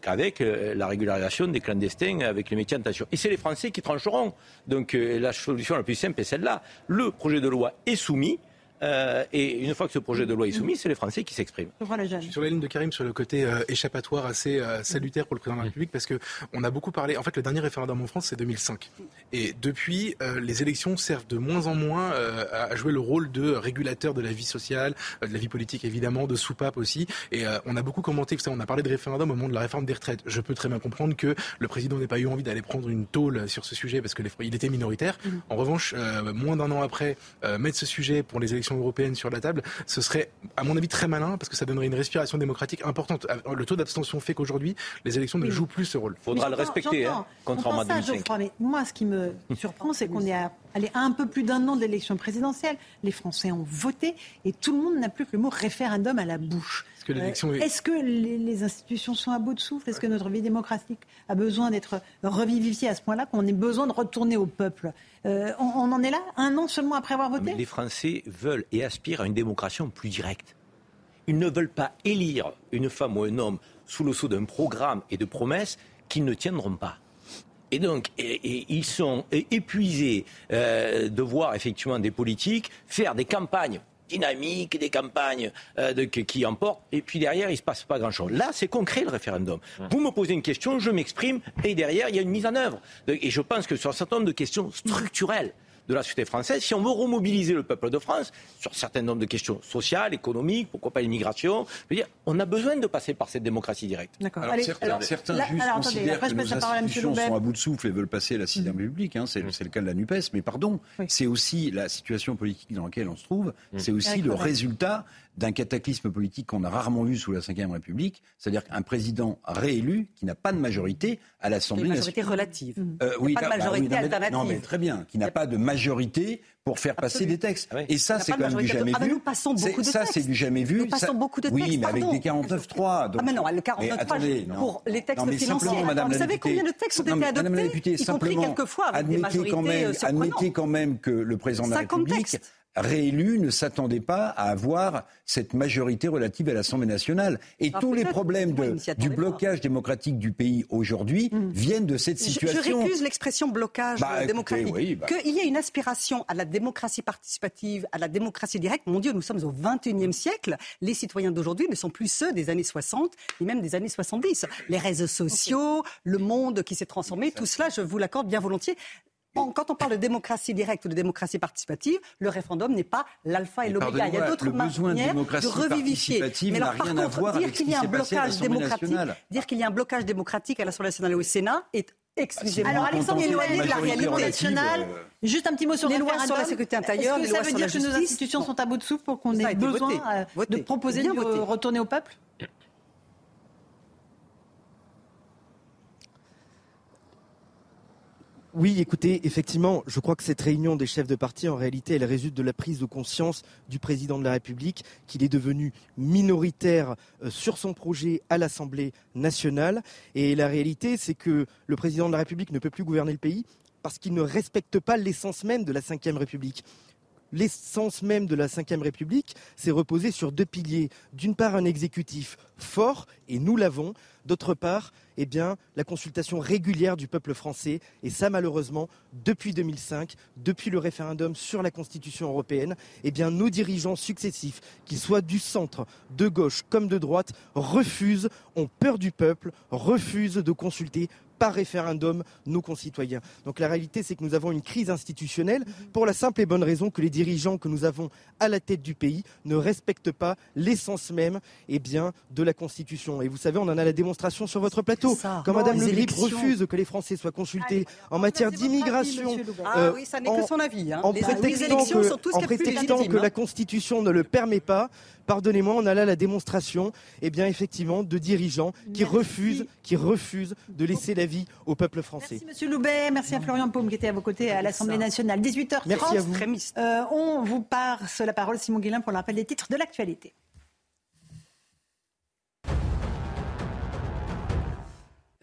qu'avec la régularisation des clandestins avec les métiers en tension. Et c'est les Français qui trancheront. Donc la solution la plus simple est celle-là. Le projet de loi est soumis. Euh, et une fois que ce projet de loi est soumis, c'est les Français qui s'expriment. Je suis sur la ligne de Karim sur le côté euh, échappatoire assez euh, salutaire pour le président de la République parce que on a beaucoup parlé. En fait, le dernier référendum en France, c'est 2005. Et depuis, les élections servent de moins en moins à jouer le rôle de régulateur de la vie sociale, de la vie politique évidemment, de soupape aussi. Et on a beaucoup commenté, vous savez, on a parlé de référendum au moment de la réforme des retraites. Je peux très bien comprendre que le président n'ait pas eu envie d'aller prendre une tôle sur ce sujet parce que il était minoritaire. Mm-hmm. En revanche, moins d'un an après, mettre ce sujet pour les élections européenne sur la table, ce serait, à mon avis, très malin parce que ça donnerait une respiration démocratique importante. Euh, le taux d'abstention fait qu'aujourd'hui, les élections ne jouent plus ce rôle. Il faudra le respecter, hein, contrairement à 2005. mais moi, ce qui me <laughs> surprend, c'est qu'on est à, allé un peu plus d'un an de l'élection présidentielle. Les Français ont voté et tout le monde n'a plus que le mot référendum à la bouche. Est-ce que, les, institutions sont à bout de souffle? Est-ce que notre vie démocratique a besoin d'être revivifiée à ce point-là qu'on ait besoin de retourner au peuple? Euh, on, en est là, un an seulement après avoir voté? Les Français veulent et aspirent à une démocratie plus directe. Ils ne veulent pas élire une femme ou un homme sous le sceau d'un programme et de promesses qu'ils ne tiendront pas. Et donc, ils sont épuisés euh, de voir effectivement des politiques faire des campagnes dynamiques, des campagnes euh, qui emportent, et puis derrière, il ne se passe pas grand-chose. Là, c'est concret le référendum. Vous me posez une question, je m'exprime, et derrière, il y a une mise en œuvre. Et je pense que sur un certain nombre de questions structurelles, de la société française, si on veut remobiliser le peuple de France sur un certain nombre de questions sociales, économiques, pourquoi pas l'immigration, dire, on a besoin de passer par cette démocratie directe. D'accord. certains, certains considèrent que nos institutions sont à bout de souffle et veulent passer à la sixième mhm. République. Hein, c'est, le cas de la NUPES. Mais pardon, c'est aussi la situation politique dans laquelle on se trouve. Mhm. C'est aussi le résultat d'un cataclysme politique qu'on a rarement vu sous la Ve République, c'est-à-dire qu'un président réélu qui n'a pas de majorité à l'Assemblée nationale. Une majorité relative. Euh, oui, pas de majorité alternative. Non, mais très bien, qui n'a pas de majorité pour faire passer des textes. Ah Et ça, c'est quand même du jamais ah ben, vu. nous passons beaucoup de ça, textes. Ça, c'est du jamais vu. Nous passons beaucoup de textes. Oui, mais avec des 49.3. Ah mais non, le 49.3 pour les textes financiers. vous savez combien de textes ont été adoptés, Madame la députée, y compris quelquefois avec des majorités euh, Admettez quand même que le président de la République réélu ne s'attendait pas à avoir cette majorité relative à l'Assemblée nationale. Et tous les problèmes du blocage démocratique du pays aujourd'hui hmm. viennent de cette situation. Je, récuse l'expression blocage bah, démocratique. Bah. Qu'il y ait une aspiration à la démocratie participative, à la démocratie directe. Mon Dieu, nous sommes au XXIe siècle. Les citoyens d'aujourd'hui ne sont plus ceux des années 60 ni même des années 70. Les réseaux sociaux, le monde qui s'est transformé, tout cela, je vous l'accorde bien volontiers quand on parle de démocratie directe ou de démocratie participative, le référendum n'est pas l'alpha et l'oméga. Il y a d'autres manières de, revivifier. Mais alors, par contre, dire qu'il y a un blocage démocratique, dire qu'il y a un blocage démocratique à l'Assemblée nationale et au Sénat est excusez-moi. Alors Alexandre éloigné de la réalité nationale. Juste un petit mot sur les lois sur la sécurité intérieure. Est-ce que ça veut dire que nos institutions sont à bout de souffle pour qu'on ait besoin euh, de proposer de retourner au peuple? Oui, écoutez, effectivement, je crois que cette réunion des chefs de parti, en réalité, elle résulte de la prise de conscience du président de la République qu'il est devenu minoritaire euh, sur son projet à l'Assemblée nationale. Et la réalité, c'est que le président de la République ne peut plus gouverner le pays parce qu'il ne respecte pas l'essence même de la Ve République l'essence même de la Ve République, c'est reposer sur deux piliers. D'une part, un exécutif fort, et nous l'avons. D'autre part, eh bien, la consultation régulière du peuple français. Et ça, malheureusement, depuis 2005, depuis le référendum sur la Constitution européenne, eh bien, nos dirigeants successifs, qu'ils soient du centre, de gauche comme de droite, refusent, ont peur du peuple, refusent de consulter par référendum nos concitoyens. Donc la réalité, c'est que nous avons une crise institutionnelle pour la simple et bonne raison que les dirigeants que nous avons à la tête du pays ne respectent pas l'essence même eh bien, de la Constitution. Et vous savez, on en a la démonstration sur votre plateau. Quand Madame Le Grip refuse que les Français soient consultés en matière d'immigration, ah, oui, ça n'est que son avis. Hein. en prétextant, que, en prétextant que la Constitution ne le permet pas, pardonnez-moi, on a là la démonstration, eh bien, effectivement, de dirigeants qui refusent, qui refusent de laisser la vie au peuple français. Merci Monsieur Loubet, merci à Florian Paume qui était à vos côtés à l'Assemblée nationale. 18h30. Merci à vous. Euh, on vous passe la parole, Simon Guillain, pour le rappel des titres de l'actualité.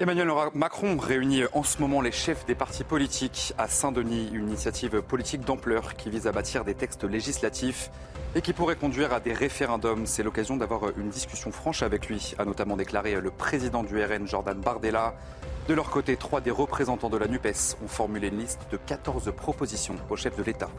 Emmanuel Macron réunit en ce moment les chefs des partis politiques à Saint-Denis, une initiative politique d'ampleur qui vise à bâtir des textes législatifs et qui pourrait conduire à des référendums. C'est l'occasion d'avoir une discussion franche avec lui, a notamment déclaré le président du RN, Jordan Bardella. De leur côté, trois des représentants de la NUPES ont formulé une liste de 14 propositions au chef de l'État.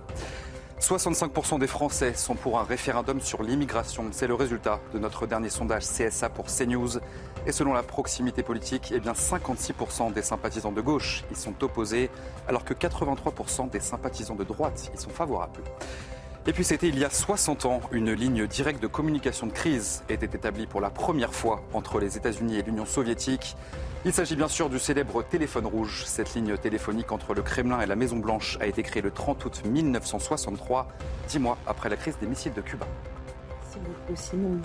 65% des Français sont pour un référendum sur l'immigration. C'est le résultat de notre dernier sondage CSA pour CNews. Et selon la proximité politique, eh bien 56% des sympathisants de gauche y sont opposés, alors que 83% des sympathisants de droite y sont favorables. Et puis c'était il y a 60 ans, une ligne directe de communication de crise était établie pour la première fois entre les États-Unis et l'Union soviétique. Il s'agit bien sûr du célèbre téléphone rouge. Cette ligne téléphonique entre le Kremlin et la Maison Blanche a été créée le 30 août 1963, dix mois après la crise des missiles de Cuba.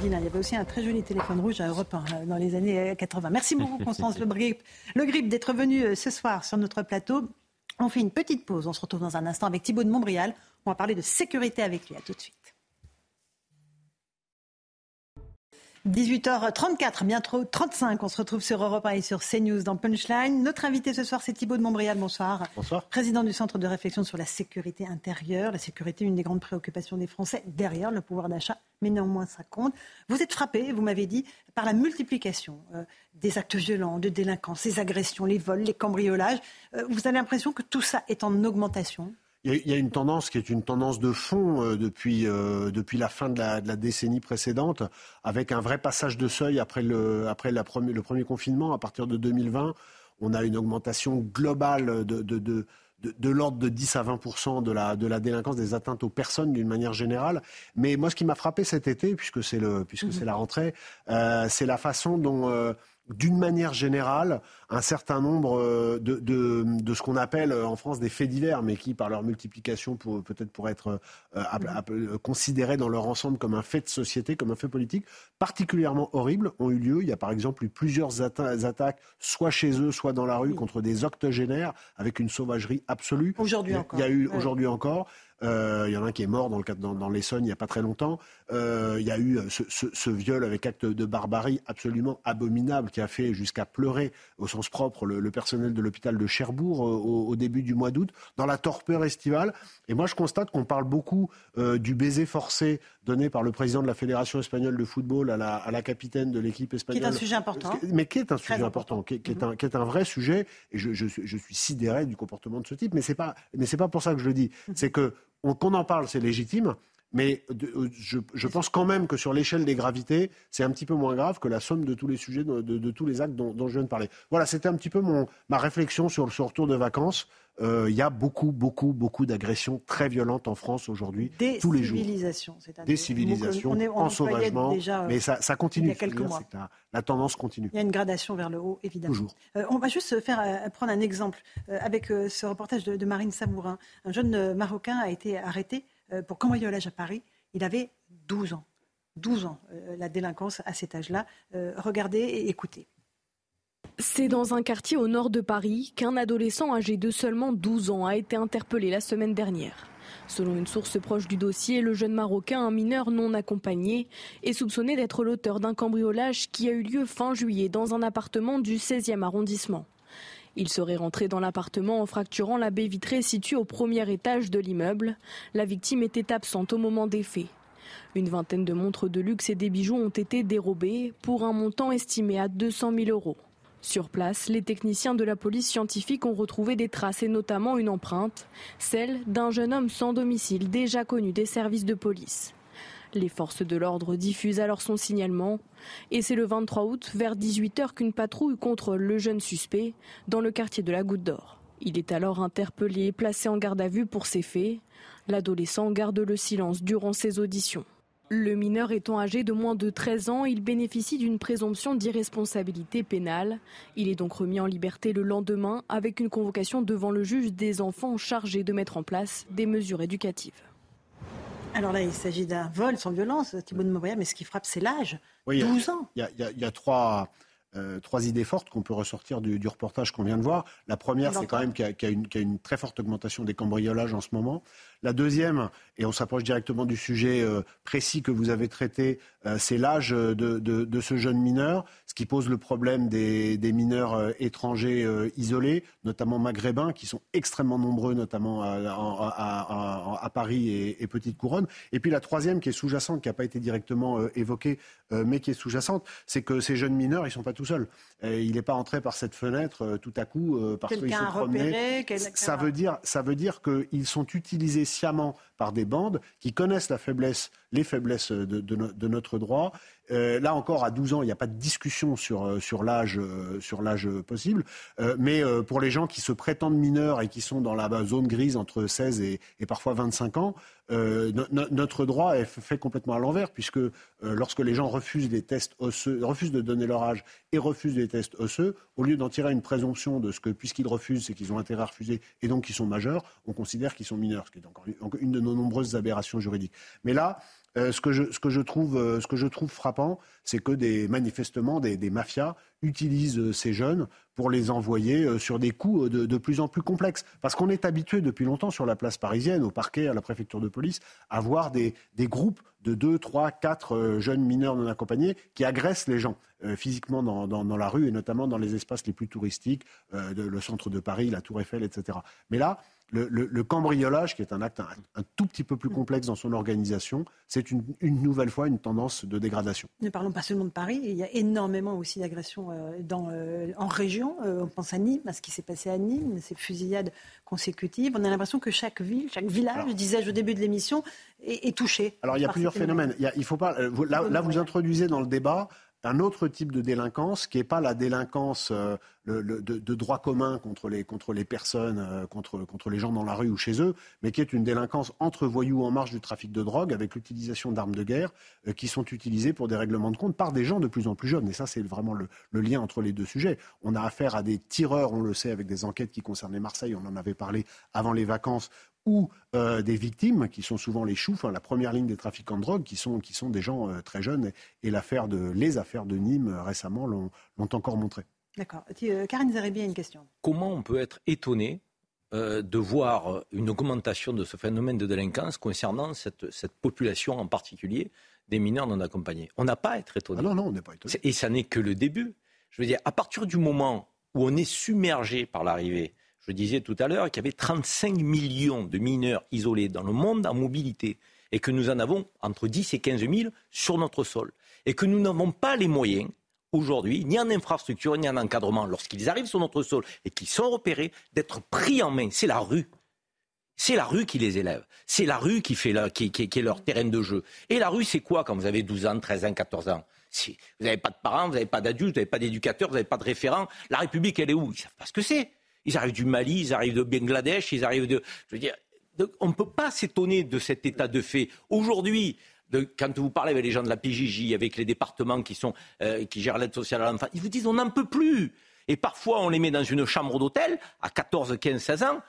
Il y avait aussi un très joli téléphone rouge à Europe euh, dans les années 80. Merci beaucoup, <laughs> Constance Le Grip, le Grip d'être venu euh, ce soir sur notre plateau. On fait une petite pause. On se retrouve dans un instant avec Thibaut de Montbrial. On va parler de sécurité avec lui. À tout de suite. 18h34, bientôt 35. On se retrouve sur Europe 1 et sur CNews dans Punchline. Notre invité ce soir, c'est Thibault de Montbrial. Bonsoir. Bonsoir. Président du Centre de réflexion sur la sécurité intérieure. La sécurité, une des grandes préoccupations des Français, derrière le pouvoir d'achat, mais néanmoins ça compte. Vous êtes frappé, vous m'avez dit, par la multiplication euh, des actes violents, de délinquance, les agressions, les vols, les cambriolages. Euh, vous avez l'impression que tout ça est en augmentation? Il y, a une tendance qui est une tendance de fond euh, depuis, euh, depuis la fin de la, de la, décennie précédente, avec un vrai passage de seuil après, le, après la le premier confinement. À partir de 2020, on a une augmentation globale de, de, de de, l'ordre de 10 à 20 de la, de la délinquance des atteintes aux personnes d'une manière générale. Mais moi, ce qui m'a frappé cet été, puisque c'est le puisque c'est la rentrée, euh, c'est la façon dont euh, d'une manière générale, un certain nombre euh, de, de, de ce qu'on appelle euh, en France des faits divers, mais qui, par leur multiplication, pour, peut-être pour être euh, considérés dans leur ensemble comme un fait de société, comme un fait politique, particulièrement horribles, ont eu lieu. Il y a par exemple eu plusieurs attaques, soit chez eux, soit dans la rue, contre des octogénaires, avec une sauvagerie absolue. Aujourd'hui encore. Il y a eu aujourd'hui encore. Euh, il y en a un qui est mort dans, le, dans, dans l'Essonne il n'y a pas très longtemps. Euh, il y a eu ce, ce, ce, viol avec acte de barbarie absolument abominable qui a fait jusqu'à pleurer, au sens propre, le, le personnel de l'hôpital de Cherbourg euh, au, au, début du mois d'août, dans la torpeur estivale. Et moi, je constate qu'on parle beaucoup euh, du baiser forcé donné par le président de la Fédération espagnole de football à la, à la capitaine de l'équipe espagnole. Qui est un sujet important. Mais qui est un sujet important, qui, qui, est un, qui, est un, vrai sujet. Et je, je, je, suis sidéré du comportement de ce type. Mais ce n'est pas, mais pas pour ça que je le dis. C'est que qu'on en parle, c'est légitime, Mais euh, je, pense quand même que sur l'échelle des gravités, c'est un petit peu moins grave que la somme de tous les sujets, de, tous les actes dont, je viens de parler. Voilà, c'était un petit peu mon, ma réflexion sur ce retour de vacances. Euh, il y a beaucoup, beaucoup, beaucoup d'agressions très violentes en France aujourd'hui, tous les jours. Des civilisations, en sauvagement, mais ça, ça continue. Il y a quelques mois. La, tendance continue. Il y a une gradation vers le haut, évidemment. Toujours. Euh, on va juste faire, euh, prendre un exemple avec ce reportage de, de, Marine Sabourin. Un jeune Marocain a été arrêté pour cambriolage à Paris. Il avait 12 ans. 12 ans, la délinquance à cet âge-là. regardez et écoutez. C'est dans un quartier au nord de Paris qu'un adolescent âgé de seulement 12 ans a été interpellé la semaine dernière. Selon une source proche du dossier, le jeune Marocain, un mineur non accompagné, est soupçonné d'être l'auteur d'un cambriolage qui a eu lieu fin juillet dans un appartement du 16e arrondissement. Il serait rentré dans l'appartement en fracturant la baie vitrée située au premier étage de l'immeuble. La victime était absente au moment des faits. Une vingtaine de montres de luxe et des bijoux ont été dérobés pour un montant estimé à 200 000 euros. Sur place, les techniciens de la police scientifique ont retrouvé des traces et notamment une empreinte, celle d'un jeune homme sans domicile déjà connu des services de police. Les forces de l'ordre diffusent alors son signalement et c'est le 23 août vers 18h qu'une patrouille contrôle le jeune suspect dans le quartier de la Goutte d'Or. Il est alors interpellé et placé en garde à vue pour ses faits. L'adolescent garde le silence durant ses auditions. Le mineur étant âgé de moins de 13 ans, il bénéficie d'une présomption d'irresponsabilité pénale. Il est donc remis en liberté le lendemain avec une convocation devant le juge des enfants chargé de mettre en place des mesures éducatives. Alors là, il s'agit d'un vol sans violence, Thibault de Maubert, mais ce qui frappe, c'est l'âge. 12 ans. Il y, a, trois, euh, trois idées fortes qu'on peut ressortir du, reportage qu'on vient de voir. La première, c'est quand même qu'il y, a une très forte augmentation des cambriolages en ce moment. La deuxième, et on s'approche directement du sujet euh, précis que vous avez traité, euh, c'est l'âge de, ce jeune mineur, ce qui pose le problème des, mineurs étrangers isolés, notamment maghrébins, qui sont extrêmement nombreux, notamment à, Paris et, Petite Couronne. Et puis la troisième, qui est sous-jacente, qui n'a pas été directement évoquée, mais qui est sous-jacente, c'est que ces jeunes mineurs, ils ne sont pas tout il n'est pas entré par cette fenêtre tout à coup parce qu'ils se promenaient. Ça veut dire, ça veut dire qu'ils sont utilisés sciemment par des bandes qui connaissent la faiblesse, les faiblesses de, notre droit. Euh, là encore, à 12 ans, il n'y a pas de discussion sur, euh, euh, sur l'âge possible. mais pour les gens qui se prétendent mineurs et qui sont dans la zone grise entre 16 et, et parfois 25 ans, notre droit est fait complètement à l'envers, puisque lorsque les gens refusent des tests osseux, refusent de donner leur âge et refusent des tests osseux, au lieu d'en tirer une présomption de ce que, puisqu'ils refusent, c'est qu'ils ont intérêt à refuser et donc qu'ils sont majeurs, on considère qu'ils sont mineurs, ce qui est encore une de nos nombreuses aberrations juridiques. Mais là, euh, ce, que je, ce, que je trouve, euh, ce que je trouve frappant, c'est que des, manifestement des, mafias utilisent euh, ces jeunes pour les envoyer sur des coups de, plus en plus complexes. Parce qu'on est habitué depuis longtemps sur la place parisienne, au parquet, à la préfecture de police, à voir des, groupes de 2, 3, 4 jeunes mineurs non accompagnés qui agressent les gens physiquement dans, la rue et notamment dans les espaces les plus touristiques, le centre de Paris, la Tour Eiffel, etc. Mais là, le, cambriolage, qui est un acte un, tout petit peu plus complexe dans son organisation, c'est une, nouvelle fois une tendance de dégradation. Ne parlons pas seulement de Paris, il y a énormément aussi d'agressions euh, euh, en région. Euh, on pense à Nîmes, à ce qui s'est passé à Nîmes, ces fusillades consécutives. On a l'impression que chaque ville, chaque village, disais-je au début de l'émission, est, touché. Alors il y a plusieurs phénomènes. Il, faut pas, là, vous introduisez dans le débat un autre type de délinquance qui n'est pas la délinquance euh, de, droit commun contre les, personnes, euh, contre, les gens dans la rue ou chez eux, mais qui est une délinquance entre voyous en marge du trafic de drogue avec l'utilisation d'armes de guerre euh, qui sont utilisées pour des règlements de compte par des gens de plus en plus jeunes. Et ça, c'est vraiment le, lien entre les deux sujets. On a affaire à des tireurs, on le sait, avec des enquêtes qui concernaient Marseille, on en avait parlé avant les vacances, ou euh, des victimes, qui sont souvent les choux, la première ligne des trafiquants de drogue, qui sont, qui sont des gens euh, très jeunes. Et, l'affaire de, les affaires de Nîmes euh, récemment l'ont, encore montré. D'accord. Karine Zeribi a une question. Comment on peut être étonné de voir une augmentation de ce phénomène de délinquance concernant cette, cette population en particulier des mineurs non accompagnés? On n'a pas à être étonné. Ah non, non, on n'est pas étonné. Et ça n'est que le début. Je veux dire, à partir du moment où on est submergé par l'arrivée je disais tout à l'heure qu'il y avait 35 millions de mineurs isolés dans le monde en mobilité et que nous en avons entre 10 et 15 000 sur notre sol. Et que nous n'avons pas les moyens aujourd'hui, ni en infrastructure, ni en encadrement, lorsqu'ils arrivent sur notre sol et qu'ils sont repérés, d'être pris en main. C'est la rue. C'est la rue qui les élève. C'est la rue qui, fait qui, est leur terrain de jeu. Et la rue, c'est quoi quand vous avez 12 ans, 13 ans, 14 ans? Vous n'avez pas de parents, vous n'avez pas d'adultes, vous n'avez pas d'éducateurs, vous n'avez pas de référents. La République, elle est où? Ils ne savent pas ce que c'est. Ils arrivent du Mali, ils arrivent de Bangladesh, ils arrivent de... Je veux dire, on ne peut pas s'étonner de cet état de fait. Aujourd'hui, quand vous parlez avec les gens de la PJJ, avec les départements qui, sont, euh, qui gèrent l'aide sociale à l'enfant, ils vous disent on n'en peut plus. Et parfois, on les met dans une chambre d'hôtel à 14, 15, 16 ans,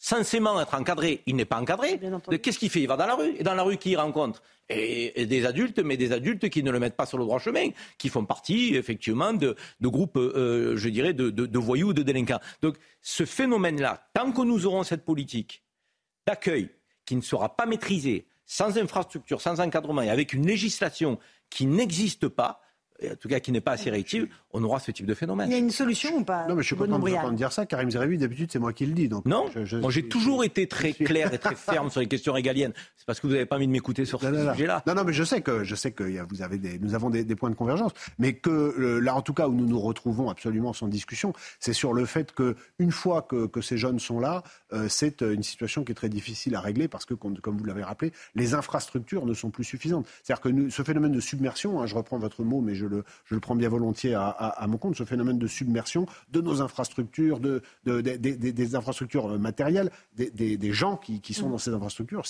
censément être encadré. Il n'est pas encadré. Qu'est-ce qu'il fait? Il va dans la rue. Et dans la rue, qui il rencontre? Et, des adultes, mais des adultes qui ne le mettent pas sur le droit chemin, qui font partie, effectivement, de, groupes, euh, je dirais, de, de voyous ou de délinquants. Donc, ce phénomène-là, tant que nous aurons cette politique d'accueil qui ne sera pas maîtrisée, sans infrastructure, sans encadrement et avec une législation qui n'existe pas, en tout cas qui n'est pas assez réactive, on aura ce type de phénomène. Il y a une solution ou pas Non, mais je suis content de dire ça. Karim Zeribi, d'habitude, c'est moi qui le dis. Donc non, moi j'ai toujours été très clair et très ferme sur les questions régaliennes. C'est parce que vous n'avez pas envie de m'écouter sur ce sujet-là. Non, non, mais je sais que, je sais que vous avez des, nous avons des, points de convergence. Mais que là, en tout cas, où nous nous retrouvons absolument sans discussion, c'est sur le fait que une fois que, que ces jeunes sont là, euh, c'est euh, une situation qui est très difficile à régler parce que, comme, vous l'avez rappelé, les infrastructures ne sont plus suffisantes. C'est-à-dire que ce phénomène de submersion, hein, je reprends votre mot, mais je le, je le prends bien volontiers à, mon compte, ce phénomène de submersion de nos infrastructures, de, des infrastructures euh, matérielles, des, gens qui, sont mm. dans ces infrastructures.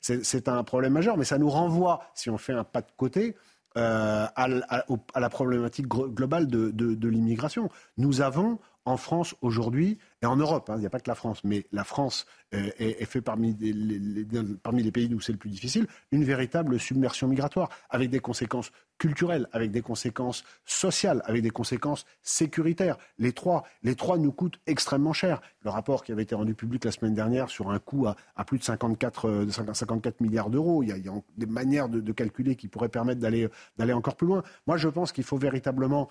C'est un problème majeur, mais ça nous renvoie, si on fait un pas de côté, euh, à, la problématique globale de, l'immigration. Nous avons en France aujourd'hui, et en Europe, hein, il n'y a pas que la France, mais la France euh, est, fait parmi les, parmi les pays où c'est le plus difficile, une véritable submersion migratoire, avec des conséquences culturelles, avec des conséquences sociales, avec des conséquences sécuritaires. Les trois, les trois nous coûtent extrêmement cher. Le rapport qui avait été rendu public la semaine dernière sur un coût à, plus de 54, 54 euh, milliards d'euros, il, y a des manières de, de calculer qui pourraient permettre d'aller encore plus loin. Moi, je pense qu'il faut véritablement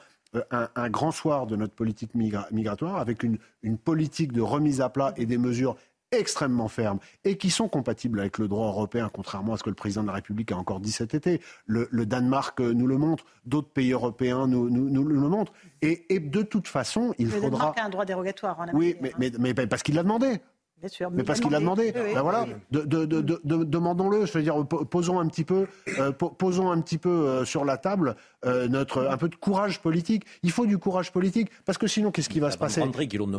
un, grand soir de notre politique migratoire avec une, politique de remise à plat et des mesures extrêmement fermes et qui sont compatibles avec le droit européen, contrairement à ce que le président de la République a encore dit cet été. Le, Danemark euh, nous le montre, d'autres pays européens nous, le montrent. Et, de toute façon, il faudra. Le Danemark a un droit dérogatoire. En oui, mais, mais, mais, parce qu'il l'a demandé. Bien sûr, mais, parce qu'il a demandé. Ben voilà, demandons-le. Je veux dire, posons un petit peu, euh, posons un petit peu euh, sur la table euh, notre un peu de courage politique. Il faut du courage politique parce que sinon, qu'est-ce qui va se passer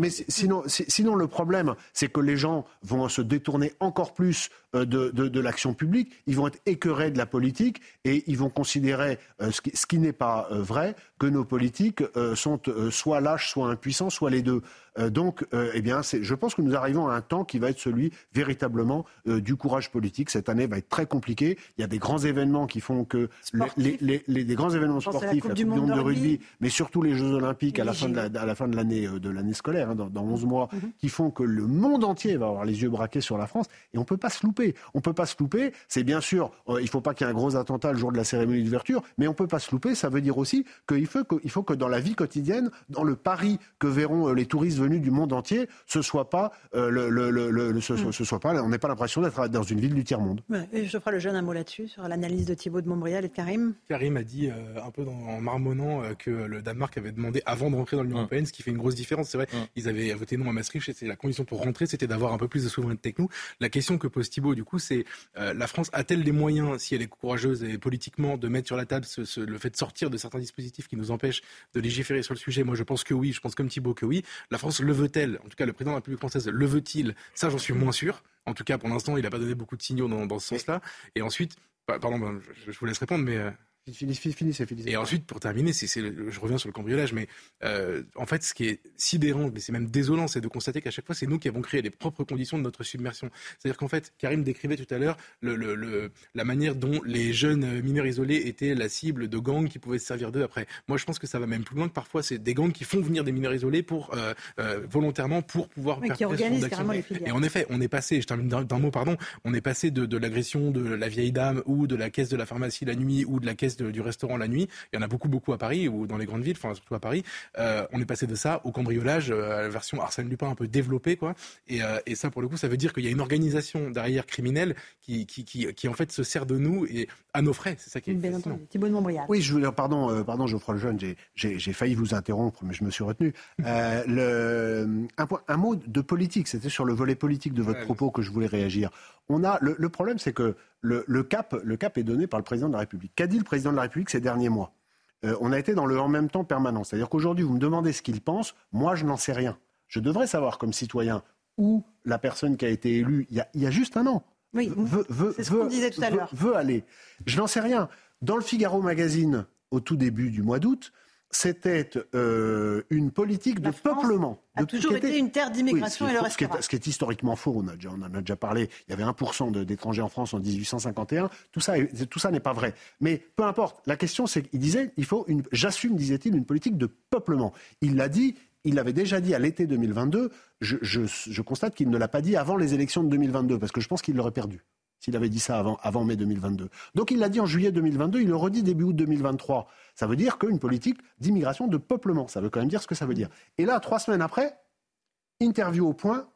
Mais sinon, sinon, le problème, c'est que les gens vont se détourner encore plus de, de, l'action publique. Ils vont être écœurés de la politique et ils vont considérer ce qui, ce qui n'est pas vrai que nos politiques sont soit lâches, soit impuissants, soit les deux. donc, eh bien, je pense que nous arrivons à un temps qui va être celui véritablement euh, du courage politique. Cette année va être très compliquée. Il y a des grands événements qui font que les, les, les, des grands événements sportifs, la Coupe, du, monde de rugby, mais surtout les Jeux Olympiques à la, fin de la, à la fin de l'année euh, de l'année scolaire, hein, dans, dans, 11 mois, mhm. qui font que le monde entier va avoir les yeux braqués sur la France. Et on peut pas se louper. On peut pas se louper. C'est bien sûr, euh, il faut pas qu'il y ait un gros attentat le jour de la cérémonie d'ouverture, mais on peut pas se louper. Ça veut dire aussi qu'il faut que, il faut que dans la vie quotidienne, dans le Paris que verront les touristes venus du monde entier, ce soit pas le, le, ce, mm. soit pas, on n'ait pas l'impression d'être dans une ville du tiers-monde. je ferai le jeune un mot là-dessus, sur l'analyse de Thibault de Montbrial et de Karim. Karim a dit, euh, un peu en marmonnant, euh, que le Danemark avait demandé avant de rentrer dans l'Union européenne, ce qui fait une grosse différence. C'est vrai, ils avaient voté non à Maastricht, et la condition pour rentrer, c'était d'avoir un peu plus de souveraineté que nous. La question que pose Thibault, du coup, c'est euh, la France a-t-elle les moyens, si elle est courageuse et politiquement, de mettre sur la table le fait de sortir de certains dispositifs qui nous empêchent de légiférer sur le sujet? Moi, je pense que oui, je pense comme Thibault que oui. La France le veut-elle? En tout cas, le président de la République française le veut-il? Ça, j'en suis moins sûr. En tout cas, pour l'instant, il n'a pas donné beaucoup de signaux dans, ce sens-là. Et ensuite, pardon, ben, je, vous laisse répondre, mais euh, et ensuite, pour terminer, c'est, je reviens sur le cambriolage, mais euh, en fait, ce qui est sidérant, mais c'est même désolant, c'est de constater qu'à chaque fois, c'est nous qui avons créé les propres conditions de notre submersion. C'est-à-dire qu'en fait, Karim décrivait tout à l'heure le, la manière dont les jeunes mineurs isolés étaient la cible de gangs qui pouvaient se servir d'eux après. Moi, je pense que ça va même plus loin que parfois, c'est des gangs qui font venir des mineurs isolés pour euh, euh, volontairement pour pouvoir qui organisent carrément les filières. Et en effet, on est passé, je termine d'un mot, pardon, on est passé de, de l'agression de la vieille dame ou de la caisse de la pharmacie la nuit ou de la caisse du restaurant la nuit. Il y en a beaucoup, beaucoup à Paris ou dans les grandes villes, enfin surtout à Paris. Euh, on est passé de ça au cambriolage, à la version Arsène Lupin un peu développée, quoi. Et, et, ça, pour le coup, ça veut dire qu'il y a une organisation derrière criminelle qui, qui, qui, qui, en fait se sert de nous et à nos frais. C'est ça qui est Bien entendu. Thibault de Montbrial. Oui, je voulais, pardon, pardon, Geoffroy Lejeune, j'ai failli vous interrompre, mais je me suis retenu. <laughs> le, un, un, mot de politique, c'était sur le volet politique de votre propos que je voulais réagir. On a le, le problème, c'est que le, le, cap, le cap est donné par le président de la République. Qu'a dit le président de la République ces derniers mois? Euh, On a été dans le en même temps permanent. C'est-à-dire qu'aujourd'hui, vous me demandez ce qu'il pense. Moi, je n'en sais rien. Je devrais savoir comme citoyen où la personne qui a été élue il y a, il y a juste un an oui, veut, veut, ce qu'on disait tout à l'heure. veut aller. Je n'en sais rien. Dans le Figaro Magazine, au tout début du mois d'août, c'était euh, une politique de peuplement. a toujours été une terre d'immigration et le reste. Ce, qui est historiquement faux, on, a déjà, on en a déjà parlé, il y avait 1% d'étrangers en France en 1851, tout ça, tout ça n'est pas vrai. Mais peu importe, la question c'est qu'il disait, il faut une, j'assume, disait-il, une politique de peuplement. Il l'a dit, il l'avait déjà dit à l'été 2022, je, je, je constate qu'il ne l'a pas dit avant les élections de 2022, parce que je pense qu'il l'aurait perdu s'il avait dit ça avant, avant mai 2022. Donc il l'a dit en juillet 2022, il le redit début août 2023. Ça veut dire qu'une politique d'immigration de peuplement, ça veut quand même dire ce que ça veut dire. Et là, trois semaines après, interview au point,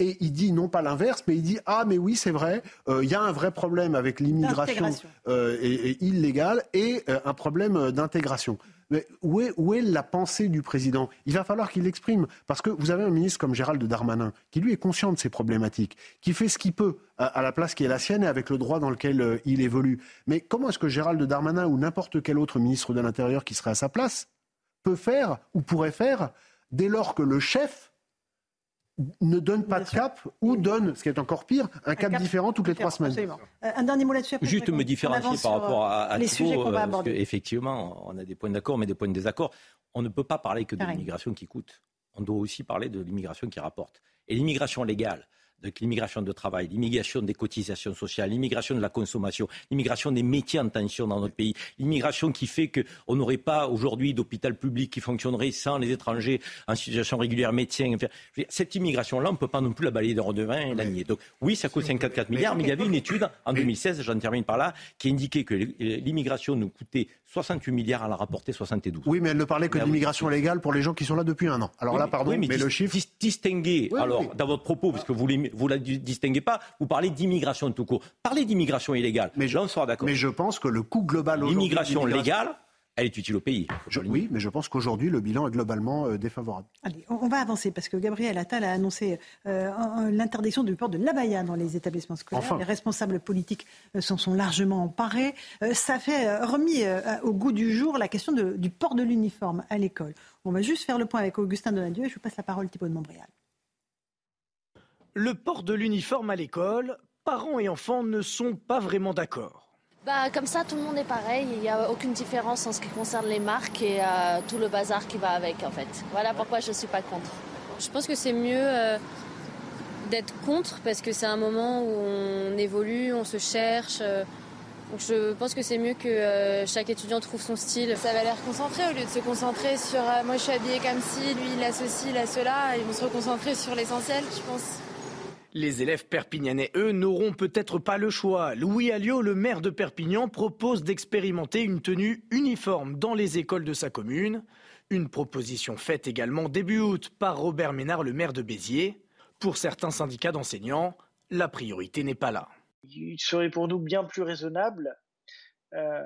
et il dit non pas l'inverse, mais il dit ah mais oui c'est vrai, euh, il y a un vrai problème avec l'immigration euh, illégale et euh, un problème d'intégration. Mais où est, où est la pensée du président? Il va falloir qu'il l'exprime. Parce que vous avez un ministre comme Gérald Darmanin, qui lui est conscient de ces problématiques, qui fait ce qu'il peut à, la place qui est la sienne et avec le droit dans lequel euh, il évolue. Mais comment est-ce que Gérald Darmanin ou n'importe quel autre ministre de l'Intérieur qui serait à sa place peut faire ou pourrait faire dès lors que le chef ne donne pas de cap ou donne, ce qui est encore pire, un, cap, différent toutes les trois semaines. Euh, un dernier mot là-dessus. Juste me différencier par rapport à, à les sujets qu'on va aborder. effectivement, on a des points d'accord, mais des points de désaccord. On ne peut pas parler que de l'immigration qui coûte. On doit aussi parler de l'immigration qui rapporte. Et l'immigration légale, donc l'immigration de travail, l'immigration des cotisations sociales, l'immigration de la consommation, l'immigration des métiers en tension dans notre pays, l'immigration qui fait qu'on n'aurait pas aujourd'hui d'hôpital public qui fonctionnerait sans les étrangers en situation régulière, médecins. Cette immigration-là, on ne peut pas non plus la balayer de et la nier. Donc oui, ça coûte 54 milliards, mais il y avait une étude en 2016, j'en termine par là, qui indiquait que l'immigration nous coûtait 68 milliards, à la rapporter 72. Oui, mais elle ne parlait que d'immigration légale pour les gens qui sont là depuis un an. Alors là, pardon, mais, le chiffre... Distinguer, alors, dans votre propos, parce que vous vous la distinguez pas, vous parlez d'immigration tout court. Parlez d'immigration illégale. Mais là, on sera d'accord. Mais je pense que le coût global L'immigration légale, elle est utile au pays. oui, mais je pense qu'aujourd'hui, le bilan est globalement euh, défavorable. Allez, on, va avancer parce que Gabriel Attal a annoncé euh, l'interdiction du port de l'abaya dans les établissements scolaires. Les responsables politiques euh, s'en sont largement emparés. ça fait remis au goût du jour la question du port de l'uniforme à l'école. On va juste faire le point avec Augustin Donadieu et je vous passe la parole, Thibault de Montbrial. Le port de l'uniforme à l'école, parents et enfants ne sont pas vraiment d'accord. Bah, comme ça, tout le monde est pareil. Il n'y a aucune différence en ce qui concerne les marques et euh, tout le bazar qui va avec, en fait. Voilà pourquoi je ne suis pas contre. Je pense que c'est mieux euh, d'être contre parce que c'est un moment où on évolue, on se cherche. Euh. donc je pense que c'est mieux que chaque étudiant trouve son style. Ça va l'air concentré au lieu de se concentrer sur moi je suis habillée comme ci, lui il a ceci, il a cela. Ils vont se reconcentrer sur l'essentiel, je pense. Les élèves perpignanais, eux, n'auront peut-être pas le choix. Louis Alliot, le maire de Perpignan, propose d'expérimenter une tenue uniforme dans les écoles de sa commune. Une proposition faite également début août par Robert Ménard, le maire de Béziers. Pour certains syndicats d'enseignants, la priorité n'est pas là. Il serait pour nous bien plus raisonnable euh,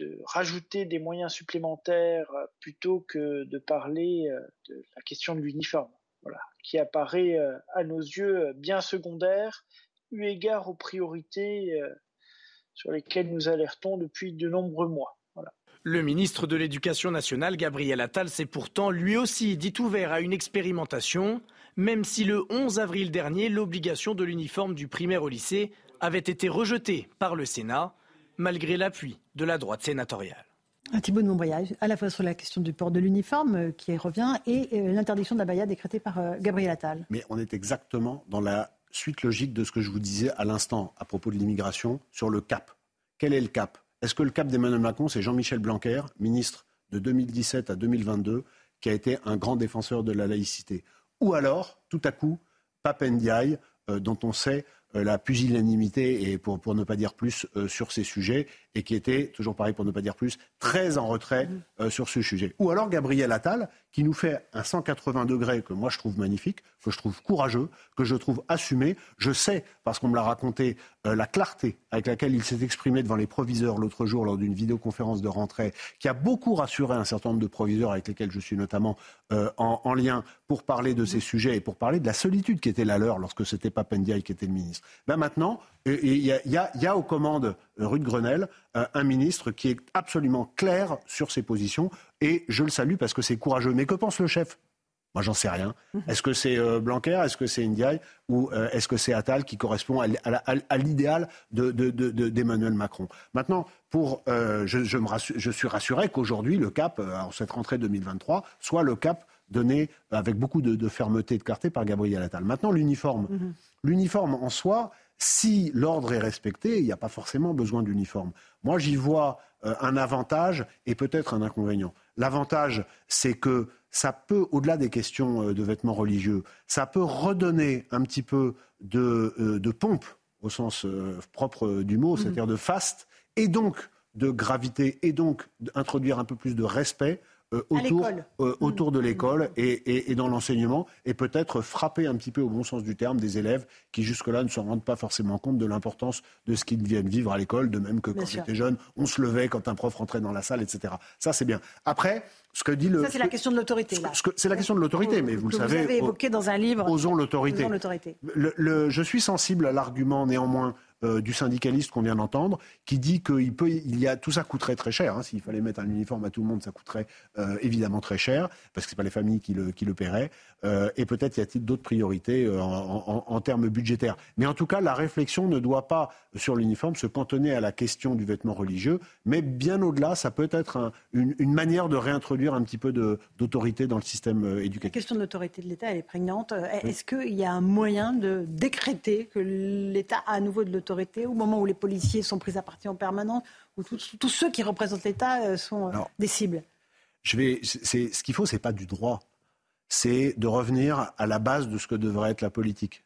de rajouter des moyens supplémentaires plutôt que de parler euh, de la question de l'uniforme. Voilà qui apparaît euh, à nos yeux euh, bien secondaire, eu égard aux priorités euh, sur lesquelles nous alertons depuis de nombreux mois. Le ministre de l'Éducation nationale, Gabriel Attal, s'est pourtant lui aussi dit ouvert à une expérimentation, même si le 11 avril dernier, l'obligation de l'uniforme du primaire au lycée avait été rejetée par le Sénat, malgré l'appui de la droite sénatoriale. Un Thibault de Montbrial, à la fois sur la question du port de l'uniforme euh, qui revient et euh, l'interdiction de la baya décrétée par euh, Gabriel Attal. Mais on est exactement dans la suite logique de ce que je vous disais à l'instant à propos de l'immigration sur le cap. Quel est le cap? Est-ce que le cap d'Emmanuel Macron, c'est Jean-Michel Blanquer, ministre de 2017 à 2022, qui a été un grand défenseur de la laïcité? Ou alors, tout à coup, Papendiaï, dont on sait la pusillanimité et pour, pour ne pas dire plus sur ces sujets et qui était, toujours pareil pour ne pas dire plus, très en retrait mmh. sur ce sujet. Ou alors Gabriel Attal, qui nous fait un 180 degrés que moi je trouve magnifique, que je trouve courageux, que je trouve assumé. Je sais, parce qu'on me l'a raconté, euh, la clarté avec laquelle il s'est exprimé devant les proviseurs l'autre jour lors d'une vidéoconférence de rentrée, qui a beaucoup rassuré un certain nombre de proviseurs avec lesquels je suis notamment euh, en, lien pour parler de ces sujets et pour parler de la solitude qui était la leur lorsque c'était pas Pendiaï qui était le ministre. Ben maintenant, il y, y, a aux commandes euh, rue de Grenelle un ministre qui est absolument clair sur ses positions et je le salue parce que c'est courageux. Mais que pense le chef? Moi, j'en sais rien. Mhm. Est-ce que c'est euh, Blanquer, est-ce que c'est Ndiaye? Ou euh, est-ce que c'est Attal qui correspond à, l'idéal d'Emmanuel Macron? Maintenant, pour, euh, je, je, suis rassuré qu'aujourd'hui, le cap, en cette rentrée 2023, soit le cap donné avec beaucoup de, fermeté et de clarté par Gabriel Attal. Maintenant, l'uniforme. Mhm. L'uniforme en soi, si l'ordre est respecté, il n'y a pas forcément besoin d'uniforme. Moi, j'y vois un avantage et peut-être un inconvénient. L'avantage, c'est que ça peut, au-delà des questions euh, de vêtements religieux, ça peut redonner un petit peu de, euh, pompe, au sens euh, propre du mot, mmh. c'est-à-dire de faste, et donc de gravité, et donc d'introduire un peu plus de respect euh, autour, euh, autour de mmh. l'école et, dans l'enseignement, et peut-être frapper un petit peu au bon sens du terme des élèves qui jusque-là ne se rendent pas forcément compte de l'importance de ce qu'ils viennent vivre à l'école, de même que quand j'étais jeune, on se levait quand un prof rentrait dans la salle, etc. Ça, c'est bien. Après, ce que dit le. Ça, c'est la question de l'autorité. C'est la question de l'autorité, mais vous le savez. Vous avez évoqué dans un livre. Osons l'autorité. Je suis sensible à l'argument, néanmoins, euh, du syndicaliste qu'on vient d'entendre, qui dit qu'il peut, il y a tout ça coûterait très cher. Hein. S'il fallait mettre un uniforme à tout le monde, ça coûterait euh, évidemment très cher, parce que c'est pas les familles qui le, qui le paieraient. Euh, et peut-être y a-t-il d'autres priorités en, termes budgétaires. Mais en tout cas, la réflexion ne doit pas sur l'uniforme se cantonner à la question du vêtement religieux, mais bien au-delà, ça peut être une, une, manière de réintroduire un petit peu d'autorité dans le système éducatif. La question de l'autorité de l'État, elle est prégnante. Est-ce qu'il y a un moyen de décréter que l'État a à nouveau de l'autorité au moment où les policiers sont pris à partie en permanence, où tous ceux qui représentent l'État euh, sont euh, des cibles je vais, ce qu'il faut, c'est pas du droit, c'est de revenir à la base de ce que devrait être la politique.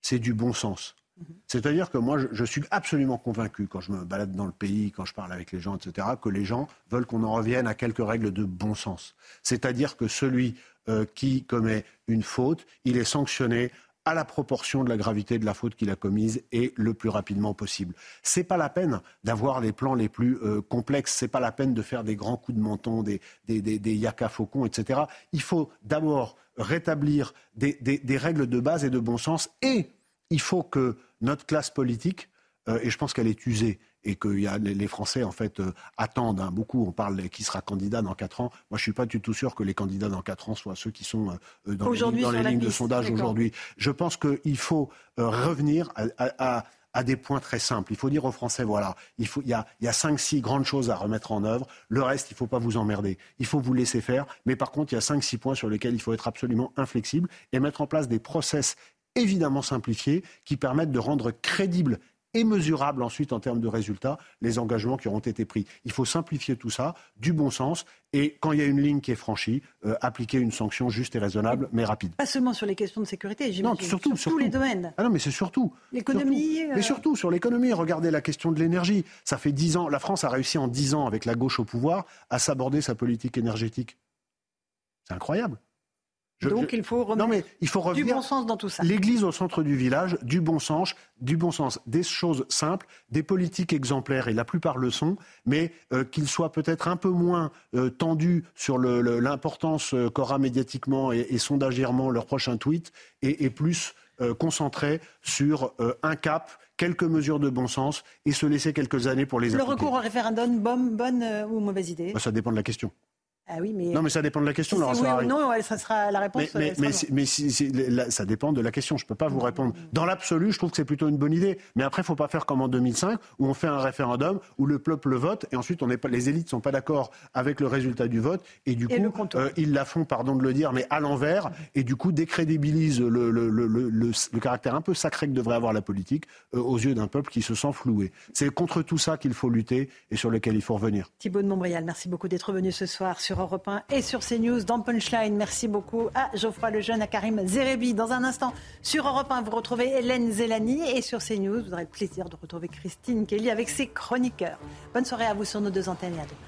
C'est du bon sens. Mhm. C'est-à-dire que moi, je, suis absolument convaincu, quand je me balade dans le pays, quand je parle avec les gens, etc., que les gens veulent qu'on en revienne à quelques règles de bon sens. C'est-à-dire que celui euh, qui commet une faute, il est sanctionné à la proportion de la gravité de la faute qu'il a commise et le plus rapidement possible. C'est pas la peine d'avoir les plans les plus euh, complexes, c'est pas la peine de faire des grands coups de menton, des, des, des, faucons, etc. Il faut d'abord rétablir des, des, règles de base et de bon sens et il faut que notre classe politique, euh, et je pense qu'elle est usée, et que y a, les Français en fait euh, attendent hein, beaucoup. On parle qui sera candidat dans 4 ans. Moi, je suis pas du tout sûr que les candidats dans 4 ans soient ceux qui sont euh, dans les, dans les lignes de sondage aujourd'hui. Je pense qu'il faut euh, revenir à, à, des points très simples. Il faut dire aux Français, voilà, il, faut, il, y a, il y a cinq, six grandes choses à remettre en œuvre. Le reste, il ne faut pas vous emmerder. Il faut vous laisser faire. Mais par contre, il y a cinq, six points sur lesquels il faut être absolument inflexible et mettre en place des process évidemment simplifiés qui permettent de rendre crédibles et mesurable ensuite en termes de résultats les engagements qui auront été pris. Il faut simplifier tout ça, du bon sens, et quand il y a une ligne qui est franchie, euh, appliquer une sanction juste et raisonnable, mais rapide. Pas seulement sur les questions de sécurité, j'imagine, surtout, sur tous les domaines. Ah non, mais c'est surtout. L'économie. Mais euh, surtout sur l'économie. Regardez la question de l'énergie. Ça fait dix ans. La France a réussi en dix ans, avec la gauche au pouvoir, à s'aborder sa politique énergétique. C'est incroyable. Donc il faut remettre mais il faut du bon sens dans tout ça. L'église au centre du village, du bon sens, du bon sens, des choses simples, des politiques exemplaires, et la plupart le sont, mais euh, qu'ils soient peut-être un peu moins euh, tendus sur l'importance euh, qu'aura médiatiquement et, et sondagèrement leur prochain tweet, et, plus concentrés sur un cap quelques mesures de bon sens et se laisser quelques années pour les Le recours au référendum, bonne, ou mauvaise idée? Bah, Ça dépend de la question. Ah oui, mais... Non, mais ça dépend de la question. Si oui ou non, ça sera la réponse. Mais, mais, mais, ça dépend de la question. Je ne peux pas vous répondre. Dans l'absolu, je trouve que c'est plutôt une bonne idée. Mais après, il ne faut pas faire comme en 2005, où on fait un référendum, où le peuple vote, et ensuite on pas, les élites ne sont pas d'accord avec le résultat du vote, et du coup, euh, ils la font, pardon de le dire, mais à l'envers, et du coup décrédibilisent le, le, le, le, caractère un peu sacré que devrait avoir la politique euh, aux yeux d'un peuple qui se sent floué. C'est contre tout ça qu'il faut lutter et sur lequel il faut revenir. Thibault de Montbrial, merci beaucoup d'être venu ce soir sur Europe 1 et sur CNews dans Punchline. Merci beaucoup à Geoffroy Lejeune, à Karim Zerebi. Dans un instant, sur Europe 1, vous retrouvez Hélène Zelani et sur CNews, vous aurez le plaisir de retrouver Christine Kelly avec ses chroniqueurs. Bonne soirée à vous sur nos deux antennes et à.